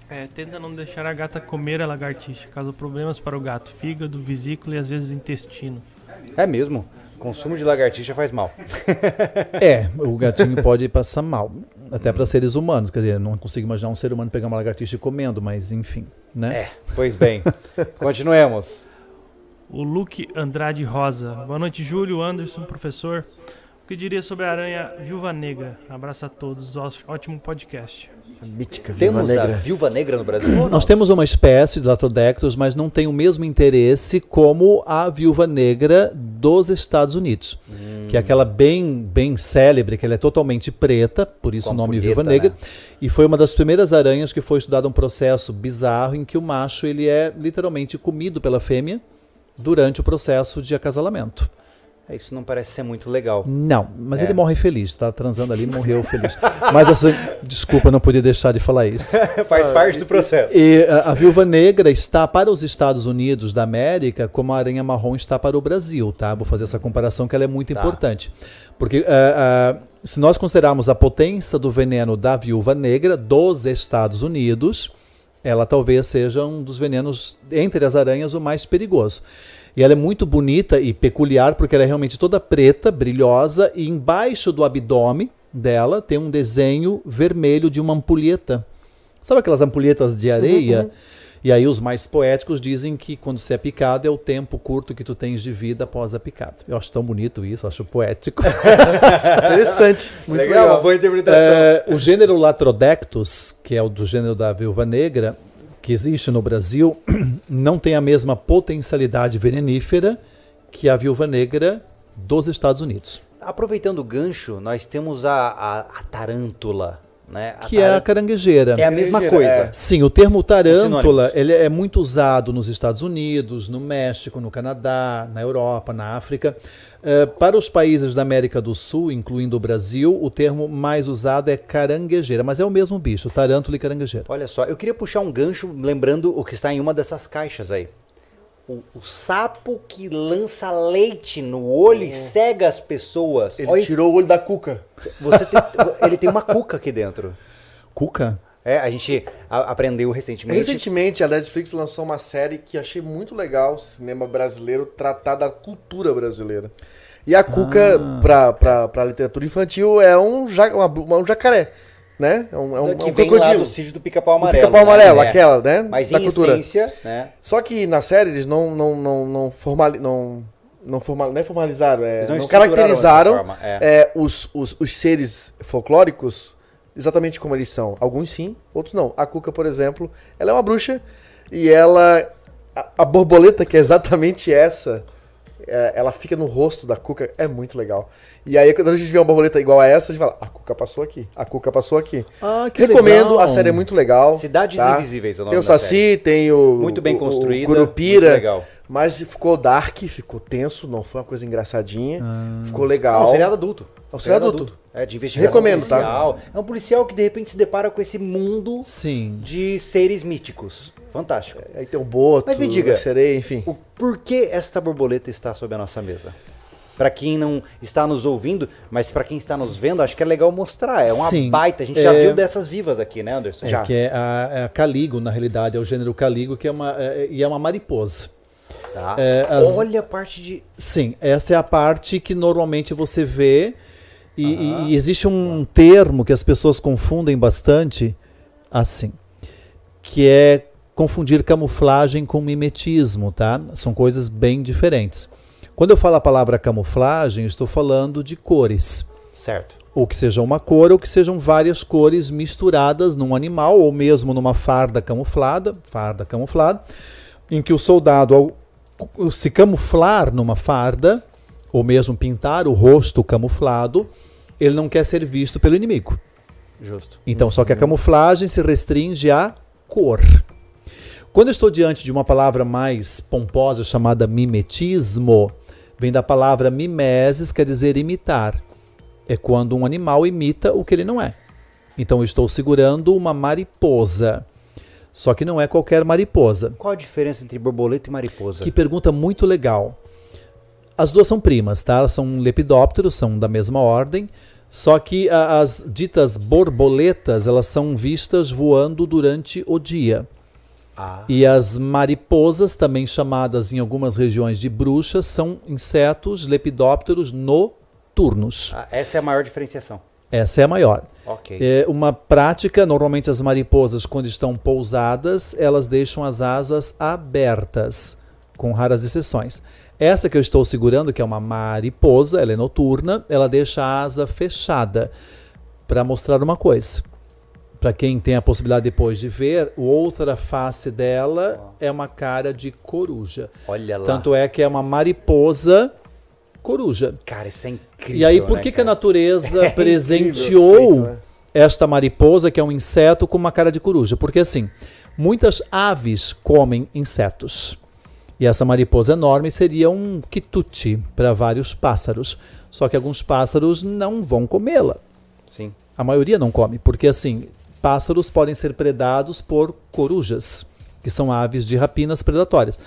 é, tenta não deixar a gata comer a lagartixa, causa problemas para o gato, fígado, vesícula e às vezes intestino. É mesmo? Consumo de lagartixa faz mal. é, o gatinho pode passar mal. Até para seres humanos. Quer dizer, não consigo imaginar um ser humano pegar uma lagartixa e comendo, mas enfim, né? É, pois bem. Continuemos. O Luke Andrade Rosa. Boa noite, Júlio, Anderson, professor. O que diria sobre a aranha viúva negra? Abraço a todos. Ótimo podcast. Mítica Viúva Temos Negra. a Viúva Negra no Brasil? Nós temos uma espécie de Latrodectus, mas não tem o mesmo interesse como a Viúva Negra dos Estados Unidos. Hum. Que é aquela bem, bem célebre, que ela é totalmente preta, por isso Com o nome Viúva Negra. Né? E foi uma das primeiras aranhas que foi estudado um processo bizarro em que o macho ele é literalmente comido pela fêmea durante o processo de acasalamento. É, isso não parece ser muito legal. Não, mas é. ele morre feliz, tá transando ali, morreu feliz. Mas assim, desculpa, não podia deixar de falar isso. Faz parte do processo. E a, a, viúva negra está para os Estados Unidos da América como a aranha marrom está para o Brasil, tá? Vou fazer essa comparação que ela é muito tá. importante. Porque uh, uh, se nós considerarmos a potência do veneno da viúva negra dos Estados Unidos, ela talvez seja um dos venenos entre as aranhas o mais perigoso. E ela é muito bonita e peculiar porque ela é realmente toda preta, brilhosa, e embaixo do abdômen dela tem um desenho vermelho de uma ampulheta. Sabe aquelas ampulhetas de areia? Uhum. E aí os mais poéticos dizem que quando você é picado é o tempo curto que tu tens de vida após a picada. Eu acho tão bonito isso, acho poético. Interessante. Muito legal, legal. boa interpretação. É, o gênero Latrodectus, que é o do gênero da viúva negra, que existe no Brasil não tem a mesma potencialidade venenífera que a viúva negra dos Estados Unidos. Aproveitando o gancho, nós temos a, a, a tarântula. Né? A que é a caranguejeira. É a mesma coisa. É. Sim, o termo tarântula ele é muito usado nos Estados Unidos, no México, no Canadá, na Europa, na África. Uh, para os países da América do Sul, incluindo o Brasil, o termo mais usado é caranguejeira, mas é o mesmo bicho, tarântula e caranguejeira. Olha só, eu queria puxar um gancho lembrando o que está em uma dessas caixas aí. O, o sapo que lança leite no olho e cega as pessoas. Ele Olha, tirou o olho da cuca. Você tem, ele tem uma cuca aqui dentro. Cuca? É, a gente a, aprendeu recentemente. Recentemente a Netflix lançou uma série que achei muito legal, cinema brasileiro, tratar da cultura brasileira. E a Cuca, ah. pra, pra, pra literatura infantil, é um, ja, uma, um jacaré. Né? É um, é um, que é um vem crocodilo. lá do sítio do pica-pau amarelo. Pica-pau amarelo, é. aquela, né? Mas da em cultura. essência, né? Só que na série eles não, não, não, não, formali, não, não, formal, não é formalizaram, é, não, não caracterizaram é. É, os, os, os seres folclóricos exatamente como eles são. Alguns sim, outros não. A Cuca, por exemplo, ela é uma bruxa e ela. A, a borboleta, que é exatamente essa, é, ela fica no rosto da Cuca, é muito legal. E aí, quando a gente vê uma borboleta igual a essa, a gente fala: a Cuca passou aqui, a Cuca passou aqui. Ah, que Recomendo, legal. a série é muito legal. Cidades tá? Invisíveis, é o nome Tem o Saci, série. tem o. Muito bem construído. O Curupira. Mas ficou dark, ficou tenso, não foi uma coisa engraçadinha. Ah. Ficou legal. É um seriado adulto. É um seriado adulto. adulto. É de investigação Recomendo, tá? policial. Tá? É um policial que de repente se depara com esse mundo Sim. de seres míticos. Fantástico. É, aí tem o boto, Mas me diga, sereia, enfim. O porquê esta borboleta está sob a nossa mesa? Para quem não está nos ouvindo, mas para quem está nos vendo, acho que é legal mostrar. É uma Sim, baita. A gente é... já viu dessas vivas aqui, né, Anderson? É, já. que é a, é a caligo, na realidade, é o gênero caligo, que é uma, é, e é uma mariposa. Tá. É, as... Olha a parte de. Sim, essa é a parte que normalmente você vê e, e, existe um termo que as pessoas confundem bastante, assim, que é confundir camuflagem com mimetismo, tá? São coisas bem diferentes. Quando eu falo a palavra camuflagem, estou falando de cores. Certo. Ou que seja uma cor, ou que sejam várias cores misturadas num animal, ou mesmo numa farda camuflada, farda camuflada, em que o soldado, ao se camuflar numa farda, ou mesmo pintar o rosto camuflado, ele não quer ser visto pelo inimigo. Justo. Então, só que a camuflagem se restringe à cor. Quando eu estou diante de uma palavra mais pomposa chamada mimetismo, vem da palavra mimesis, quer dizer imitar. É quando um animal imita o que ele não é. Então eu estou segurando uma mariposa. Só que não é qualquer mariposa. Qual a diferença entre borboleta e mariposa? Que pergunta muito legal. As duas são primas, tá? São lepidópteros, são da mesma ordem. Só que as ditas borboletas, elas são vistas voando durante o dia. Ah. E as mariposas, também chamadas em algumas regiões de bruxas, são insetos lepidópteros noturnos. Ah, essa é a maior diferenciação. Essa é a maior. Okay. É uma prática, normalmente as mariposas, quando estão pousadas, elas deixam as asas abertas, com raras exceções. Essa que eu estou segurando, que é uma mariposa, ela é noturna, ela deixa a asa fechada para mostrar uma coisa. Para quem tem a possibilidade depois de ver, outra face dela é uma cara de coruja. Olha lá. Tanto é que é uma mariposa coruja. Cara, isso é incrível. E aí, por né, que, que a natureza é presenteou feito, né? esta mariposa, que é um inseto, com uma cara de coruja? Porque assim, muitas aves comem insetos. E essa mariposa enorme seria um quitute para vários pássaros. Só que alguns pássaros não vão comê-la. Sim. A maioria não come, porque assim, pássaros podem ser predados por corujas, que são aves de rapinas predatórias.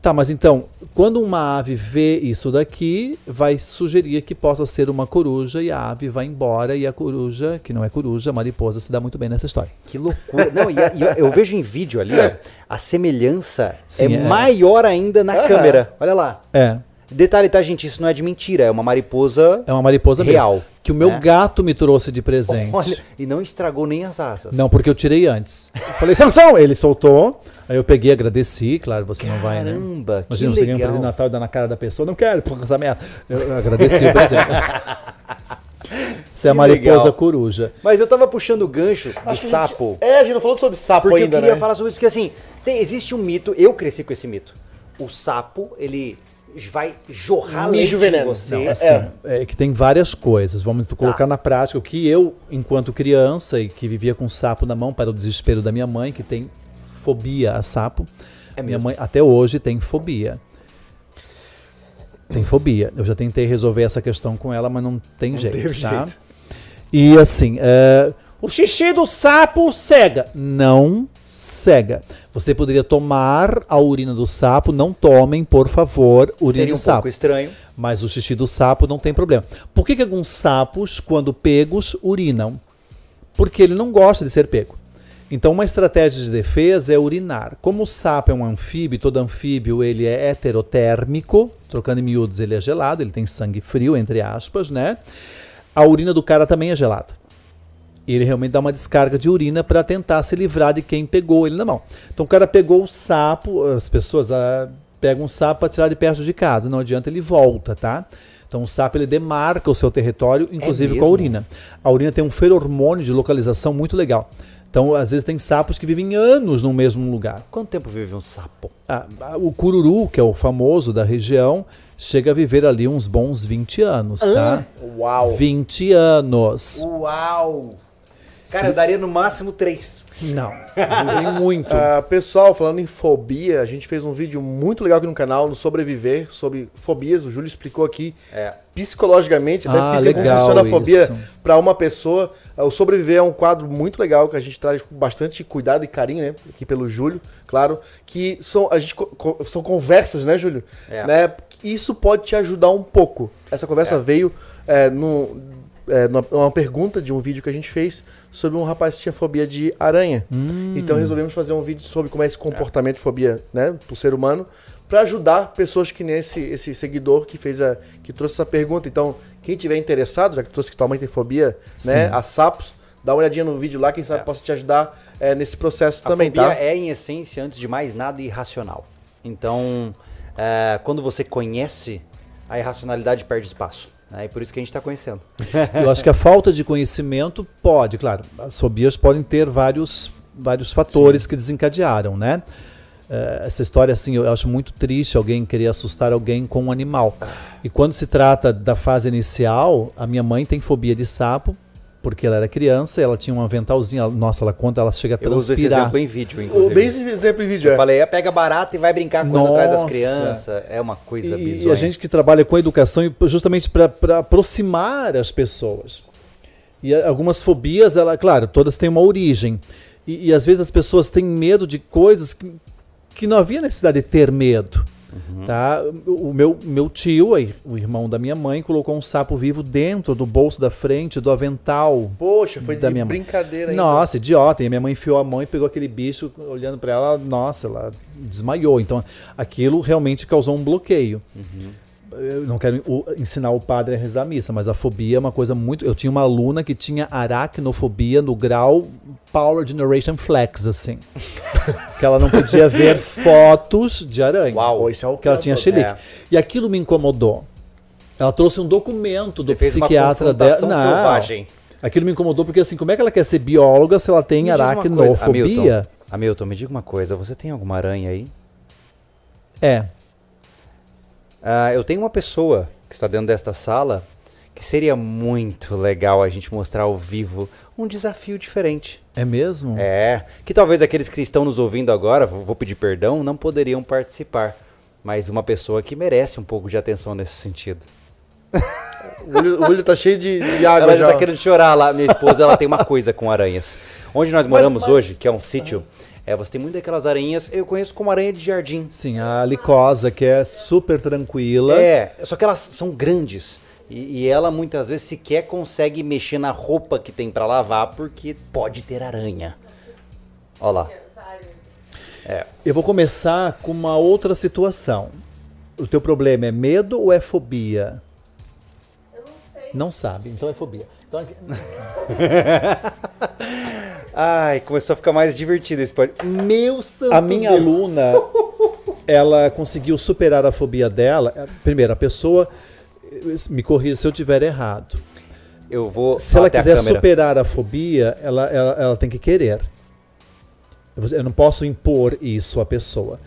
Tá, mas então, quando uma ave vê isso daqui, vai sugerir que possa ser uma coruja e a ave vai embora e a coruja, que não é coruja, a mariposa se dá muito bem nessa história. Que loucura. Não, e, a, e eu vejo em vídeo ali, ó, a semelhança Sim, é, é, maior ainda na câmera. Olha lá. É. Detalhe, tá, gente? Isso não é de mentira, é uma mariposa. É uma mariposa real. Mesmo, que o meu né? gato me trouxe de presente. Olha, e não estragou nem as asas. Não, porque eu tirei antes. Falei, Sansão! Ele soltou. Aí eu peguei, agradeci, claro, você Caramba, não vai, né? Caramba, Imagina, você ganha um presente de Natal e dá na cara da pessoa. Não quero, porra, essa merda. Eu agradeci o presente. Você é a mariposa legal. coruja. Mas eu tava puxando o gancho do Acho sapo. Gente, é, a gente não falou sobre sapo porque ainda, eu queria né? falar sobre isso, porque assim, tem, existe um mito, eu cresci com esse mito. O sapo, ele vai jorrar Mijo leite veneno. você. Não, assim, é. é. que tem várias coisas. Vamos colocar tá. na prática o que eu, enquanto criança e que vivia com sapo na mão para o desespero da minha mãe, que tem fobia a sapo. É minha mãe até hoje tem fobia. Tem fobia. Eu já tentei resolver essa questão com ela, mas não tem não jeito, tá? Jeito. E assim, uh, o xixi do sapo cega. Não cega. Você poderia tomar a urina do sapo, não tomem, por favor, urina Seria um sapo. pouco estranho. Mas o xixi do sapo não tem problema. Por que, que alguns sapos, quando pegos, urinam? Porque ele não gosta de ser pego. Então, uma estratégia de defesa é urinar. Como o sapo é um anfíbio, todo anfíbio ele é heterotérmico, trocando em miúdos, ele é gelado, ele tem sangue frio, entre aspas, né? A urina do cara também é gelada. E ele realmente dá uma descarga de urina para tentar se livrar de quem pegou ele na mão. Então o cara pegou o sapo, as pessoas ah, pegam um sapo para tirar de perto de casa, não adianta, ele volta, tá? Então o sapo ele demarca o seu território, inclusive é com a urina. A urina tem um feromônio de localização muito legal. Então, às vezes tem sapos que vivem anos no mesmo lugar. Quanto tempo vive um sapo? Ah, o cururu, que é o famoso da região, chega a viver ali uns bons 20 anos, tá? Uau! 20 anos. Uau! Cara, eu daria no máximo três. Não, tem muito. Uh, pessoal, falando em fobia, a gente fez um vídeo muito legal aqui no canal, no Sobreviver, sobre fobias. O Júlio explicou aqui É. psicologicamente, até Ah, física, como funciona a fobia para uma pessoa. Uh, O Sobreviver é um quadro muito legal que a gente traz com bastante cuidado e carinho, né? Aqui pelo Júlio, claro. Que são, a gente, co- co- são conversas, né, Júlio? É. Né? Isso pode te ajudar um pouco. Essa conversa É. veio é, no, é, uma pergunta de um vídeo que a gente fez sobre um rapaz que tinha fobia de aranha. Hum. Então resolvemos fazer um vídeo sobre como é esse comportamento de fobia, né, pro ser humano, para ajudar pessoas que nem esse, esse seguidor que fez a que trouxe essa pergunta. Então, quem tiver interessado, já que trouxe que tua mãe tem fobia, né, Sim. a sapos, dá uma olhadinha no vídeo lá, quem sabe É. possa te ajudar é, nesse processo A também, fobia tá? é, em essência, antes de mais nada, irracional. Então, é, quando você conhece, a irracionalidade perde espaço. E por isso que a gente está conhecendo. Eu acho que a falta de conhecimento pode, claro, as fobias podem ter vários, vários fatores que desencadearam, né? Eh, essa história, assim, eu acho muito triste alguém querer assustar alguém com um animal. E quando se trata da fase inicial, a minha mãe tem fobia de sapo, porque ela era criança, ela tinha um aventalzinho, nossa, ela conta, ela chega a Eu uso esse transpirar. exemplo em vídeo, O inclusive. bem esse exemplo em vídeo, Eu é. falei, é, pega barata e vai brincar correndo atrás das Nossa. crianças. É uma coisa E, bizonha. e a gente que trabalha com educação e justamente para aproximar as pessoas. E a- algumas fobias, ela, claro, todas têm uma origem. E, e às vezes as pessoas têm medo de coisas que, que não havia necessidade de ter medo. Tá? O meu, meu tio, o irmão da minha mãe, colocou um sapo vivo dentro do bolso da frente do avental. Poxa, foi Da de minha mãe. brincadeira ainda. Nossa, idiota. E a minha mãe enfiou a mão e pegou aquele bicho, olhando para ela, nossa, ela desmaiou. Então, aquilo realmente causou um bloqueio. Eu não quero ensinar o padre a rezar a missa, mas a fobia é uma coisa muito. Eu tinha uma aluna que tinha aracnofobia no grau Power Generation Flex, assim. que ela não podia ver fotos de aranha. Uau. Esse é o Que ela tinha xilique. É. E aquilo me incomodou. Ela trouxe um documento Você do psiquiatra dela. confrontação selvagem. Aquilo me incomodou porque assim, como é que ela quer ser bióloga se ela tem Me aracnofobia? Hamilton, Hamilton, me diga uma coisa. Você tem alguma aranha aí? É. Ah, eu tenho uma pessoa que está dentro desta sala que seria muito legal a gente mostrar ao vivo um desafio diferente. É mesmo? É, que talvez aqueles que estão nos ouvindo agora, vou pedir perdão, não poderiam participar. Mas uma pessoa que merece um pouco de atenção nesse sentido. O olho, o olho tá cheio de, de água ela já já. tá querendo chorar lá. Minha esposa, ela tem uma coisa com aranhas. Onde nós moramos mas- hoje, que é um sítio, é, você tem muito daquelas aranhas, eu conheço como aranha de jardim. Sim, a licosa, que é super tranquila. É, só que elas são grandes. E, e ela muitas vezes sequer consegue mexer na roupa que tem pra lavar porque pode ter aranha. Olha lá. Eu vou começar com uma outra situação. O teu problema é medo ou é fobia? Eu não sei. Não sabe, então é fobia. Então, aqui- Ai, começou a ficar mais divertido esse podcast. Meu santo a minha Deus. aluna, ela conseguiu superar a fobia dela. É, Primeiro, a pessoa, me corrija se eu tiver errado. Eu vou Se ela a quiser câmera. superar a fobia, ela, ela, ela tem que querer. Eu não posso impor isso à pessoa.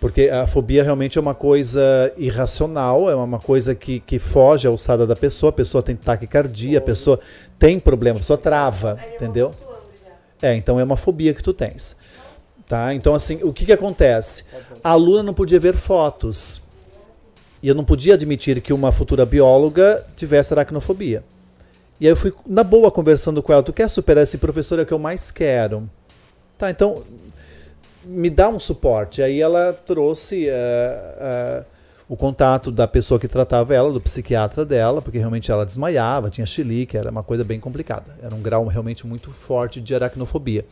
Porque a fobia realmente é uma coisa irracional, é uma coisa que, que foge à alçada da pessoa, a pessoa tem taquicardia, a pessoa tem problema, a pessoa trava, entendeu? É, então é uma fobia que tu tens. Tá? Então, assim, o que, que acontece? A aluna não podia ver fotos. E eu não podia admitir que uma futura bióloga tivesse aracnofobia. E aí eu fui, na boa, conversando com ela. Tu quer superar esse professor? É o que eu mais quero. Tá, então, me dá um suporte. Aí ela trouxe eh, eh, o contato da pessoa que tratava ela, do psiquiatra dela, porque realmente ela desmaiava, tinha chilique, era uma coisa bem complicada. Era um grau realmente muito forte de aracnofobia.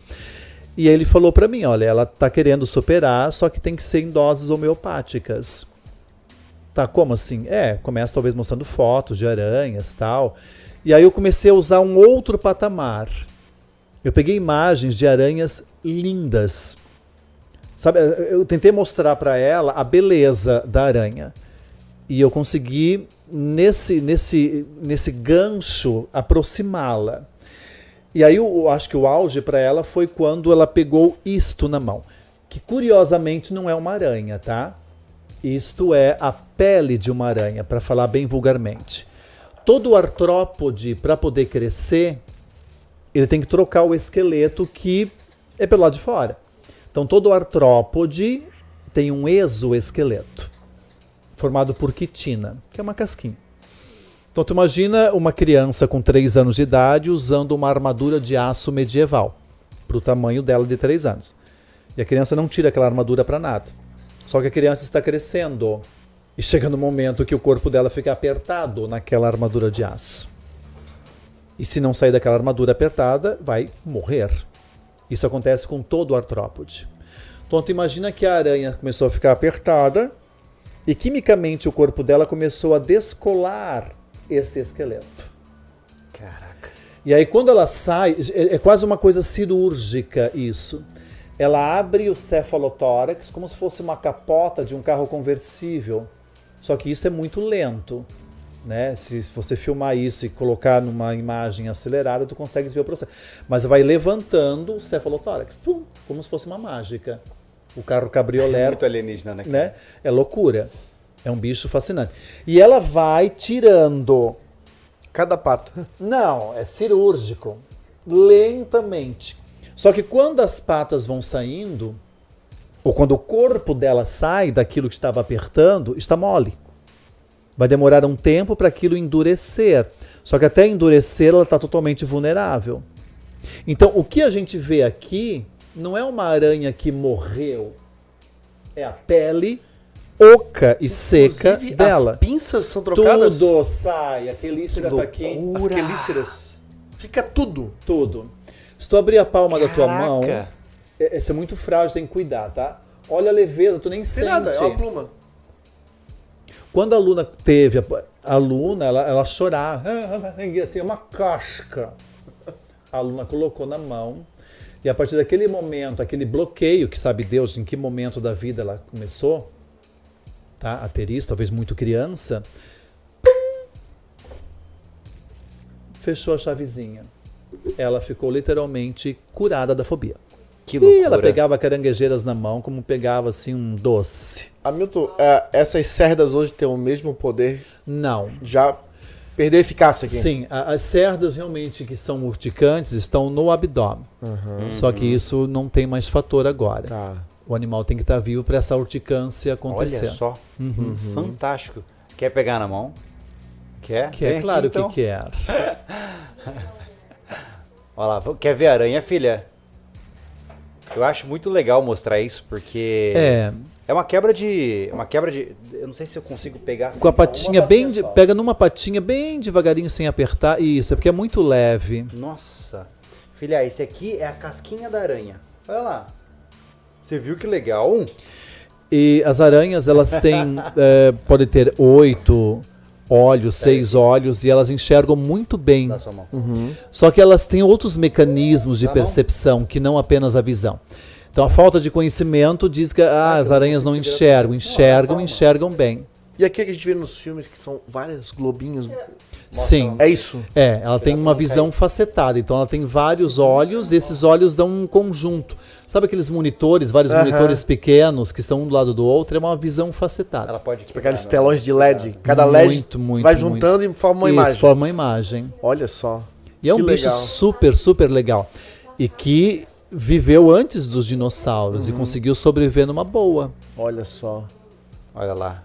E aí ele falou para mim, olha, ela tá querendo superar, só que tem que ser em doses homeopáticas. Tá, como assim? É, começa talvez mostrando fotos de aranhas tal. E aí eu comecei a usar um outro patamar. Eu peguei imagens de aranhas lindas. Sabe, eu tentei mostrar para ela a beleza da aranha. E eu consegui, nesse, nesse, nesse gancho, aproximá-la. E aí eu, acho que o auge para ela foi quando ela pegou isto na mão. Que curiosamente não é uma aranha, tá? Isto é a pele de uma aranha, para falar bem vulgarmente. Todo artrópode, para poder crescer, ele tem que trocar o esqueleto que é pelo lado de fora. Então todo artrópode tem um exoesqueleto formado por quitina, que é uma casquinha. Então tu imagina uma criança com 3 anos de idade usando uma armadura de aço medieval para o tamanho dela de 3 anos. E a criança não tira aquela armadura para nada. Só que a criança está crescendo e chega no momento que o corpo dela fica apertado naquela armadura de aço. E se não sair daquela armadura apertada, vai morrer. Isso acontece com todo o artrópode. Então tu imagina que a aranha começou a ficar apertada e quimicamente o corpo dela começou a descolar esse esqueleto. Caraca. E aí quando ela sai, é, é quase uma coisa cirúrgica isso. Ela abre o cefalotórax como se fosse uma capota de um carro conversível. Só que isso é muito lento. Né? Se você filmar isso e colocar numa imagem acelerada, tu consegue ver o processo. Mas vai levantando o cefalotórax, pum, como se fosse uma mágica. O carro cabriolé. É muito alienígena, né? né? É loucura. É um bicho fascinante. E ela vai tirando. Cada pata. Não, é cirúrgico. Lentamente. Só que quando as patas vão saindo, ou quando o corpo dela sai daquilo que estava apertando, está mole. Vai demorar um tempo para aquilo endurecer. Só que até endurecer ela está totalmente vulnerável. Então o que a gente vê aqui não é uma aranha que morreu, é a pele oca e seca Inclusive, dela. As pinças são trocadas. Tudo sai, a quelícera Que tá aqui. As quelíceras. Fica tudo. tudo. Se tu abrir a palma da tua Caraca. mão, é, esse é muito frágil, tem que cuidar, tá? Olha a leveza, tu nem Tem sente. nada, é uma pluma. Quando a Luna teve, a, Luna, ela, ela chorava, e assim, uma casca. A Luna colocou na mão, e a partir daquele momento, aquele bloqueio, que sabe Deus em que momento da vida ela começou tá, a ter isso, talvez muito criança, fechou a chavezinha. Ela ficou literalmente curada da fobia. Que E loucura. ela pegava caranguejeiras na mão como pegava assim um doce. Hamilton, é, essas cerdas hoje têm o mesmo poder Não, já perder eficácia aqui. Sim, a- as cerdas realmente que são urticantes estão no abdômen. Só que isso não tem mais fator agora. Tá. O animal tem que estar vivo para essa urticância acontecer. Olha só. Fantástico. Quer pegar na mão? Quer? Que é Vem aqui, claro então. que quer. Olha lá, quer ver a aranha, filha? Eu acho muito legal mostrar isso, porque É, é uma quebra de. Uma quebra de. Eu não sei se eu consigo pegar assim, com a só patinha bem. de- pega numa patinha bem devagarinho sem apertar. Isso, é porque é muito leve. Nossa. Filha, esse aqui é a casquinha da aranha. Olha lá. Você viu que legal? E as aranhas, elas têm. é, podem ter oito olhos, seis olhos, e elas enxergam muito bem. Mão. Só que elas têm outros mecanismos de percepção que não apenas a visão. Então a falta de conhecimento diz que ah, as aranhas não enxergam, enxergam, enxergam bem. E aquele que a gente vê nos filmes que são vários globinhos. Sim. É isso. É, ela tem uma visão facetada, então ela tem vários olhos, e esses olhos dão um conjunto. Sabe aqueles monitores, vários Aham. monitores pequenos que estão um do lado do outro? É uma visão facetada. Ela pode Tipo aqueles telões de LED. Cada LED Muito, muito, vai muito. juntando e forma uma Isso, imagem. forma uma imagem. Olha só. E é um Que bicho legal. super, super legal. E que viveu antes dos dinossauros Uhum. e conseguiu sobreviver numa boa. Olha só. Olha lá.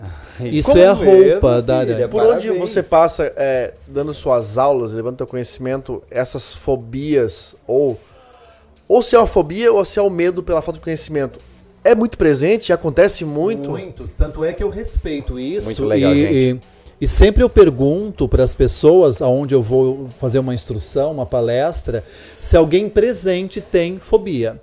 Isso Como é a mesmo, roupa da filha? aranha. Por onde Parabéns. você passa é, dando suas aulas, levando teu conhecimento, essas fobias, ou, ou se é uma fobia ou se é o medo pela falta de conhecimento, é muito presente, acontece muito. Tanto é que eu respeito isso. Muito legal, e, gente. e- e sempre eu pergunto para as pessoas aonde eu vou fazer uma instrução, uma palestra, se alguém presente tem fobia.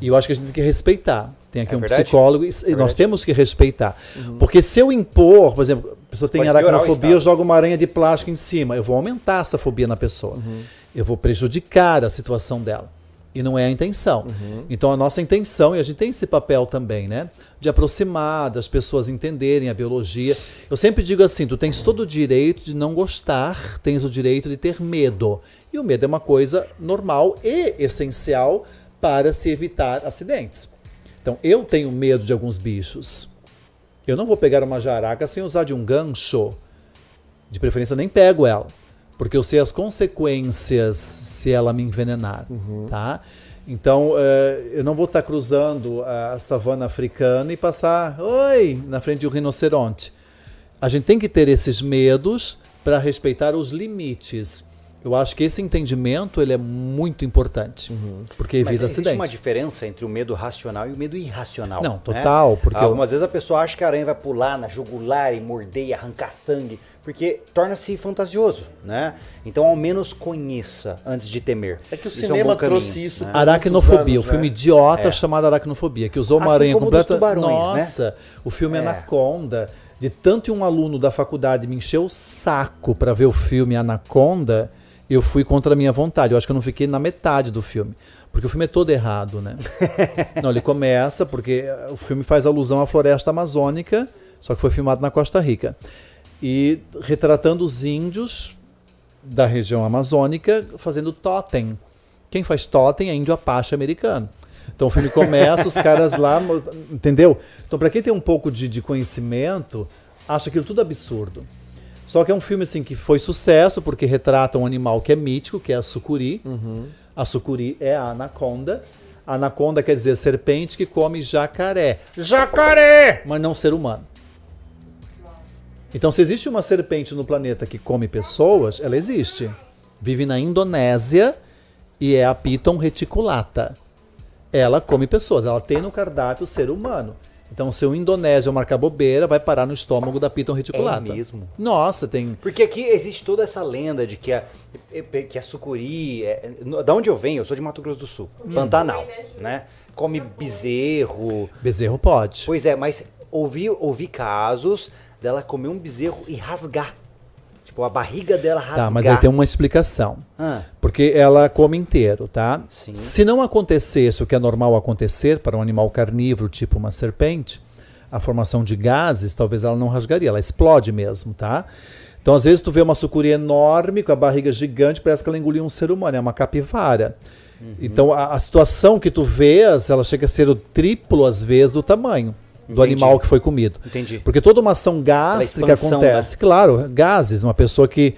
E eu acho que a gente tem que respeitar. Tem aqui É um verdade? psicólogo e e nós temos que respeitar. Porque se eu impor, por exemplo, a pessoa tem pode aracnofobia, eu jogo uma aranha de plástico em cima. Eu vou aumentar essa fobia na pessoa. Eu vou prejudicar a situação dela. E não é a intenção. Então a nossa intenção, e a gente tem esse papel também, né? De aproximar, das pessoas entenderem a biologia. Eu sempre digo assim: tu tens todo o direito de não gostar, tens o direito de ter medo. E o medo é uma coisa normal e essencial para se evitar acidentes. Então eu tenho medo de alguns bichos. Eu não vou pegar uma jaraca sem usar de um gancho. De preferência eu nem pego ela. porque eu sei as consequências se ela me envenenar, tá? Então, eh, eu não vou estar cruzando a savana africana e passar, oi, na frente de um rinoceronte. A gente tem que ter esses medos para respeitar os limites. Eu acho que esse entendimento ele é muito importante, porque Mas evita existe acidente. uma diferença entre o medo racional e o medo irracional. Não, né? total, porque eu- Algumas vezes a pessoa acha que a aranha vai pular na jugular e morder e arrancar sangue, porque torna-se fantasioso, né? Então, ao menos conheça antes de temer. É que o Isso um cinema bom caminho, trouxe isso né? Aracnofobia, muitos o anos, filme né? idiota É. chamado Aracnofobia, que usou uma Assim aranha como completa. tubarões, né? Nossa, o filme É. Anaconda, de tanto um aluno da faculdade me encheu o saco para ver o filme Anaconda, eu fui contra a minha vontade. Eu acho que eu não fiquei na metade do filme. Porque o filme é todo errado, né? não, ele começa porque eh, o filme faz alusão à floresta amazônica, só que foi filmado na Costa Rica. E retratando os índios da região amazônica fazendo totem. Quem faz totem é índio apache americano. Então o filme começa, os caras lá, entendeu? Então para quem tem um pouco de, de conhecimento, acha aquilo tudo absurdo. Só que é um filme assim que foi sucesso porque retrata um animal que é mítico, que é a sucuri. A sucuri é a anaconda. A anaconda quer dizer serpente que come jacaré. Jacaré! Mas não ser humano. Então, se existe uma serpente no planeta que come pessoas, ela existe. Vive na Indonésia e é a Piton reticulata. Ela come pessoas, ela tem no cardápio o ser humano. Então, se o indonésio marcar bobeira, vai parar no estômago da Piton reticulata. É mesmo? Nossa, tem. Porque aqui existe toda essa lenda de que a, que a sucuri. É, da onde eu venho, eu sou de Mato Grosso do Sul, Pantanal, né? Come bezerro. Bezerro pode. Pois é, mas ouvi, ouvi casos dela comer um bezerro e rasgar. Tipo, a barriga dela rasgar. Tá, mas aí tem uma explicação. Ah, Porque ela come inteiro, tá? Sim. Se não acontecesse o que é normal acontecer para um animal carnívoro, tipo uma serpente, a formação de gases, talvez ela não rasgaria, ela explode mesmo, tá? Então, às vezes, tu vê uma sucuri enorme, com a barriga gigante, parece que ela engoliu um ser humano, é uma capivara. Uhum. Então, a, a situação que tu vês, ela chega a ser o triplo, às vezes, do tamanho do Entendi. animal que foi comido. entendi. Porque toda uma ação gástrica expansão, acontece. Claro, gases. Uma pessoa que,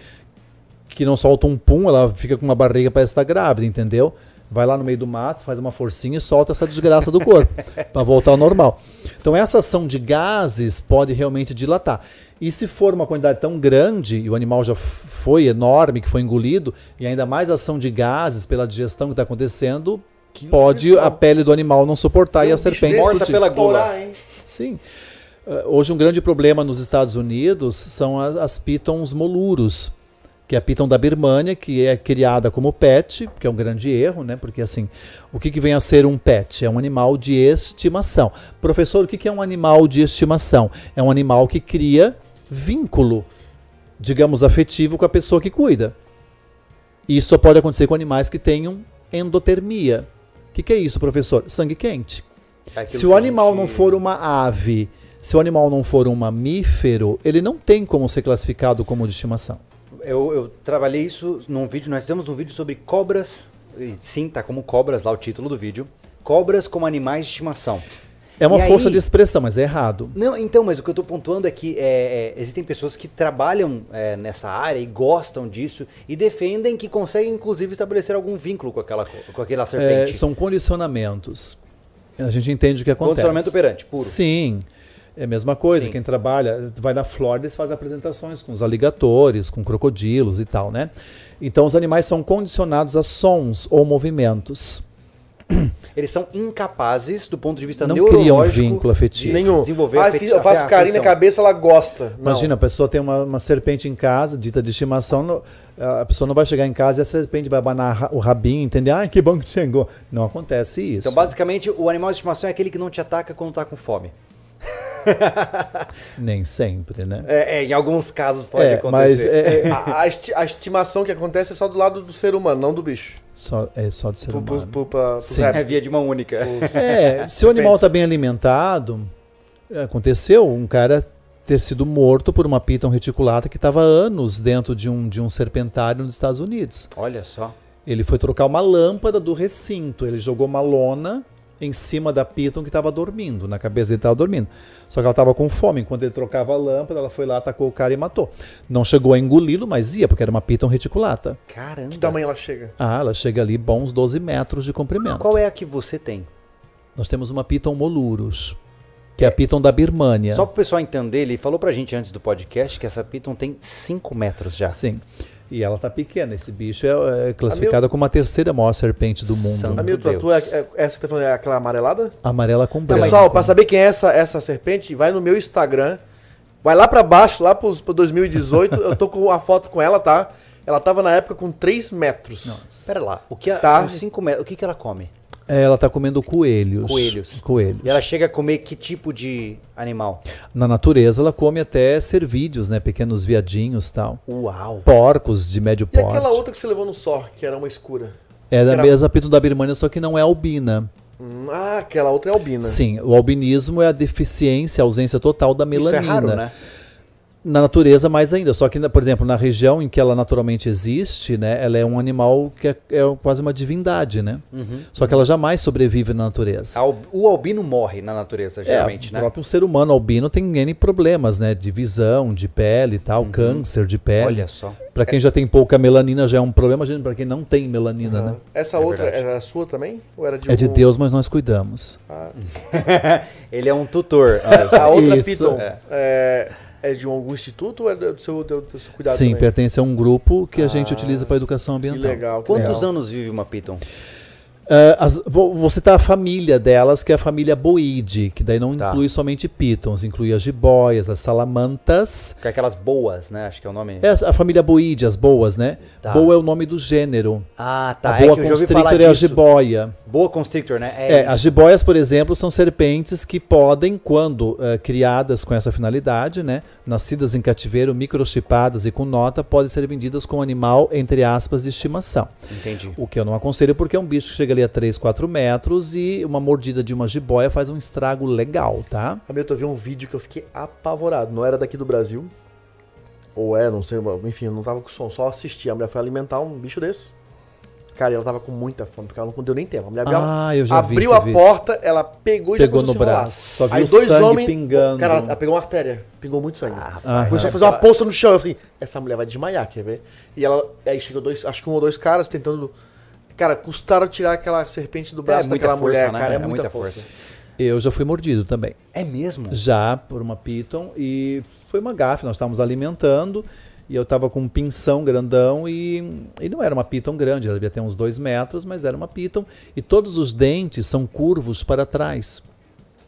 que não solta um pum, ela fica com uma barriga para estar grávida, entendeu? Vai lá no meio do mato, faz uma forcinha e solta essa desgraça do corpo para voltar ao normal. Então essa ação de gases pode realmente dilatar. E se for uma quantidade tão grande e o animal já foi enorme, que foi engolido, e ainda mais ação de gases pela digestão que está acontecendo, pode a pele do animal não suportar e a serpente morta pela gula. Torar, hein? Sim. Uh, Hoje um grande problema nos Estados Unidos são as, as pitons moluros, que é a piton da Birmania, que é criada como pet, que é um grande erro, né? Porque assim, o que, que vem a ser um pet? É um animal de estimação. Professor, o que, que é um animal de estimação? É um animal que cria vínculo, digamos, afetivo com a pessoa que cuida. Isso só pode acontecer com animais que tenham endotermia. O que, que é isso, professor? Sangue quente. É Se o animal gente- não for uma ave, se o animal não for um mamífero, ele não tem como ser classificado como de estimação. Eu, eu trabalhei isso num vídeo, nós fizemos um vídeo sobre cobras. E sim, tá como cobras lá o título do vídeo. Cobras como animais de estimação. É uma E força aí- de expressão, mas é errado. Não, então, mas o que eu tô pontuando é que é, é, existem pessoas que trabalham é, nessa área e gostam disso e defendem que conseguem, inclusive, estabelecer algum vínculo com aquela, com aquela É, serpente. são condicionamentos. A gente entende o que acontece. Condicionamento operante, puro. Sim. É a mesma coisa. Sim. Quem trabalha, vai na Flórida e faz apresentações com os aligatores, com crocodilos e tal, né? Então os animais são condicionados a sons ou movimentos. Eles são incapazes, do ponto de vista Não neurológico, criam vínculo afetivo. de Nenhum. desenvolver Ah, afeti- eu faço a carinho na cabeça, ela gosta. Não. Imagina, a pessoa tem uma, uma serpente em casa, dita de estimação, no- a pessoa não vai chegar em casa e a serpente vai abanar o rabinho, entender? Ah, que bom que chegou. Não acontece isso. Então, basicamente, o animal de estimação é aquele que não te ataca quando tá com fome. Nem sempre, né? É, é, em alguns casos pode É, mas acontecer. é, é A, a esti- a estimação que acontece é só do lado do ser humano, não do bicho. Só, é só de ser Pro- pro- humano. Sim. É via de mão única. É, se o animal está bem alimentado, aconteceu um cara ter sido morto por uma piton reticulata que estava anos dentro de um, de um serpentário nos Estados Unidos. Olha só. Ele foi trocar uma lâmpada do recinto, ele jogou uma lona em cima da Piton que estava dormindo, na cabeça dele estava dormindo. Só que ela estava com fome. Enquanto ele trocava a lâmpada, ela foi lá, atacou o cara e matou. Não chegou a engoli-lo, mas ia, porque era uma Piton reticulata. Caramba. Que tamanho ela chega? Ah, ela chega ali bons 12 metros de comprimento. Qual é a que você tem? Nós temos uma Piton Molurus, que é a Piton da Birmânia. Só para o pessoal entender, ele falou pra gente antes do podcast que essa Piton tem 5 metros já. Sim. E ela tá pequena. Esse bicho é, é classificada como a terceira maior serpente do mundo. Santo Hamilton, Deus. tu é, é- essa que tá falando é aquela amarelada? Amarela com branco. Pessoal, pra saber quem é essa, essa serpente, vai no meu Instagram. Vai lá pra baixo, lá pro 2018. eu tô com a foto com ela, tá? Ela tava na época com 3 metros. Pera lá, o que, a, Tá. os cinco metros, o que, que ela come? É, Ela tá comendo coelhos. Coelhos. Coelhos. E ela chega a comer que tipo de animal? Na natureza, ela come até cervídeos, né? Pequenos viadinhos tal. Uau! Porcos de médio E porte. aquela outra que você levou no SOR, que era uma escura? É da Era- mesma Piton da Birmania, só que não é albina. Hum, ah, aquela outra é albina. Sim, o albinismo é a deficiência, a ausência total da Isso melanina. é raro, né? Na natureza, mais ainda. Só que, por exemplo, na região em que ela naturalmente existe, né, ela é um animal que é, é quase uma divindade, né? Uhum. Só que ela jamais sobrevive na natureza. Al- O albino morre na natureza, geralmente, é, né? O próprio ser humano albino tem N problemas, né? De visão, de pele e tal, câncer de pele. Uhum. Olha só. Pra quem já tem pouca melanina já é um problema, gente, pra quem não tem melanina, né? Essa É outra verdade. era sua também? Ou era de É de Deus, mas nós cuidamos. Ele é um tutor. A outra Isso. Piton É. é. de algum instituto ou é do seu, do, do seu cuidado Sim, também? pertence a um grupo que a gente utiliza para educação Que ambiental. legal. que Quantos legal. anos vive uma Piton? Ah, as- vou, citar a família delas, que é a família Boide, que daí não Tá. inclui somente pitons, inclui as jiboias, as salamantas. Com aquelas boas, né? Acho que é o nome. É a família Boide, as boas, né? Tá. Boa é o nome do gênero. Ah, tá. a é boa que falar constrictor é a jiboia. Boa constrictor, né? É, isso. as jiboias, por exemplo, são serpentes que podem, quando eh, criadas com essa finalidade, né, nascidas em cativeiro, microchipadas e com nota, podem ser vendidas com animal, entre aspas, de estimação. Entendi. O que eu não aconselho porque é um bicho que chega ali a 3, 4 metros e uma mordida de uma jiboia faz um estrago legal, tá? Hamilton, eu vi um vídeo que eu fiquei apavorado. Não era daqui do Brasil. Ou é, não sei. Enfim, eu não tava com som, só assisti. A mulher foi alimentar um bicho desse. Cara, e ela tava com muita fome, porque ela não deu nem tempo. A mulher abriu, Ah, eu já vi abriu a vídeo. porta, ela pegou e Pegou já no braço, só viu Aí dois homens. pingando. Cara, ela pegou uma artéria. Pingou muito sangue. Ah, Começou a fazer uma poça no chão. Eu falei, essa mulher vai desmaiar, quer ver? E ela. Aí chegou dois, acho que um ou dois caras tentando. Cara, custaram tirar aquela serpente do braço É daquela força, mulher, né? cara. É, É muita, muita força. força. Eu já fui mordido também. É mesmo? Já por uma piton e foi uma gafe, nós estávamos alimentando e eu estava com um pinção grandão e, e não era uma piton grande, ela devia ter uns dois metros, mas era uma piton e todos os dentes são curvos para trás.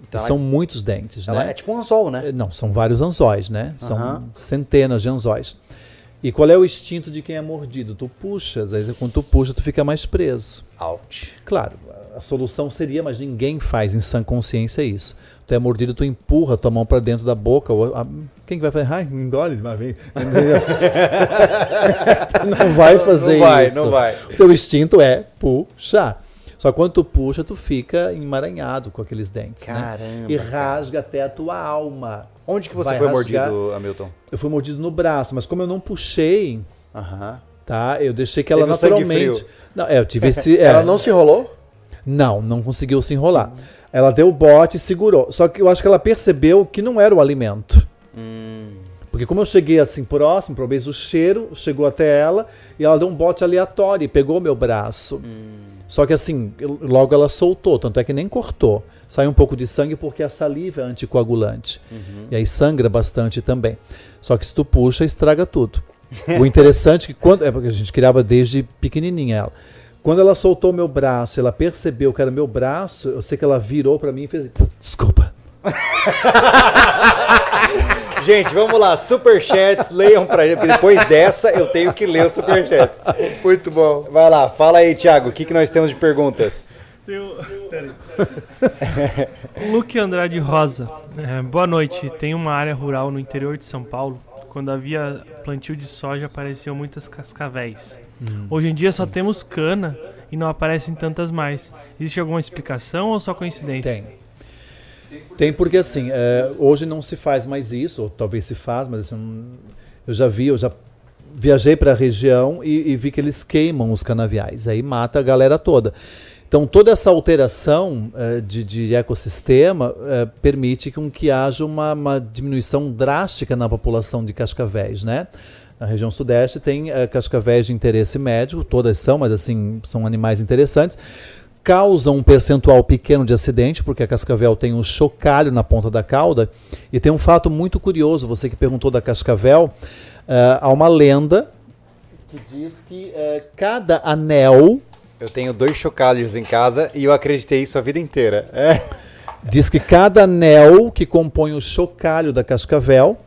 Então, são muitos dentes, Ela né? é tipo um anzol, né? Não, são vários anzóis, né? São Aham. centenas de anzóis. E qual é o instinto de quem é mordido? Tu puxas, aí quando tu puxa, tu fica mais preso. Ouch. Claro, a solução seria, mas ninguém faz em sã consciência isso. Tu é mordido, tu empurra tua mão para dentro da boca. Ou, a- quem que vai fazer? Ai, engole de uma vez. não vai fazer não vai, isso. não vai. O teu instinto é puxar. Só que quando tu puxa, tu fica emaranhado com aqueles dentes. né? Caramba, E cara. rasga até a tua alma. Onde que você Vai foi rasgar. mordido, Hamilton? Eu fui mordido no braço, mas como eu não puxei, Aham. tá? Eu deixei que ela Teve sangue naturalmente. frio. Não, é, eu tive esse. é, Ela não se enrolou? não, não conseguiu se enrolar. Ela deu o bote e segurou. Só que eu acho que ela percebeu que não era o alimento. Porque como eu cheguei assim próximo, talvez o cheiro chegou até ela e ela deu um bote aleatório e pegou o meu braço. Só que assim, eu- logo ela soltou, tanto é que nem cortou. Saiu um pouco de sangue porque a saliva é anticoagulante. E aí sangra bastante também. Só que se tu puxa, estraga tudo. o interessante é que quando. É porque a gente criava desde pequenininha ela. Quando ela soltou meu braço, ela percebeu que era meu braço, eu sei que ela virou pra mim e fez. assim, Desculpa. Gente, vamos lá, superchats, leiam pra gente, porque depois dessa eu tenho que ler os superchats. Muito bom. Vai lá, fala aí, Thiago, o que, que nós temos de perguntas? Eu... Peraí. Luque Andrade Rosa. É, boa noite. Tem uma área rural no interior de São Paulo. Quando havia plantio de soja, apareciam muitas cascavéis. Hoje em dia só temos cana e não aparecem tantas mais. Existe alguma explicação ou só coincidência? Tem. Tem porque assim, é, hoje não se faz mais isso, ou talvez se faz, mas assim, eu já vi, eu já viajei para a região e, e vi que eles queimam os canaviais, aí mata a galera toda. Então, toda essa alteração uh, de, de, ecossistema uh, permite com que haja uma, uma, diminuição drástica na população de cascavéis, né? Na região sudeste tem uh, cascavéis de interesse médico, todas são, mas assim, são animais interessantes. Causam um percentual pequeno de acidente, porque a cascavel tem um chocalho na ponta da cauda. E tem um fato muito curioso, você que perguntou da cascavel, há uma lenda que diz que cada anel eu tenho dois chocalhos em casa e eu acreditei isso a vida inteira. É. Diz que cada anel que compõe o chocalho da cascavel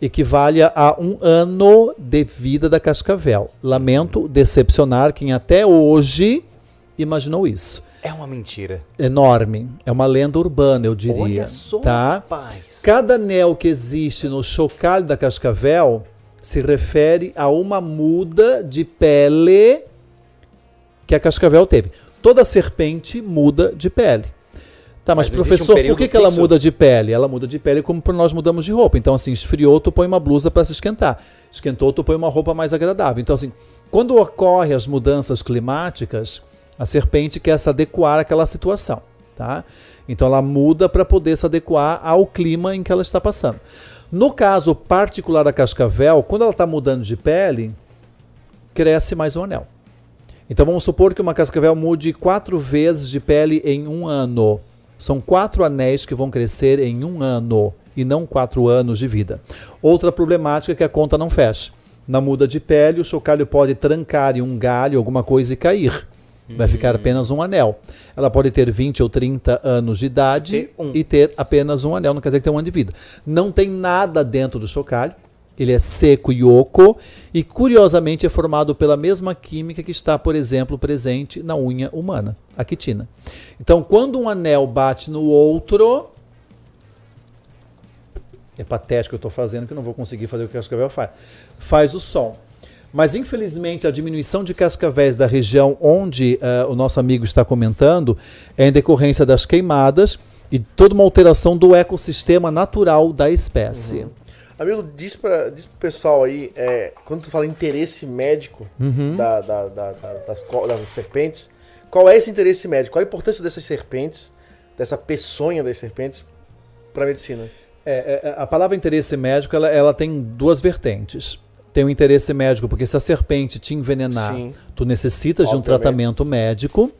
equivale a um ano de vida da cascavel. Lamento decepcionar quem até hoje imaginou isso. É uma mentira. Enorme. É uma lenda urbana, eu diria. Olha só, tá? rapaz. Cada anel que existe no chocalho da cascavel se refere a uma muda de pele que a cascavel teve. Toda serpente muda de pele. Tá, mas, mas professor, um por que, que ela muda de pele? Ela muda de pele como nós mudamos de roupa. Então, assim, esfriou, tu põe uma blusa para se esquentar. Esquentou, tu põe uma roupa mais agradável. Então, assim, quando ocorrem as mudanças climáticas, a serpente quer se adequar àquela situação, tá? Então, ela muda para poder se adequar ao clima em que ela está passando. No caso particular da cascavel, quando ela está mudando de pele, cresce mais um anel. Então vamos supor que uma cascavel mude quatro vezes de pele em um ano. São quatro anéis que vão crescer em um ano e não quatro anos de vida. Outra problemática é que a conta não fecha. Na muda de pele, o chocalho pode trancar em um galho, alguma coisa e cair. Vai ficar hum. apenas um anel. Ela pode ter 20 ou 30 anos de idade um. e ter apenas um anel, não quer dizer que tem um ano de vida. Não tem nada dentro do chocalho. Ele é seco e oco e, curiosamente, é formado pela mesma química que está, por exemplo, presente na unha humana, a quitina. Então, quando um anel bate no outro. É patético que eu estou fazendo, que eu não vou conseguir fazer o que o cascavel faz. Faz o som. Mas, infelizmente, a diminuição de cascavéis da região onde uh, o nosso amigo está comentando é em decorrência das queimadas e toda uma alteração do ecossistema natural da espécie. Uhum. Amigo, diz para diz pro pessoal aí, é, quando tu fala interesse médico uhum. da, da, da, das, das serpentes, qual é esse interesse médico? Qual a importância dessas serpentes, dessa peçonha das serpentes para a medicina? É, é, a palavra interesse médico ela, ela tem duas vertentes. Tem o um interesse médico, porque se a serpente te envenenar, Sim. tu necessitas Obviamente. de um tratamento médico.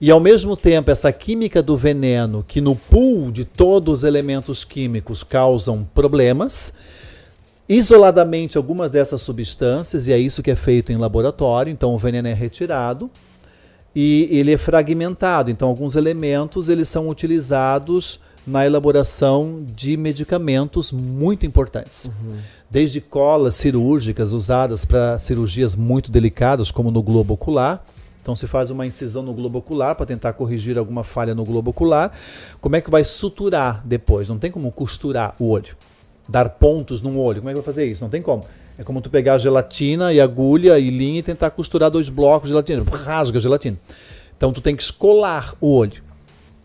E ao mesmo tempo, essa química do veneno, que no pool de todos os elementos químicos causam problemas, isoladamente algumas dessas substâncias, e é isso que é feito em laboratório, então o veneno é retirado e ele é fragmentado. Então alguns elementos eles são utilizados na elaboração de medicamentos muito importantes. Uhum. Desde colas cirúrgicas usadas para cirurgias muito delicadas, como no globo ocular. Então se faz uma incisão no globo ocular para tentar corrigir alguma falha no globo ocular. Como é que vai suturar depois? Não tem como costurar o olho dar pontos num olho. Como é que vai fazer isso? Não tem como. É como tu pegar gelatina e agulha e linha e tentar costurar dois blocos de gelatina. Rasga a gelatina. Então tu tem que escolar o olho.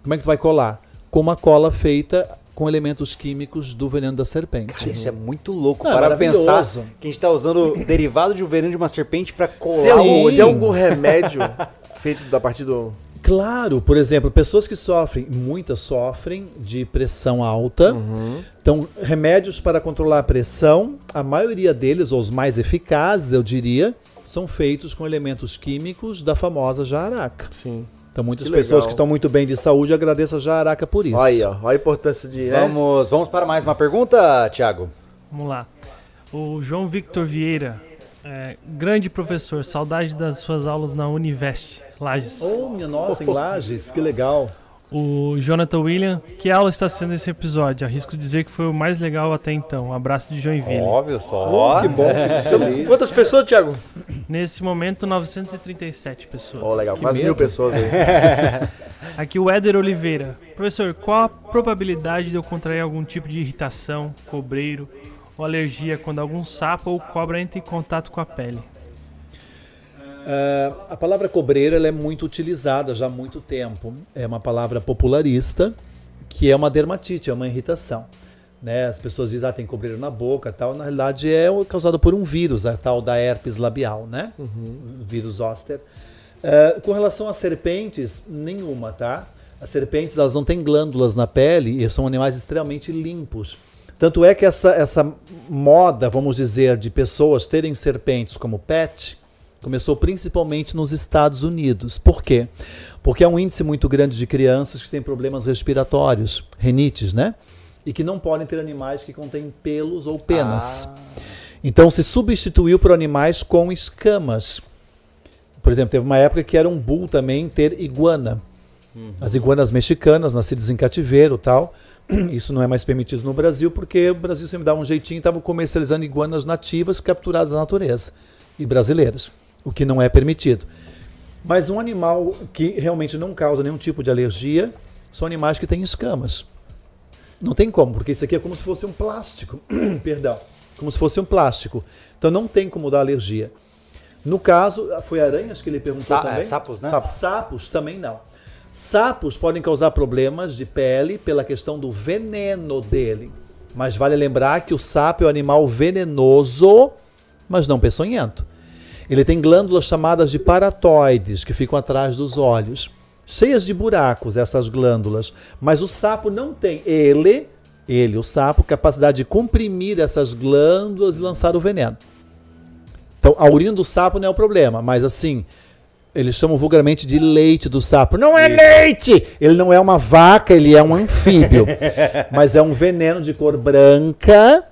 Como é que tu vai colar? Com uma cola feita com elementos químicos do veneno da serpente. Cara, isso é muito louco Não, para pensar que a gente está usando derivado de um veneno de uma serpente para colar o olho. Tem algum remédio feito da partir do Claro, por exemplo, pessoas que sofrem, muitas sofrem de pressão alta. Uhum. Então, remédios para controlar a pressão, a maioria deles, ou os mais eficazes, eu diria, são feitos com elementos químicos da famosa jararaca. Sim. Então, muitas que pessoas que estão muito bem de saúde agradecem a jararaca por isso. Aí, ó, olha a importância de. Né? Vamos, vamos para mais uma pergunta, Tiago. Vamos lá. O João Victor Vieira, é, grande professor, saudade das suas aulas na Univest. Lages. Oh, minha nossa, em Lages, que legal. O Jonathan William, que aula está sendo esse episódio? Arrisco dizer que foi o mais legal até então. Um abraço de Joinville. Óbvio só. Oh, que bom. É. Quantas pessoas, Thiago? Nesse momento, 937 pessoas. Oh, legal. Que Quase medo. mil pessoas aí. Aqui o Éder Oliveira. Professor, qual a probabilidade de eu contrair algum tipo de irritação, cobreiro ou alergia quando algum sapo ou cobra entra em contato com a pele? Uh, a palavra cobreira é muito utilizada já há muito tempo. É uma palavra popularista que é uma dermatite, é uma irritação. Né? As pessoas dizem, ah, tem cobreira na boca tal. Na realidade é causado por um vírus, a tal da herpes labial, né? Uhum. vírus zoster. Uh, com relação às serpentes, nenhuma, tá? As serpentes elas não têm glândulas na pele e são animais extremamente limpos. Tanto é que essa, essa moda, vamos dizer, de pessoas terem serpentes como pet começou principalmente nos Estados Unidos. Por quê? Porque há um índice muito grande de crianças que têm problemas respiratórios, renites, né? E que não podem ter animais que contêm pelos ou penas. Ah. Então se substituiu por animais com escamas. Por exemplo, teve uma época que era um bull também ter iguana. Uhum. As iguanas mexicanas, nascidas em cativeiro tal. Isso não é mais permitido no Brasil, porque o Brasil sempre dava um jeitinho e estava comercializando iguanas nativas capturadas na natureza e brasileiras, o que não é permitido. Mas um animal que realmente não causa nenhum tipo de alergia são animais que têm escamas. Não tem como, porque isso aqui é como se fosse um plástico. Perdão. Como se fosse um plástico. Então não tem como dar alergia. No caso, foi aranhas que ele perguntou Sa também? É, sapos, né? Sapos. sapos também não. Sapos podem causar problemas de pele pela questão do veneno dele. Mas vale lembrar que o sapo é um animal venenoso, mas não peçonhento. Ele tem glândulas chamadas de paratoides, que ficam atrás dos olhos. Cheias de buracos essas glândulas. Mas o sapo não tem. Ele, ele, o sapo, capacidade de comprimir essas glândulas e lançar o veneno. Então, a urina do sapo não é o problema, mas assim, eles chamam vulgarmente de leite do sapo. Não é leite! Ele não é uma vaca, ele é um anfíbio. mas é um veneno de cor branca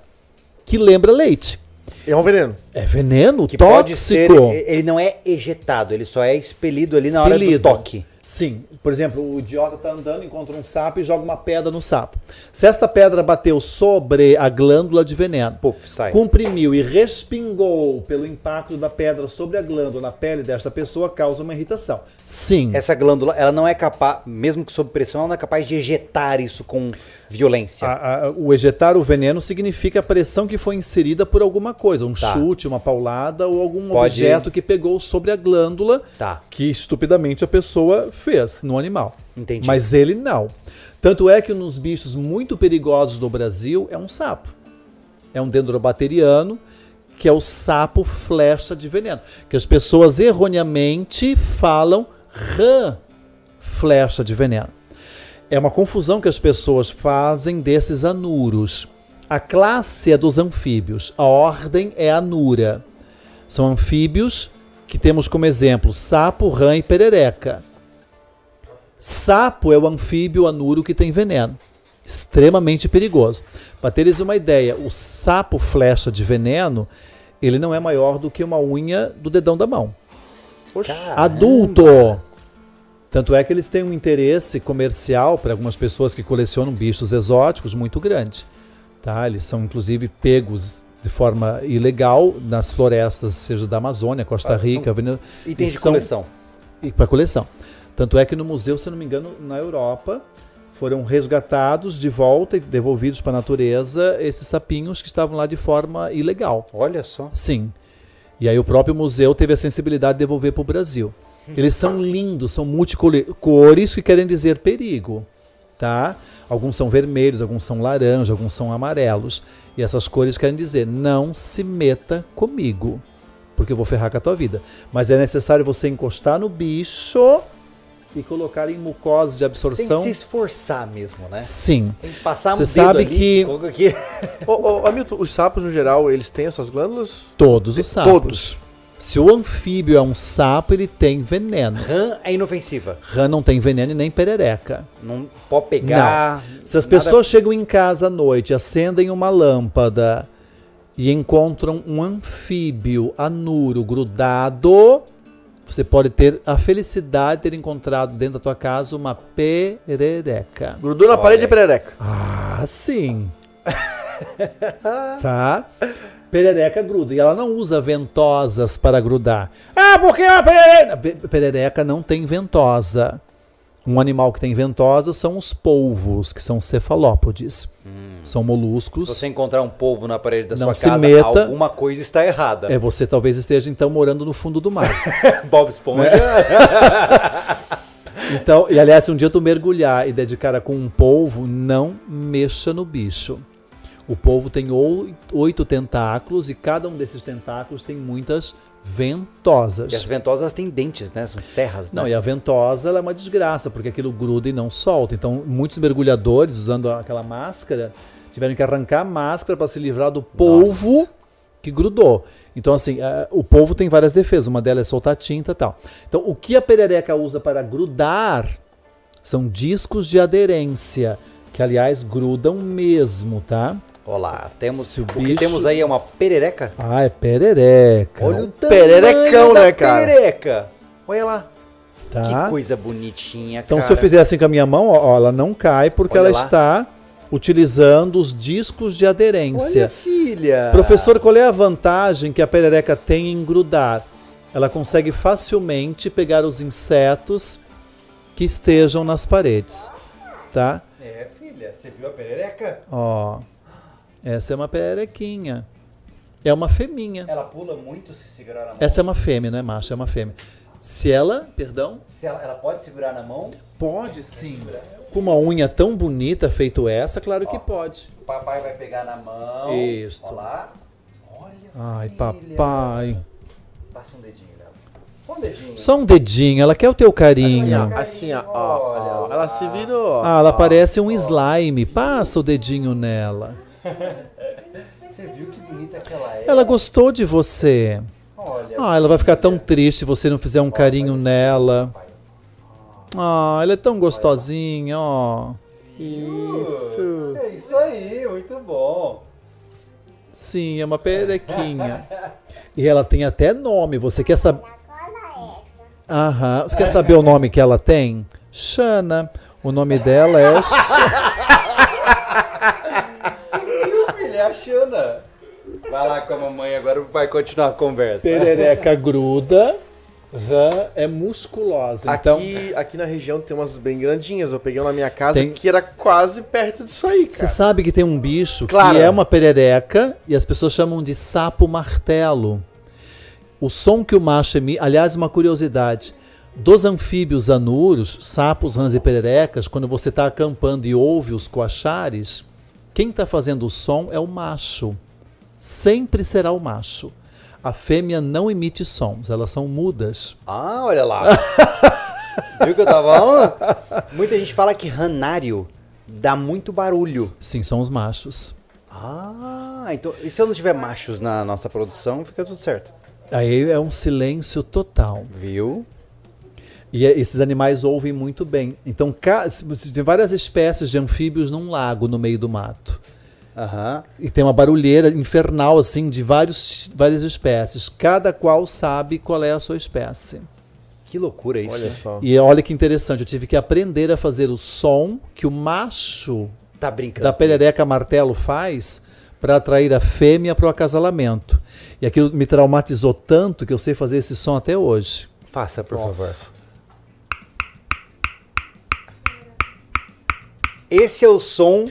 que lembra leite. É um veneno. É veneno que tóxico. Pode ser, ele não é ejetado, ele só é expelido ali expelido. na hora do toque. Sim, por exemplo, o idiota está andando, encontra um sapo e joga uma pedra no sapo. Se esta pedra bateu sobre a glândula de veneno, Puf, comprimiu e respingou pelo impacto da pedra sobre a glândula na pele desta pessoa, causa uma irritação. Sim. Essa glândula, ela não é capaz, mesmo que sob pressão, ela não é capaz de ejetar isso com violência. A, a, o ejetar o veneno significa a pressão que foi inserida por alguma coisa, um tá. chute, uma paulada ou algum Pode... objeto que pegou sobre a glândula tá. que estupidamente a pessoa fez no animal. Entendi. Mas ele não. Tanto é que nos bichos muito perigosos do Brasil é um sapo. É um dendrobateriano, que é o sapo flecha de veneno. Que as pessoas erroneamente falam rã flecha de veneno. É uma confusão que as pessoas fazem desses anuros. A classe é dos anfíbios, a ordem é anura. São anfíbios que temos como exemplo sapo, rã e perereca. Sapo é o anfíbio anuro que tem veneno. Extremamente perigoso. Para teres uma ideia, o sapo flecha de veneno, ele não é maior do que uma unha do dedão da mão. Adulto! Tanto é que eles têm um interesse comercial para algumas pessoas que colecionam bichos exóticos muito grande. Tá? Eles são inclusive pegos de forma ilegal nas florestas, seja da Amazônia, Costa ah, Rica, são itens de são, coleção. E para coleção. Tanto é que no museu, se não me engano, na Europa, foram resgatados de volta e devolvidos para a natureza esses sapinhos que estavam lá de forma ilegal. Olha só. Sim. E aí o próprio museu teve a sensibilidade de devolver para o Brasil. Eles são lindos, são multicores, que querem dizer perigo. Tá? Alguns são vermelhos, alguns são laranja, alguns são amarelos. E essas cores querem dizer: não se meta comigo, porque eu vou ferrar com a tua vida. Mas é necessário você encostar no bicho e colocar em mucosa de absorção. Tem que se esforçar mesmo, né? Sim. Tem que passar Você sabe ali, que. ô, ô, Hamilton, os sapos no geral, eles têm essas glândulas? Todos os sapos. Todos. Se o anfíbio é um sapo, ele tem veneno. Rã é inofensiva. Rã não tem veneno e nem perereca. Não pode pegar. Não. Se as nada... pessoas chegam em casa à noite, acendem uma lâmpada e encontram um anfíbio anuro grudado, você pode ter a felicidade de ter encontrado dentro da tua casa uma perereca. Grudou na Olha. parede de perereca. Ah, sim. tá? Perereca gruda. E ela não usa ventosas para grudar. Ah, porque a perereca. Perereca não tem ventosa. Um animal que tem ventosa são os polvos, que são cefalópodes. Hum. São moluscos. Se você encontrar um polvo na parede da não sua casa, meta, alguma coisa está errada. É, você talvez esteja então morando no fundo do mar. Bob Esponja. então, e aliás, se um dia tu mergulhar e dedicar com um polvo, não mexa no bicho. O polvo tem oito tentáculos e cada um desses tentáculos tem muitas ventosas. E as ventosas têm dentes, né? São serras, Não, né? e a ventosa ela é uma desgraça, porque aquilo gruda e não solta. Então, muitos mergulhadores, usando aquela máscara, tiveram que arrancar a máscara para se livrar do polvo que grudou. Então, assim, eh, o polvo tem várias defesas. Uma delas é soltar tinta e tal. Então, o que a perereca usa para grudar são discos de aderência, que, aliás, grudam mesmo, tá? Olá, temos, Se o o, que bicho- temos aí é uma perereca. Ah, é perereca. Olha o pererecão, tamanho da né, cara? perereca. Olha lá. tá? Que coisa bonitinha, Então, cara. se eu fizer assim com a minha mão, ó, ó, ela não cai porque Olha ela lá. está utilizando os discos de Olha, aderência. filha. Professor, qual é a vantagem que a perereca tem em grudar? Ela consegue facilmente pegar os insetos que estejam nas paredes, tá? É, filha, você viu a perereca? Ó, essa é uma pererequinha. É uma fêminha. Ela pula muito se segurar na mão. Essa é uma fêmea, não é macho, é uma fêmea. Se ela, perdão, Se ela, ela pode segurar na mão, pode sim. Com uma unha tão bonita feito essa, claro que pode. o papai vai pegar na mão. Isto. Olha lá. Olha, Ai, filha. papai. Passa um dedinho nela. Só um dedinho. Só um dedinho, ela quer o teu Assim, carinho. ó, assim, ó, ó, ó, Olha ela se virou. Ah, ela parece um slime. Passa o dedinho nela. Você viu que bonita que ela é? Ela gostou de você. Olha. Ah, ela vai ficar tão triste se você não fizer um carinho nela. Ah, ela é tão gostosinha, ó. Isso. É isso aí, muito bom. Sim, é uma perequinha. E ela tem até nome. Você quer saber? Aham. Você quer saber o nome que ela tem? Xana. O nome dela é. É. Vai lá com a mamãe agora, vai continuar a conversa. Perereca gruda. Rã é musculosa. Então, Aqui, aqui na região tem umas bem grandinhas. Eu peguei uma na minha casa Tem- que era quase perto disso aí, você sabe que tem um bicho Claro. que é uma perereca e as pessoas chamam de sapo martelo. O som que o macho emite, aliás, uma curiosidade. Dos anfíbios anuros, sapos, rãs e pererecas, quando você está acampando e ouve os coachares, quem está fazendo o som é o macho. Sempre será o macho. A fêmea não emite sons, elas são mudas. Ah, olha lá. Viu o que eu tava falando? Muita gente fala que ranário dá muito barulho. Sim, são os machos. Ah, então. E se eu não tiver machos na nossa produção, fica tudo certo. Aí é um silêncio total. Viu? E é- esses animais ouvem muito bem. Então, tem várias espécies de anfíbios num lago no meio do mato. Aham. E tem uma barulheira infernal, assim, de vários, várias espécies. Cada qual sabe qual é a sua espécie. Que loucura isso. Olha só. E olha que interessante, eu tive que aprender a fazer o som que o macho Tá brincando. da perereca martelo faz para atrair a fêmea para o acasalamento. E aquilo me traumatizou tanto que eu sei fazer esse som até hoje. Faça, por favor. Esse é o som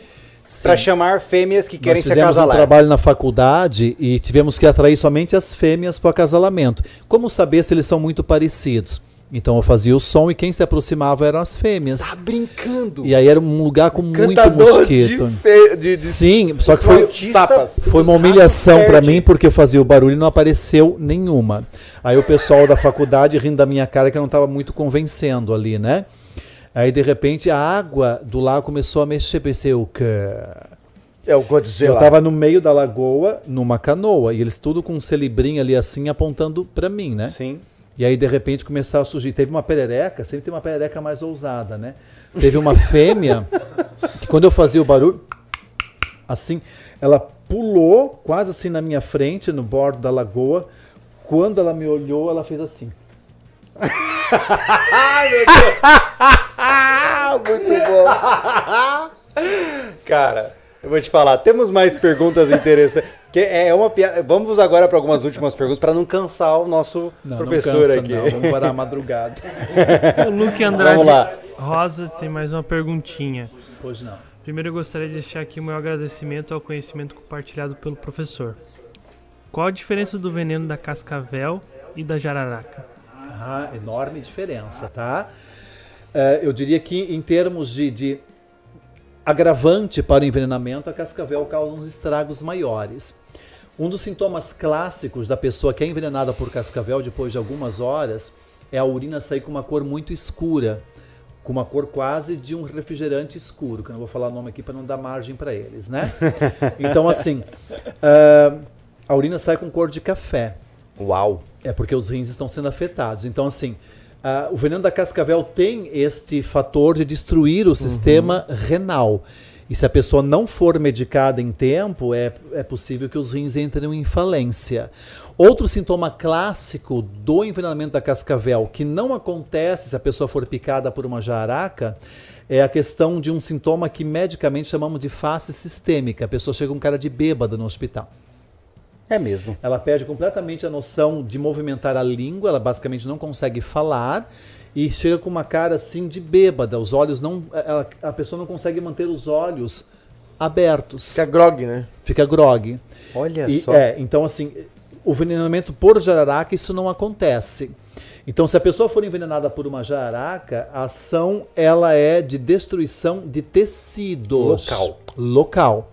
para chamar fêmeas que querem Nós se fizemos um acasalar. trabalho na faculdade e tivemos que atrair somente as fêmeas para o acasalamento. Como saber se eles são muito parecidos? Então eu fazia o som e quem se aproximava eram as fêmeas. Tá brincando. E aí era um lugar com muito Cantador de, mosquito. fe... de, de Sim, só que foi, sapas. foi uma humilhação para mim porque eu fazia o barulho e não apareceu nenhuma. Aí o pessoal da faculdade rindo da minha cara que eu não estava muito convencendo ali, né? Aí de repente a água do lago começou a mexer, pensei o quê? É o Godzilla. Eu estava no meio da lagoa, numa canoa, e eles tudo com um celibrim ali assim apontando para mim, né? Sim. E aí, de repente, começaram a surgir. Teve uma perereca, sempre tem uma perereca mais ousada, né? Teve uma fêmea que, quando eu fazia o barulho, assim, ela pulou quase assim na minha frente, no bordo da lagoa. Quando ela me olhou, ela fez assim. Ah, muito bom. Cara, eu vou te falar, temos mais perguntas interessantes. Que é uma piada. Vamos agora para algumas últimas perguntas para não cansar o nosso Não, professor não cansa, aqui. Não, vamos parar a madrugada. O Luke Andrade Vamos lá. Rosa tem mais uma perguntinha. Pois não. Primeiro eu gostaria de deixar aqui o meu agradecimento ao conhecimento compartilhado pelo professor. Qual a diferença do veneno da cascavel e da jararaca? Ah, enorme diferença, tá? Eh, eu diria que em termos de, de agravante para o envenenamento, a cascavel causa uns estragos maiores. Um dos sintomas clássicos da pessoa que é envenenada por cascavel depois de algumas horas é a urina sair com uma cor muito escura, com uma cor quase de um refrigerante escuro, que eu não vou falar o nome aqui para não dar margem para eles, né? Então, assim, uh, a urina sai com cor de café. Uau! É porque os rins estão sendo afetados. Então, assim, o veneno da cascavel tem este fator de destruir o uhum. sistema renal. E se a pessoa não for medicada em tempo, é, é possível que os rins entrem em falência. Outro sintoma clássico do envenenamento da cascavel, que não acontece se a pessoa for picada por uma jararaca, é a questão de um sintoma que medicamente chamamos de face sistêmica. A pessoa chega com um cara de bêbada no hospital. É mesmo. Ela perde completamente a noção de movimentar a língua, ela basicamente não consegue falar e chega com uma cara assim de bêbada. Os olhos não. Ela, a pessoa não consegue manter os olhos abertos. Fica grog, né? Fica grog. Olha e, só. É, então assim, o envenenamento por jararaca, isso não acontece. Então, se a pessoa for envenenada por uma jararaca, a ação ela é de destruição de tecidos. Local. Local.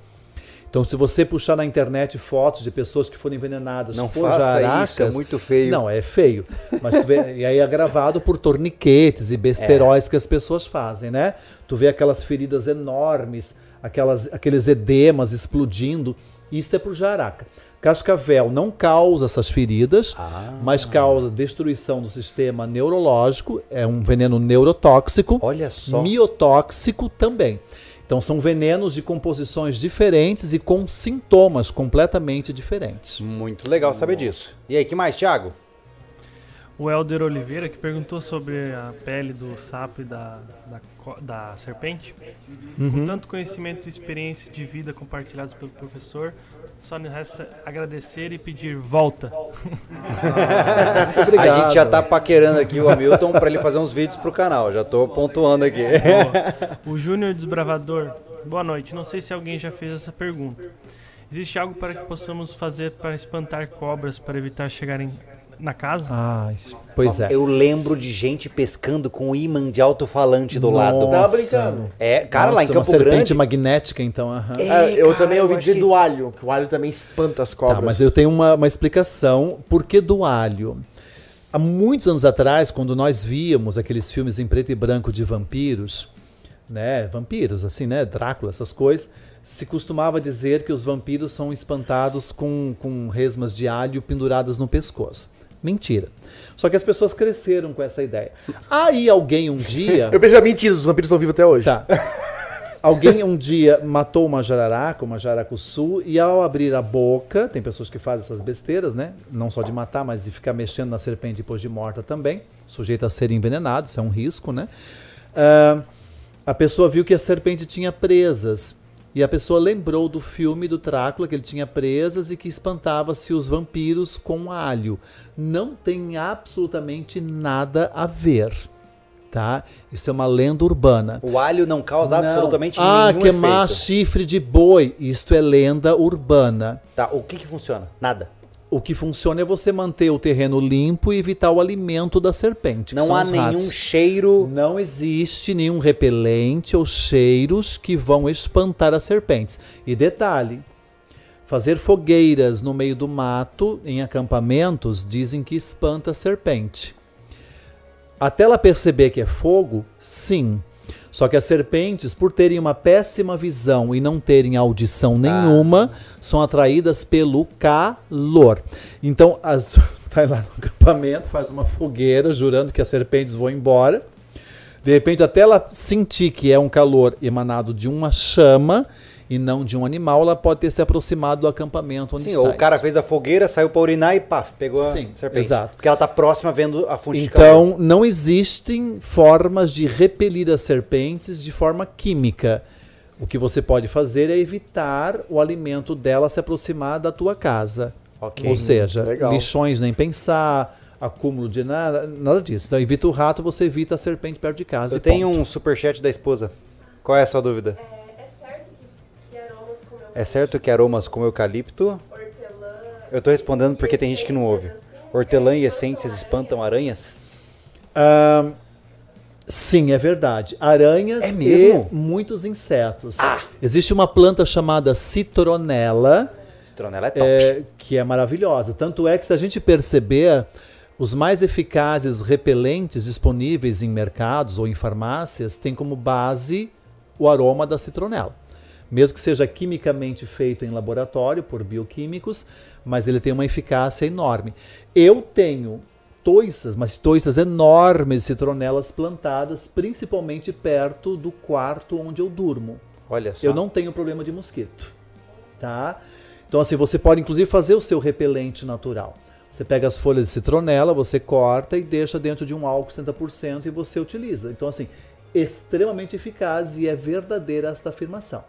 Então, se você puxar na internet fotos de pessoas que foram envenenadas não por faça jaracas, isso, é muito feio. Não, é feio. Mas tu vê, e aí é gravado por torniquetes e besteróis é. que as pessoas fazem, né? Tu vê aquelas feridas enormes, aquelas, aqueles edemas explodindo. Isso é por jaraca. Cascavel não causa essas feridas, ah. mas causa destruição do sistema neurológico, é um veneno neurotóxico. Olha só. Miotóxico também. Então são venenos de composições diferentes e com sintomas completamente diferentes. Muito legal saber disso. E aí, que mais, Thiago? O Helder Oliveira, que perguntou sobre a pele do sapo e da, da, da serpente. Uhum. Com tanto conhecimento e experiência de vida compartilhados pelo professor, só me resta agradecer e pedir volta. Ah, obrigado. A gente já tá paquerando aqui o Hamilton para ele fazer uns vídeos pro canal. Já tô pontuando aqui. o Júnior Desbravador. Boa noite. Não sei se alguém já fez essa pergunta. Existe algo para que possamos fazer para espantar cobras para evitar chegarem na casa? Ah, pois é. Eu lembro de gente pescando com imã de alto-falante do Nossa. lado. Tava brincando. É, cara, Nossa, lá em Campo uma serpente Grande. magnética, então. É, eu cara, também ouvi dizer que... do alho, que o alho também espanta as cobras. Tá, mas eu tenho uma, uma explicação. Por que do alho? Há muitos anos atrás, quando nós víamos aqueles filmes em preto e branco de vampiros, né, vampiros, assim, né, Drácula, essas coisas, se costumava dizer que os vampiros são espantados com, com resmas de alho penduradas no pescoço. Mentira. Só que as pessoas cresceram com essa ideia. Aí alguém um dia. Eu pensei, mentira, os vampiros estão vivos até hoje. Tá. Alguém um dia matou uma jararaca, uma jaracuçu, e ao abrir a boca, tem pessoas que fazem essas besteiras, né? Não só de matar, mas de ficar mexendo na serpente depois de morta também, sujeito a ser envenenado, isso é um risco, né? Uh, a pessoa viu que a serpente tinha presas. E a pessoa lembrou do filme do Drácula, que ele tinha presas e que espantava-se os vampiros com alho. Não tem absolutamente nada a ver. Tá? Isso é uma lenda urbana. O alho não causa não. absolutamente ah, nenhum queimar efeito. chifre de boi. Isto é lenda urbana. Tá, o que que funciona? Nada. O que funciona é você manter o terreno limpo e evitar o alimento da serpente. Não há nenhum ratos. cheiro. Não existe nenhum repelente ou cheiros que vão espantar as serpentes. E detalhe: fazer fogueiras no meio do mato, em acampamentos, dizem que espanta a serpente. Até ela perceber que é fogo, sim. Só que as serpentes, por terem uma péssima visão e não terem audição nenhuma, ah. são atraídas pelo calor. Então, as, tá lá no acampamento, faz uma fogueira, jurando que as serpentes vão embora. De repente, até ela sentir que é um calor emanado de uma chama, e não de um animal, ela pode ter se aproximado do acampamento onde Sim, está. ou o cara fez a fogueira, saiu para urinar e paf, pegou Sim, a serpente. Exato. Porque ela está próxima vendo a fonte Então, de não existem formas de repelir as serpentes de forma química. O que você pode fazer é evitar o alimento dela se aproximar da tua casa. Okay. Ou seja, Legal. lixões nem pensar, acúmulo de nada, nada disso. Então, evita o rato, você evita a serpente perto de casa. Eu tenho ponto. um superchat da esposa. Qual é a sua dúvida? É é certo que aromas como eucalipto. Hortelã. Eu estou respondendo porque tem gente que não ouve. Hortelã e essências espantam aranhas? Sim, é verdade. Aranhas é mesmo? e muitos insetos. Ah. Existe uma planta chamada citronela Citronela é top. É, que é maravilhosa. Tanto é que se a gente perceber, os mais eficazes repelentes disponíveis em mercados ou em farmácias têm como base o aroma da citronela. Mesmo que seja quimicamente feito em laboratório por bioquímicos, mas ele tem uma eficácia enorme. Eu tenho toiças, mas toiças enormes de citronelas plantadas, principalmente perto do quarto onde eu durmo. Olha só. Eu não tenho problema de mosquito, tá? Então assim, você pode inclusive fazer o seu repelente natural. Você pega as folhas de citronela, você corta e deixa dentro de um álcool 70% e você utiliza. Então assim, extremamente eficaz e é verdadeira esta afirmação.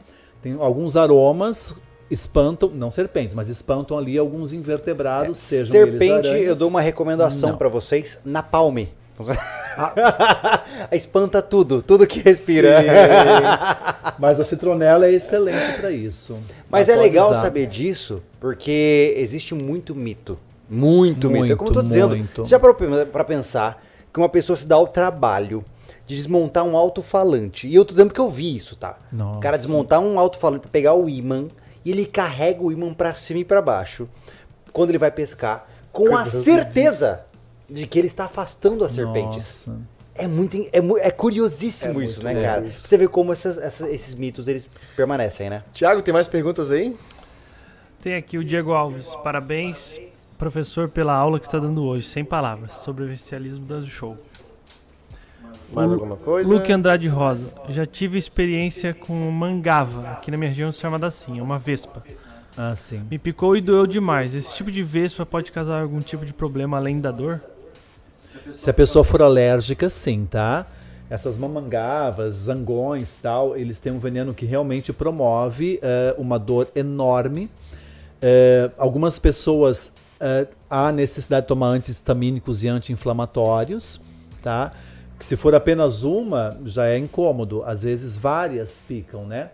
Tem alguns aromas espantam, não serpentes, mas espantam ali alguns invertebrados, é, sejam Serpente, eu dou uma recomendação para vocês, na palme. Espanta tudo, tudo que respira. Mas a citronela é excelente para isso. Mas é legal usar. saber disso, porque existe muito mito. Muito, muito mito. É como eu tô dizendo. Muito. Você já para pensar que uma pessoa se dá o trabalho de desmontar um alto-falante. E eu tô dizendo que eu vi isso, tá? Nossa. O cara desmontar um alto-falante para pegar o imã e ele carrega o imã para cima e para baixo quando ele vai pescar, com a certeza de que ele está afastando as serpentes. Nossa. É muito é, é curiosíssimo é isso, né, cara? Isso. Você vê como essas, essas, esses mitos eles permanecem, né? Tiago, tem mais perguntas aí? Tem aqui o Diego Alves. Parabéns, professor, pela aula que está dando hoje, sem palavras, sobre o oficialismo do show. Mais alguma coisa? Luke Andrade Rosa. Já tive experiência com mangava. Aqui na minha região se chama assim, é uma vespa. Ah, sim. Me picou e doeu demais. Esse tipo de vespa pode causar algum tipo de problema além da dor? Se a pessoa for alérgica, sim, tá? Essas mamangavas, zangões tal, eles têm um veneno que realmente promove uh, uma dor enorme. Uh, algumas pessoas uh, há necessidade de tomar antihistamínicos e anti-inflamatórios, tá? Que se for apenas uma, já é incômodo. Às vezes várias picam, né?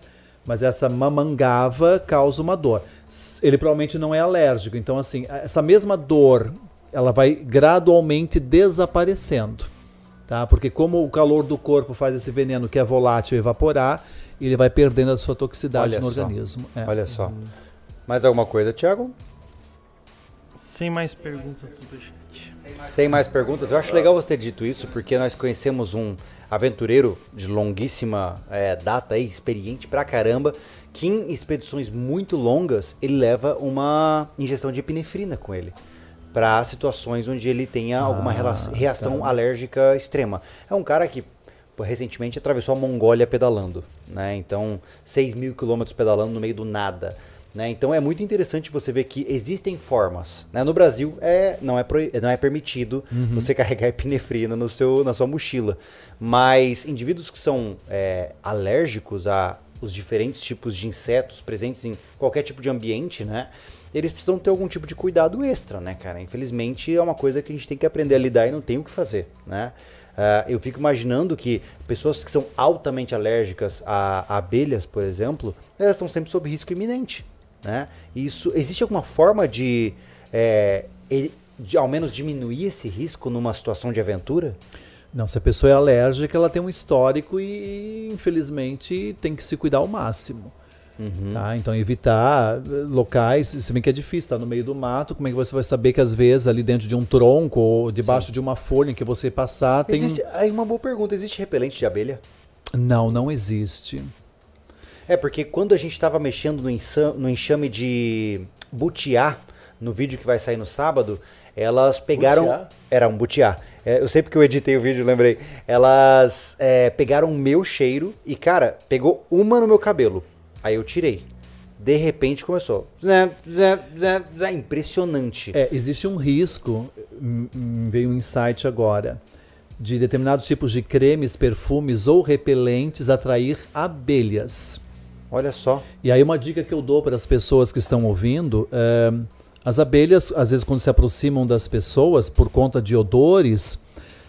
Mas essa mamangava causa uma dor. Ele provavelmente não é alérgico. Então, assim, essa mesma dor, ela vai gradualmente desaparecendo. Tá? Porque como o calor do corpo faz esse veneno que é volátil evaporar, ele vai perdendo a sua toxicidade Olha no só. organismo. É. Olha só. Mais alguma coisa, Thiago? Sem mais perguntas sobre sem mais perguntas, eu acho legal você ter dito isso, porque nós conhecemos um aventureiro de longuíssima é, data, aí, experiente pra caramba, que em expedições muito longas ele leva uma injeção de epinefrina com ele. Para situações onde ele tenha ah, alguma reação tá. alérgica extrema. É um cara que recentemente atravessou a Mongólia pedalando, né? Então, 6 mil quilômetros pedalando no meio do nada. Né? Então é muito interessante você ver que existem formas. Né? No Brasil é, não, é não é permitido uhum. você carregar epinefrina no seu, na sua mochila. Mas indivíduos que são é, alérgicos a os diferentes tipos de insetos presentes em qualquer tipo de ambiente, né? Eles precisam ter algum tipo de cuidado extra, né, cara? Infelizmente é uma coisa que a gente tem que aprender a lidar e não tem o que fazer, né? Uh, eu fico imaginando que pessoas que são altamente alérgicas a, a abelhas, por exemplo, elas estão sempre sob risco iminente. Né? Isso, existe alguma forma de, é, de ao menos diminuir esse risco numa situação de aventura? Não, se a pessoa é alérgica, ela tem um histórico e, infelizmente, tem que se cuidar ao máximo. Uhum. Tá? Então, evitar locais, se bem que é difícil, tá no meio do mato, como é que você vai saber que às vezes ali dentro de um tronco ou debaixo Sim. de uma folha que você passar tem. Existe, aí uma boa pergunta: existe repelente de abelha? Não, não existe. É, porque quando a gente estava mexendo no, no enxame de butiá, no vídeo que vai sair no sábado, elas pegaram. Butiá? Era um butiá. É, eu sei porque eu editei o vídeo, lembrei. Elas é, pegaram o meu cheiro e, cara, pegou uma no meu cabelo. Aí eu tirei. De repente começou. Zé, zé, zé, zé, impressionante. É, existe um risco, veio um insight agora, de determinados tipos de cremes, perfumes ou repelentes atrair abelhas. Olha só. E aí uma dica que eu dou para as pessoas que estão ouvindo, é, as abelhas, às vezes quando se aproximam das pessoas por conta de odores,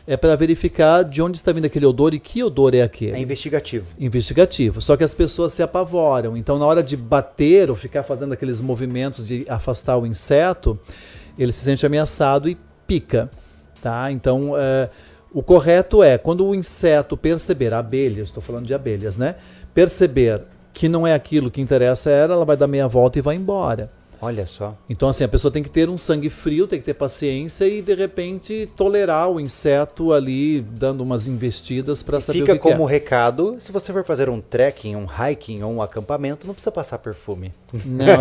é para verificar de onde está vindo aquele odor e que odor é aquele. É investigativo. Investigativo. Só que as pessoas se apavoram. Então, na hora de bater ou ficar fazendo aqueles movimentos de afastar o inseto, ele se sente ameaçado e pica. Tá? Então, é, o correto é, quando o inseto perceber, abelhas, estou falando de abelhas, né? Perceber que não é aquilo que interessa a ela, ela vai dar meia volta e vai embora. Olha só. Então, assim, a pessoa tem que ter um sangue frio, tem que ter paciência e, de repente, tolerar o inseto ali, dando umas investidas para saber Fica o que como que recado, se você for fazer um trekking, um hiking ou um acampamento, não precisa passar perfume. é. Não, não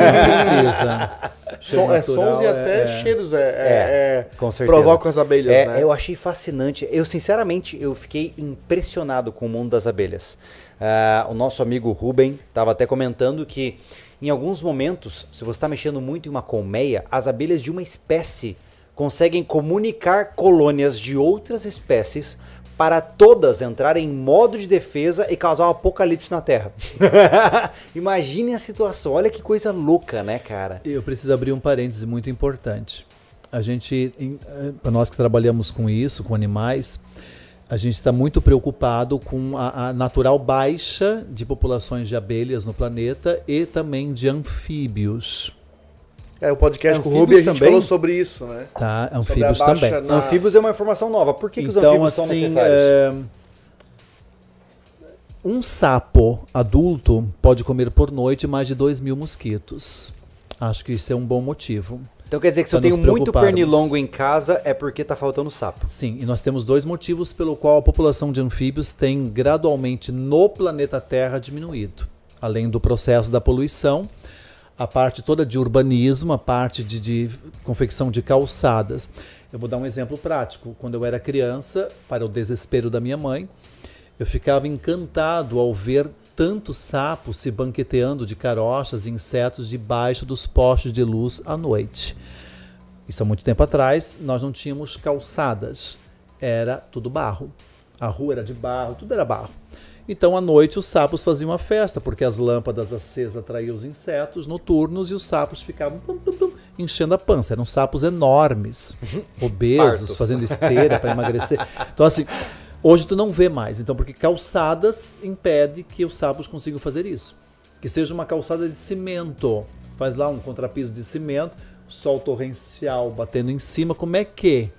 precisa. Som- é sons e é- até é. cheiros é, é, É, é, com certeza. provocam as abelhas, É, né? Eu achei fascinante. Eu, sinceramente, eu fiquei impressionado com o mundo das abelhas. Ah, o nosso amigo Ruben estava até comentando que, em alguns momentos, se você está mexendo muito em uma colmeia, as abelhas de uma espécie conseguem comunicar colônias de outras espécies para todas entrarem em modo de defesa e causar um apocalipse na Terra. Imagine a situação. Olha que coisa louca, né, cara? Eu preciso abrir um parêntese muito importante. A gente, para nós que trabalhamos com isso, com animais, a gente está muito preocupado com a, a natural baixa de populações de abelhas no planeta e também de anfíbios. É, o podcast com o Anfíbios Ruby a gente também? falou sobre isso, né? Tá? Anfíbios também. na- Anfíbios é uma informação nova. Por que, que os então, anfíbios são assim, necessários? é, um sapo adulto pode comer por noite mais de 2 mil mosquitos. Acho que isso é um bom motivo. Então quer dizer que se eu tenho muito pernilongo em casa é porque tá faltando sapo. Sim, e nós temos dois motivos pelo qual a população de anfíbios tem gradualmente no planeta Terra diminuído. Além do processo da poluição, a parte toda de urbanismo, a parte de, de confecção de calçadas. Eu vou dar um exemplo prático. Quando eu era criança, para o desespero da minha mãe, eu ficava encantado ao ver tantos sapos se banqueteando de carochas e insetos debaixo dos postes de luz à noite. Isso há muito tempo atrás, nós não tínhamos calçadas, era tudo barro. A rua era de barro, tudo era barro. Então à noite os sapos faziam uma festa, porque as lâmpadas acesas atraíam os insetos noturnos e os sapos ficavam pum, pum, pum, enchendo a pança. Eram sapos enormes, obesos, Fartos. fazendo esteira para emagrecer. Então assim, hoje tu não vê mais. Então porque calçadas impede que os sapos consigam fazer isso. Que seja uma calçada de cimento, faz lá um contrapiso de cimento, sol torrencial batendo em cima, como é que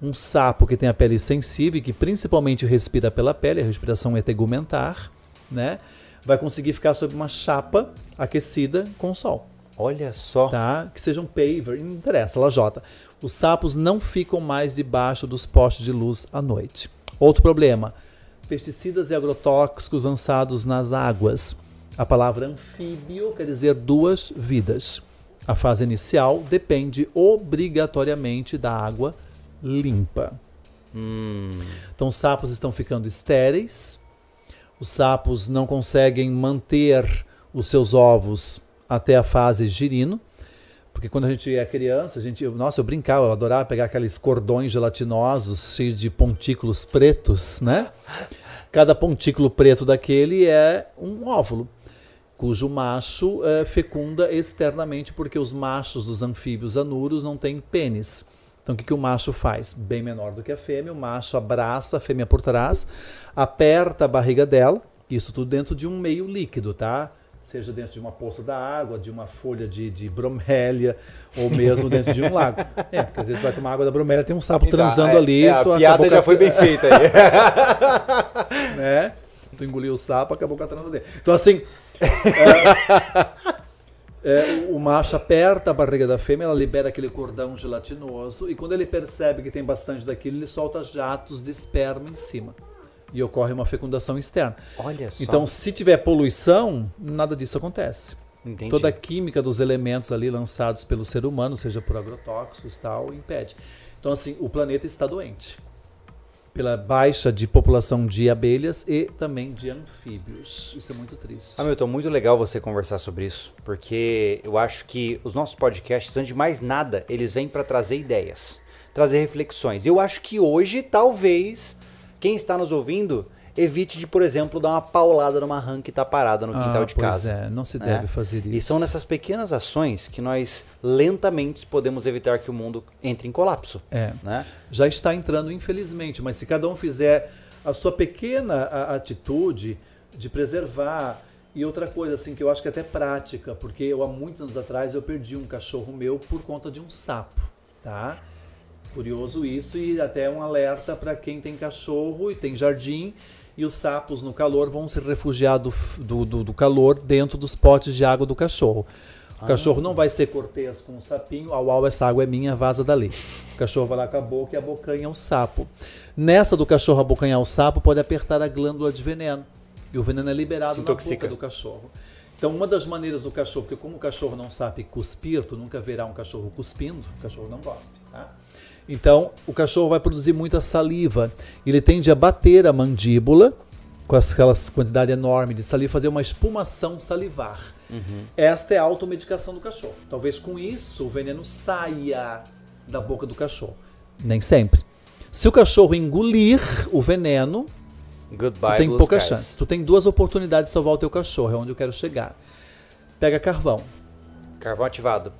um sapo que tem a pele sensível e que principalmente respira pela pele, a respiração é tegumentar, né? Vai conseguir ficar sob uma chapa aquecida com o sol, Olha só. tá? Que seja um paver, não interessa, lajota. Os sapos não ficam mais debaixo dos postes de luz à noite. Outro problema, pesticidas e agrotóxicos lançados nas águas. A palavra anfíbio quer dizer duas vidas. A fase inicial depende obrigatoriamente da água limpa. Hum, Então, os sapos estão ficando estéreis, os sapos não conseguem manter os seus ovos até a fase girino, porque quando a gente é criança, a gente, nossa, eu brincava, eu adorava pegar aqueles cordões gelatinosos cheios de pontículos pretos, né? Cada pontículo preto daquele é um óvulo, cujo macho eh, fecunda externamente, porque os machos dos anfíbios anuros não têm pênis. Então o que, que o macho faz? Bem menor do que a fêmea, o macho abraça a fêmea por trás, aperta a barriga dela, isso tudo dentro de um meio líquido, tá? Seja dentro de uma poça da água, de uma folha de, de bromélia, ou mesmo dentro de um lago. É, porque às vezes vai tomar água da bromélia, tem um sapo transando é, ali. é, a piada já a- foi bem feita aí. né? Tu engoliu o sapo, acabou com a transa dele. Então, assim, é, é, o macho aperta a barriga da fêmea, ela libera aquele cordão gelatinoso, e quando ele percebe que tem bastante daquilo, ele solta jatos de esperma em cima. E ocorre uma fecundação externa. Olha só. Então, se tiver poluição, nada disso acontece. Entendi. Toda a química dos elementos ali lançados pelo ser humano, seja por agrotóxicos tal, impede. Então, assim, o planeta está doente. Pela baixa de população de abelhas e também de anfíbios. Isso é muito triste. Hamilton, muito legal você conversar sobre isso, porque eu acho que os nossos podcasts, antes de mais nada, eles vêm para trazer ideias, trazer reflexões. Eu acho que hoje, talvez, quem está nos ouvindo evite de, por exemplo, dar uma paulada numa rã que está parada no quintal de Ah, pois casa. é, não se né? deve fazer isso. E são nessas pequenas ações que nós lentamente podemos evitar que o mundo entre em colapso. É. Né? já está entrando, infelizmente. Mas se cada um fizer a sua pequena atitude de preservar. E outra coisa, assim, que eu acho que é até prática, porque eu há muitos anos atrás eu perdi um cachorro meu por conta de um sapo, tá? Curioso isso e até um alerta para quem tem cachorro e tem jardim e os sapos no calor vão se refugiar do, do, do, do calor dentro dos potes de água do cachorro. O cachorro não vai ser cortês com o sapinho, au au, essa água é minha, vaza dali. O cachorro vai lá com a boca e abocanha o sapo. Nessa do cachorro abocanhar o sapo, pode apertar a glândula de veneno. E o veneno é liberado na boca do cachorro. Então, uma das maneiras do cachorro, porque como o cachorro não sabe cuspir, tu nunca verá um cachorro cuspindo, o cachorro não cospe, tá? Então, o cachorro vai produzir muita saliva. Ele tende a bater a mandíbula com aquela quantidade enorme de saliva, fazer uma espumação salivar. Esta é a automedicação do cachorro. Talvez com isso o veneno saia da boca do cachorro. Nem sempre. Se o cachorro engolir o veneno, Goodbye, tu tem pouca skies. chance. Tu tem duas oportunidades de salvar o teu cachorro, é onde eu quero chegar. Pega carvão. Carvão ativado.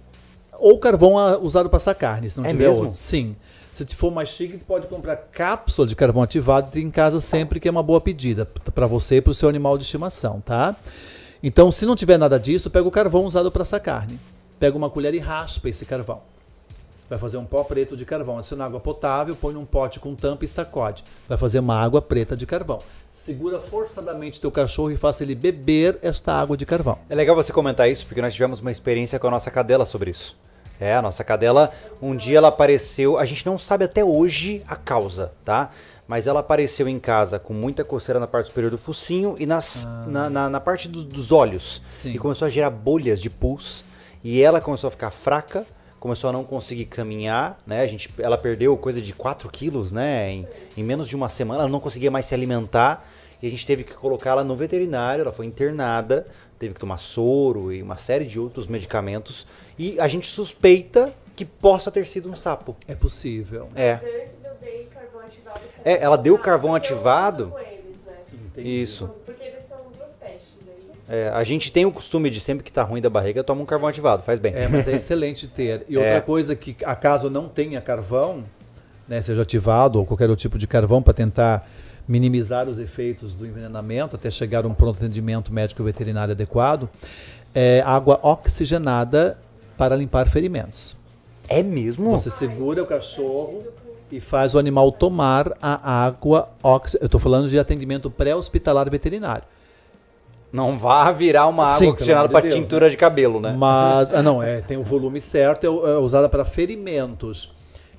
Ou carvão usado para assar carne, se não É tiver mesmo? outro. Sim. Se for mais chique, pode comprar cápsula de carvão ativado e ter em casa sempre, que é uma boa pedida para você e para o seu animal de estimação, tá? Então, se não tiver nada disso, pega o carvão usado para assar carne. Pega uma colher e raspa esse carvão. Vai fazer um pó preto de carvão. Adiciona água potável, põe num pote com tampa e sacode. Vai fazer uma água preta de carvão. Segura forçadamente teu cachorro e faça ele beber esta água de carvão. É legal você comentar isso, porque nós tivemos uma experiência com a nossa cadela sobre isso. É, a nossa cadela, um dia ela apareceu, a gente não sabe até hoje a causa, tá? Mas ela apareceu em casa com muita coceira na parte superior do focinho e nas, na, na, na parte dos, dos olhos. Sim. E começou a gerar bolhas de pus. E ela começou a ficar fraca, começou a não conseguir caminhar, né? A gente, ela perdeu coisa de 4 quilos, né? Em, em menos de uma semana, ela não conseguia mais se alimentar. E a gente teve que colocá-la no veterinário, ela foi internada, teve que tomar soro e uma série de outros medicamentos. E a gente suspeita que possa ter sido um sapo. É possível. É, Mas antes eu dei carvão ativado É, ela deu Ah, carvão ativado? eles, né? isso. Porque eles são duas pestes aí. É, a gente tem o costume de sempre que tá ruim da barriga, toma um carvão ativado, faz bem. É, mas é excelente ter. E É. outra coisa que, acaso não tenha carvão, né, seja ativado ou qualquer outro tipo de carvão para tentar minimizar os efeitos do envenenamento até chegar a um pronto atendimento médico veterinário adequado, é água oxigenada para limpar ferimentos. É mesmo? Você segura o cachorro e faz o animal tomar a água oxigenada. Eu estou falando de atendimento pré-hospitalar veterinário. Não vá virar uma água Sim, oxigenada para de Deus, tintura de cabelo, né? Mas, ah, não, é, tem o volume certo, é, é usada para ferimentos.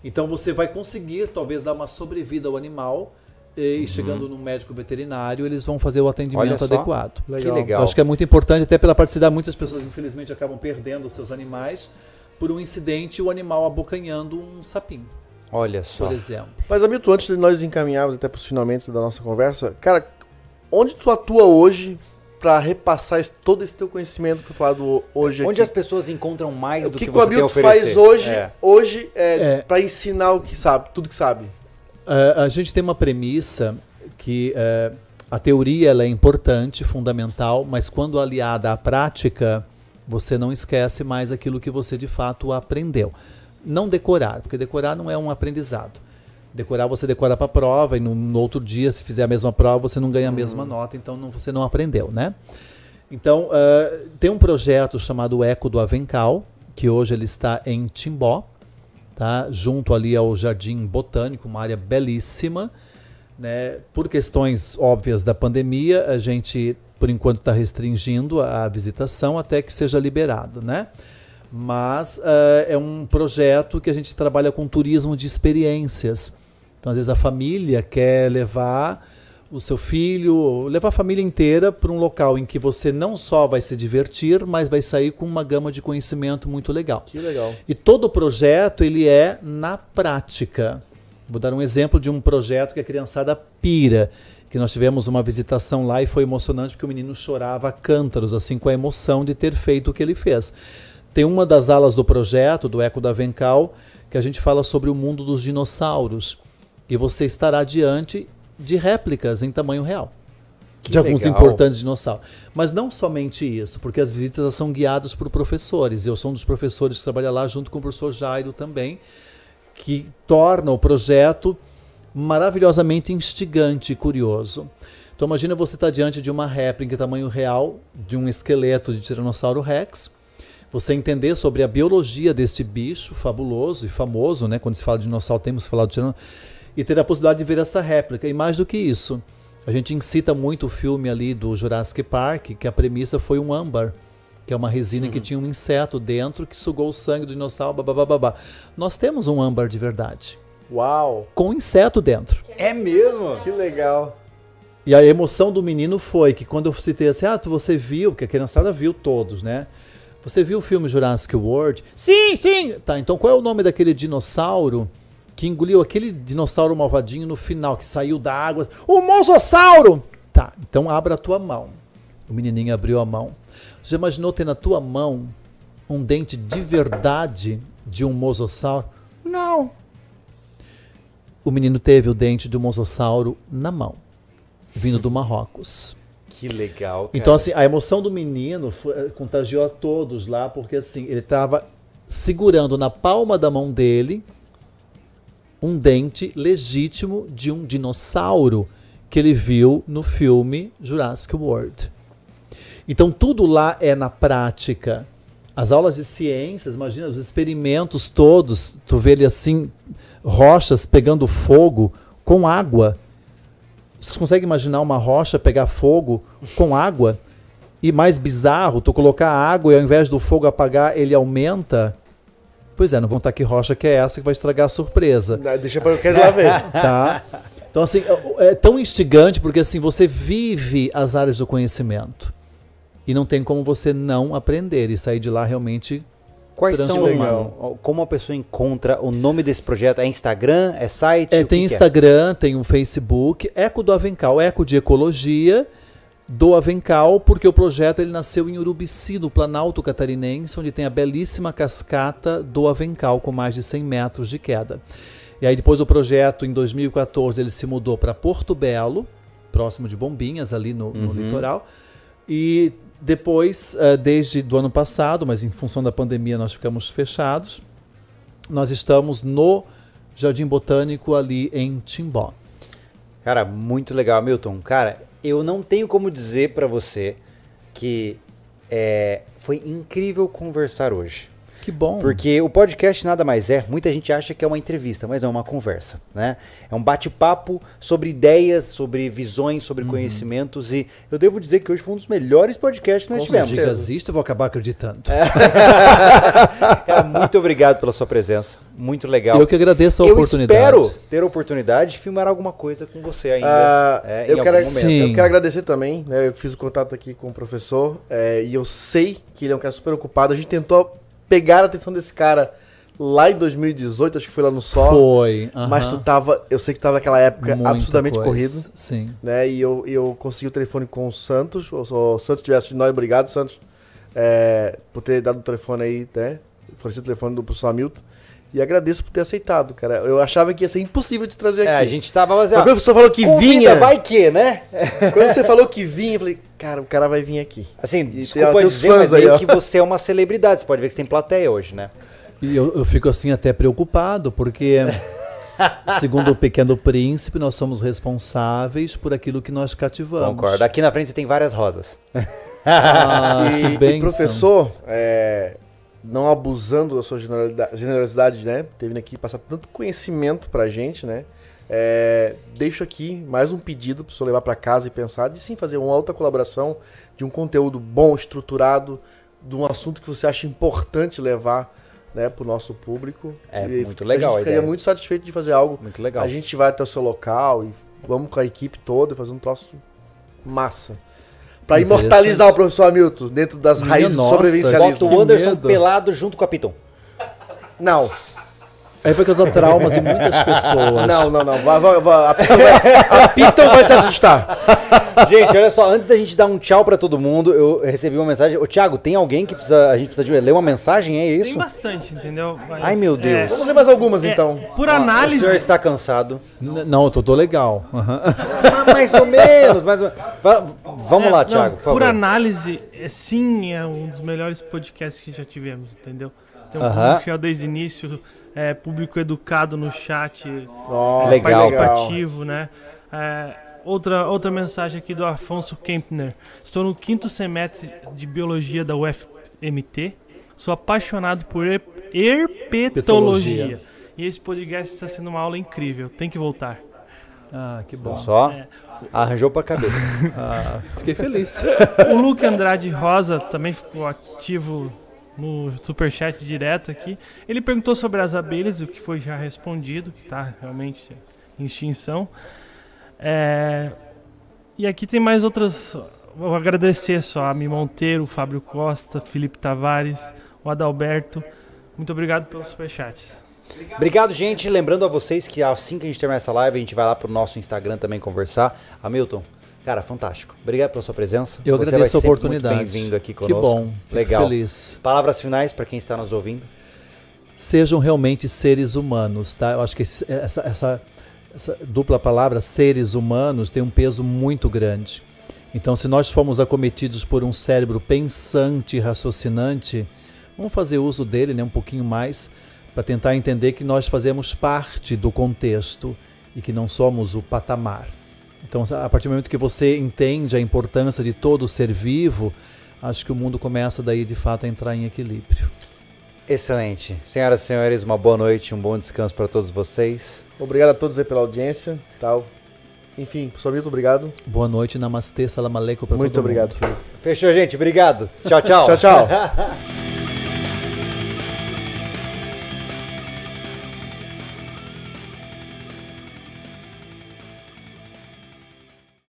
Então você vai conseguir talvez dar uma sobrevida ao animal e chegando no médico veterinário, eles vão fazer o atendimento Uhum. Adequado. que legal. Eu acho que é muito importante, até pela praticidade, muitas pessoas infelizmente acabam perdendo os seus animais por um incidente o animal abocanhando um sapinho, Olha só. por exemplo. Mas, Hamilton, antes de nós encaminharmos até para os finalmente da nossa conversa, cara, onde tu atua hoje para repassar esse- todo esse teu conhecimento que foi falado hoje Onde aqui? as pessoas encontram mais o do que, que, que o você tem a Hamilton faz hoje, É. hoje é, É. para ensinar o que sabe, tudo que sabe? Ah, a gente tem uma premissa que eh, a teoria ela é importante, fundamental, mas quando aliada à prática, você não esquece mais aquilo que você de fato aprendeu. Não decorar, porque decorar não é um aprendizado. Decorar você decora para a prova e no, no outro dia, se fizer a mesma prova, você não ganha a mesma nota, então não- você não aprendeu, né? Então, ah, tem um projeto chamado Eco do Avencal, que hoje ele está em Timbó, tá? junto ali ao Jardim Botânico, uma área belíssima. Né? Por questões óbvias da pandemia, a gente, por enquanto, está restringindo a, visitação até que seja liberado. Né? Mas ah, é um projeto que a gente trabalha com turismo de experiências. Então, às vezes, a família quer levar o seu filho, levar a família inteira para um local em que você não só vai se divertir, mas vai sair com uma gama de conhecimento muito legal. Que legal. E todo o projeto ele é na prática. Vou dar um exemplo de um projeto que a criançada pira, que nós tivemos uma visitação lá e foi emocionante porque o menino chorava a cântaros, assim com a emoção de ter feito o que ele fez. Tem uma das alas do projeto, do Eco da Vencal, que a gente fala sobre o mundo dos dinossauros. E você estará diante de réplicas em tamanho real Que de alguns legal. importantes dinossauros. Mas não somente isso, porque as visitas são guiadas por professores. Eu sou um dos professores que trabalha lá junto com o professor Jairo também, que torna o projeto maravilhosamente instigante e curioso. Então imagina você estar diante de uma réplica em tamanho real de um esqueleto de Tiranossauro Rex, você entender sobre a biologia deste bicho fabuloso e famoso, né? Quando se fala de dinossauro, temos que falar do Tiranossauro, e ter a possibilidade de ver essa réplica. E mais do que isso, a gente incita muito o filme ali do Jurassic Park, que a premissa foi um âmbar. que é uma resina que tinha um inseto dentro que sugou o sangue do dinossauro, babá. Nós temos um âmbar de verdade, Uau! com inseto dentro. É mesmo? Que legal. E a emoção do menino foi que quando eu citei assim, ah, tu você viu, porque a criançada viu todos, né? Você viu o filme Jurassic World? Sim, sim! Tá, então qual é o nome daquele dinossauro que engoliu aquele dinossauro malvadinho no final, que saiu da água? O Mosossauro! Tá, então abra a tua mão. O menininho abriu a mão. Já imaginou ter na tua mão um dente de verdade de um mosossauro? Não. O menino teve o dente de um mosossauro na mão, vindo do Marrocos. Que legal, cara. Então, assim, a emoção do menino foi- eh, contagiou a todos lá, porque assim, ele estava segurando na palma da mão dele um dente legítimo de um dinossauro que ele viu no filme Jurassic World. Então, tudo lá é na prática. As aulas de ciências, imagina os experimentos todos, tu vê ele assim, rochas pegando fogo com água. Vocês conseguem imaginar uma rocha pegar fogo com água? E mais bizarro, tu colocar água e ao invés do fogo apagar, ele aumenta? Pois é, não vão estar que rocha que é essa que vai estragar a surpresa Ah, Deixa pra eu quero lá ver. tá? Então, assim, é tão instigante porque, assim, você vive as áreas do conhecimento. E não tem como você não aprender e sair de lá realmente... Quais são, mano, como a pessoa encontra o nome desse projeto? É Instagram? É site? É, tem que que Instagram, tem um Facebook, Eco do Avencal, Eco de Ecologia do Avencal, porque o projeto ele nasceu em Urubici, no Planalto Catarinense, onde tem a belíssima cascata do Avencal, com mais de 100 metros de queda. E aí depois o projeto, em 2014, ele se mudou para Porto Belo, próximo de Bombinhas, ali no, no Uhum. litoral. E depois, eh, desde do ano passado, mas em função da pandemia nós ficamos fechados, nós estamos no Jardim Botânico ali em Timbó. Cara, muito legal, Milton. Cara, eu não tenho como dizer pra você que é, foi incrível conversar hoje. Que bom. Porque o podcast nada mais é, muita gente acha que é uma entrevista, mas é uma conversa, né? É um bate-papo sobre ideias, sobre visões, sobre Uhum. conhecimentos e eu devo dizer que hoje foi um dos melhores podcasts que nós Com tivemos. Se digas isto, eu vou acabar acreditando. Cara, muito obrigado pela sua presença, muito legal. Eu que agradeço a eu oportunidade. espero ter a oportunidade de filmar alguma coisa com você ainda. Ah, é, em eu, algum quero, momento. Sim. eu quero agradecer também, né? Eu fiz o contato aqui com o professor é, e eu sei que ele é um cara super ocupado. A gente tentou pegar a atenção desse cara lá em 2018, acho que foi lá no Sol. Foi. Mas aham. tu tava, eu sei que tava naquela época Muita absolutamente coisa. corrido, Sim. né? E eu, eu consegui o telefone com o Santos. O, o Santos tivesse de nós, obrigado, Santos, é, por ter dado o telefone aí, né? Fornecido o telefone do professor Hamilton. E agradeço por ter aceitado, cara. Eu achava que ia ser impossível de trazer aqui. É, a gente tava Mas ó, quando o professor falou que convida, vinha, vai que, né? quando você falou que vinha, eu falei, cara, o cara vai vir aqui. Assim, E desculpa tem os dizer, fãs mas aí, meio ó. que você é uma celebridade. Você pode ver que você tem plateia hoje, né? E eu, eu fico assim até preocupado, porque, segundo o Pequeno Príncipe, nós somos responsáveis por aquilo que nós cativamos. Concordo. Aqui na frente você tem várias rosas. Ah, e, e professor, é, não abusando da sua generosidade, né? Vindo aqui passar tanto conhecimento pra gente, né? É, deixo aqui mais um pedido para o senhor levar para casa e pensar de sim fazer uma outra colaboração de um conteúdo bom, estruturado, de um assunto que você acha importante levar né, para o nosso público. É, E muito legal A a gente ficaria ideia. muito satisfeito de fazer algo. Muito legal. A gente vai até o seu local e vamos com a equipe toda fazer um troço massa. Para Interessante. imortalizar o professor Hamilton dentro das Minha raízes do nossa, sobrevivencialismo. Bota o Anderson pelado junto com a Piton. Não, Aí vai causar traumas em muitas pessoas. não, não, não. Vai, vai, vai. A, Piton vai, a Piton vai se assustar. Gente, olha só, antes da gente dar um tchau pra todo mundo, eu recebi uma mensagem. Ô, Thiago, tem alguém que precisa. A gente precisa de ler uma mensagem? É Tem isso? bastante, entendeu? Mas, Ai, meu Deus. Vamos ler mais algumas é, então. Por Ó, análise. O senhor está cansado. N- Não, eu tô, tô legal. Ah, mais ou menos, mais ou Vamos É, lá, não, Thiago, por. Por análise, é, sim, é um dos melhores podcasts que já tivemos, entendeu? Tem um público fiel desde o início, é, público educado no chat, Nossa, Legal. participativo, né? É, outra, outra mensagem aqui do Afonso Kempner. Estou no quinto semestre de Biologia da UFMT. Sou apaixonado por her- herpetologia. Petologia. E esse podcast está sendo uma aula incrível. Tem que voltar. Ah, que bom. Só É. arranjou pra cabeça. Ah, fiquei feliz. O Luke Andrade Rosa também ficou ativo no superchat direto aqui. Ele perguntou sobre as abelhas, o que foi já respondido, que está realmente em extinção. É, E aqui tem mais outras. Vou agradecer só a Mi Monteiro, Fábio Costa, Felipe Tavares, o Adalberto. Muito obrigado pelos superchats. Obrigado, gente. Lembrando a vocês que assim que a gente terminar essa live, a gente vai lá pro nosso Instagram também conversar. Hamilton, cara, fantástico. Obrigado pela sua presença. Eu Você agradeço a oportunidade. Muito bem-vindo aqui Que conosco. bom. fico Legal. Feliz. Palavras finais para quem está nos ouvindo. Sejam realmente seres humanos, tá? Eu acho que esse- essa, essa, essa dupla palavra, seres humanos, tem um peso muito grande. Então, se nós formos acometidos por um cérebro pensante e raciocinante, vamos fazer uso dele né, um pouquinho mais para tentar entender que nós fazemos parte do contexto e que não somos o patamar. Então, a partir do momento que você entende a importância de todo ser vivo, acho que o mundo começa daí de fato a entrar em equilíbrio. Excelente. Senhoras e senhores, uma boa noite, um bom descanso para todos vocês. Obrigado a todos aí pela audiência tal. Enfim, professor Milton, obrigado. Boa noite, namastê, salam aleikum para todo Muito mundo. obrigado, Felipe. Fechou, gente. Obrigado. Tchau, tchau. Tchau, tchau.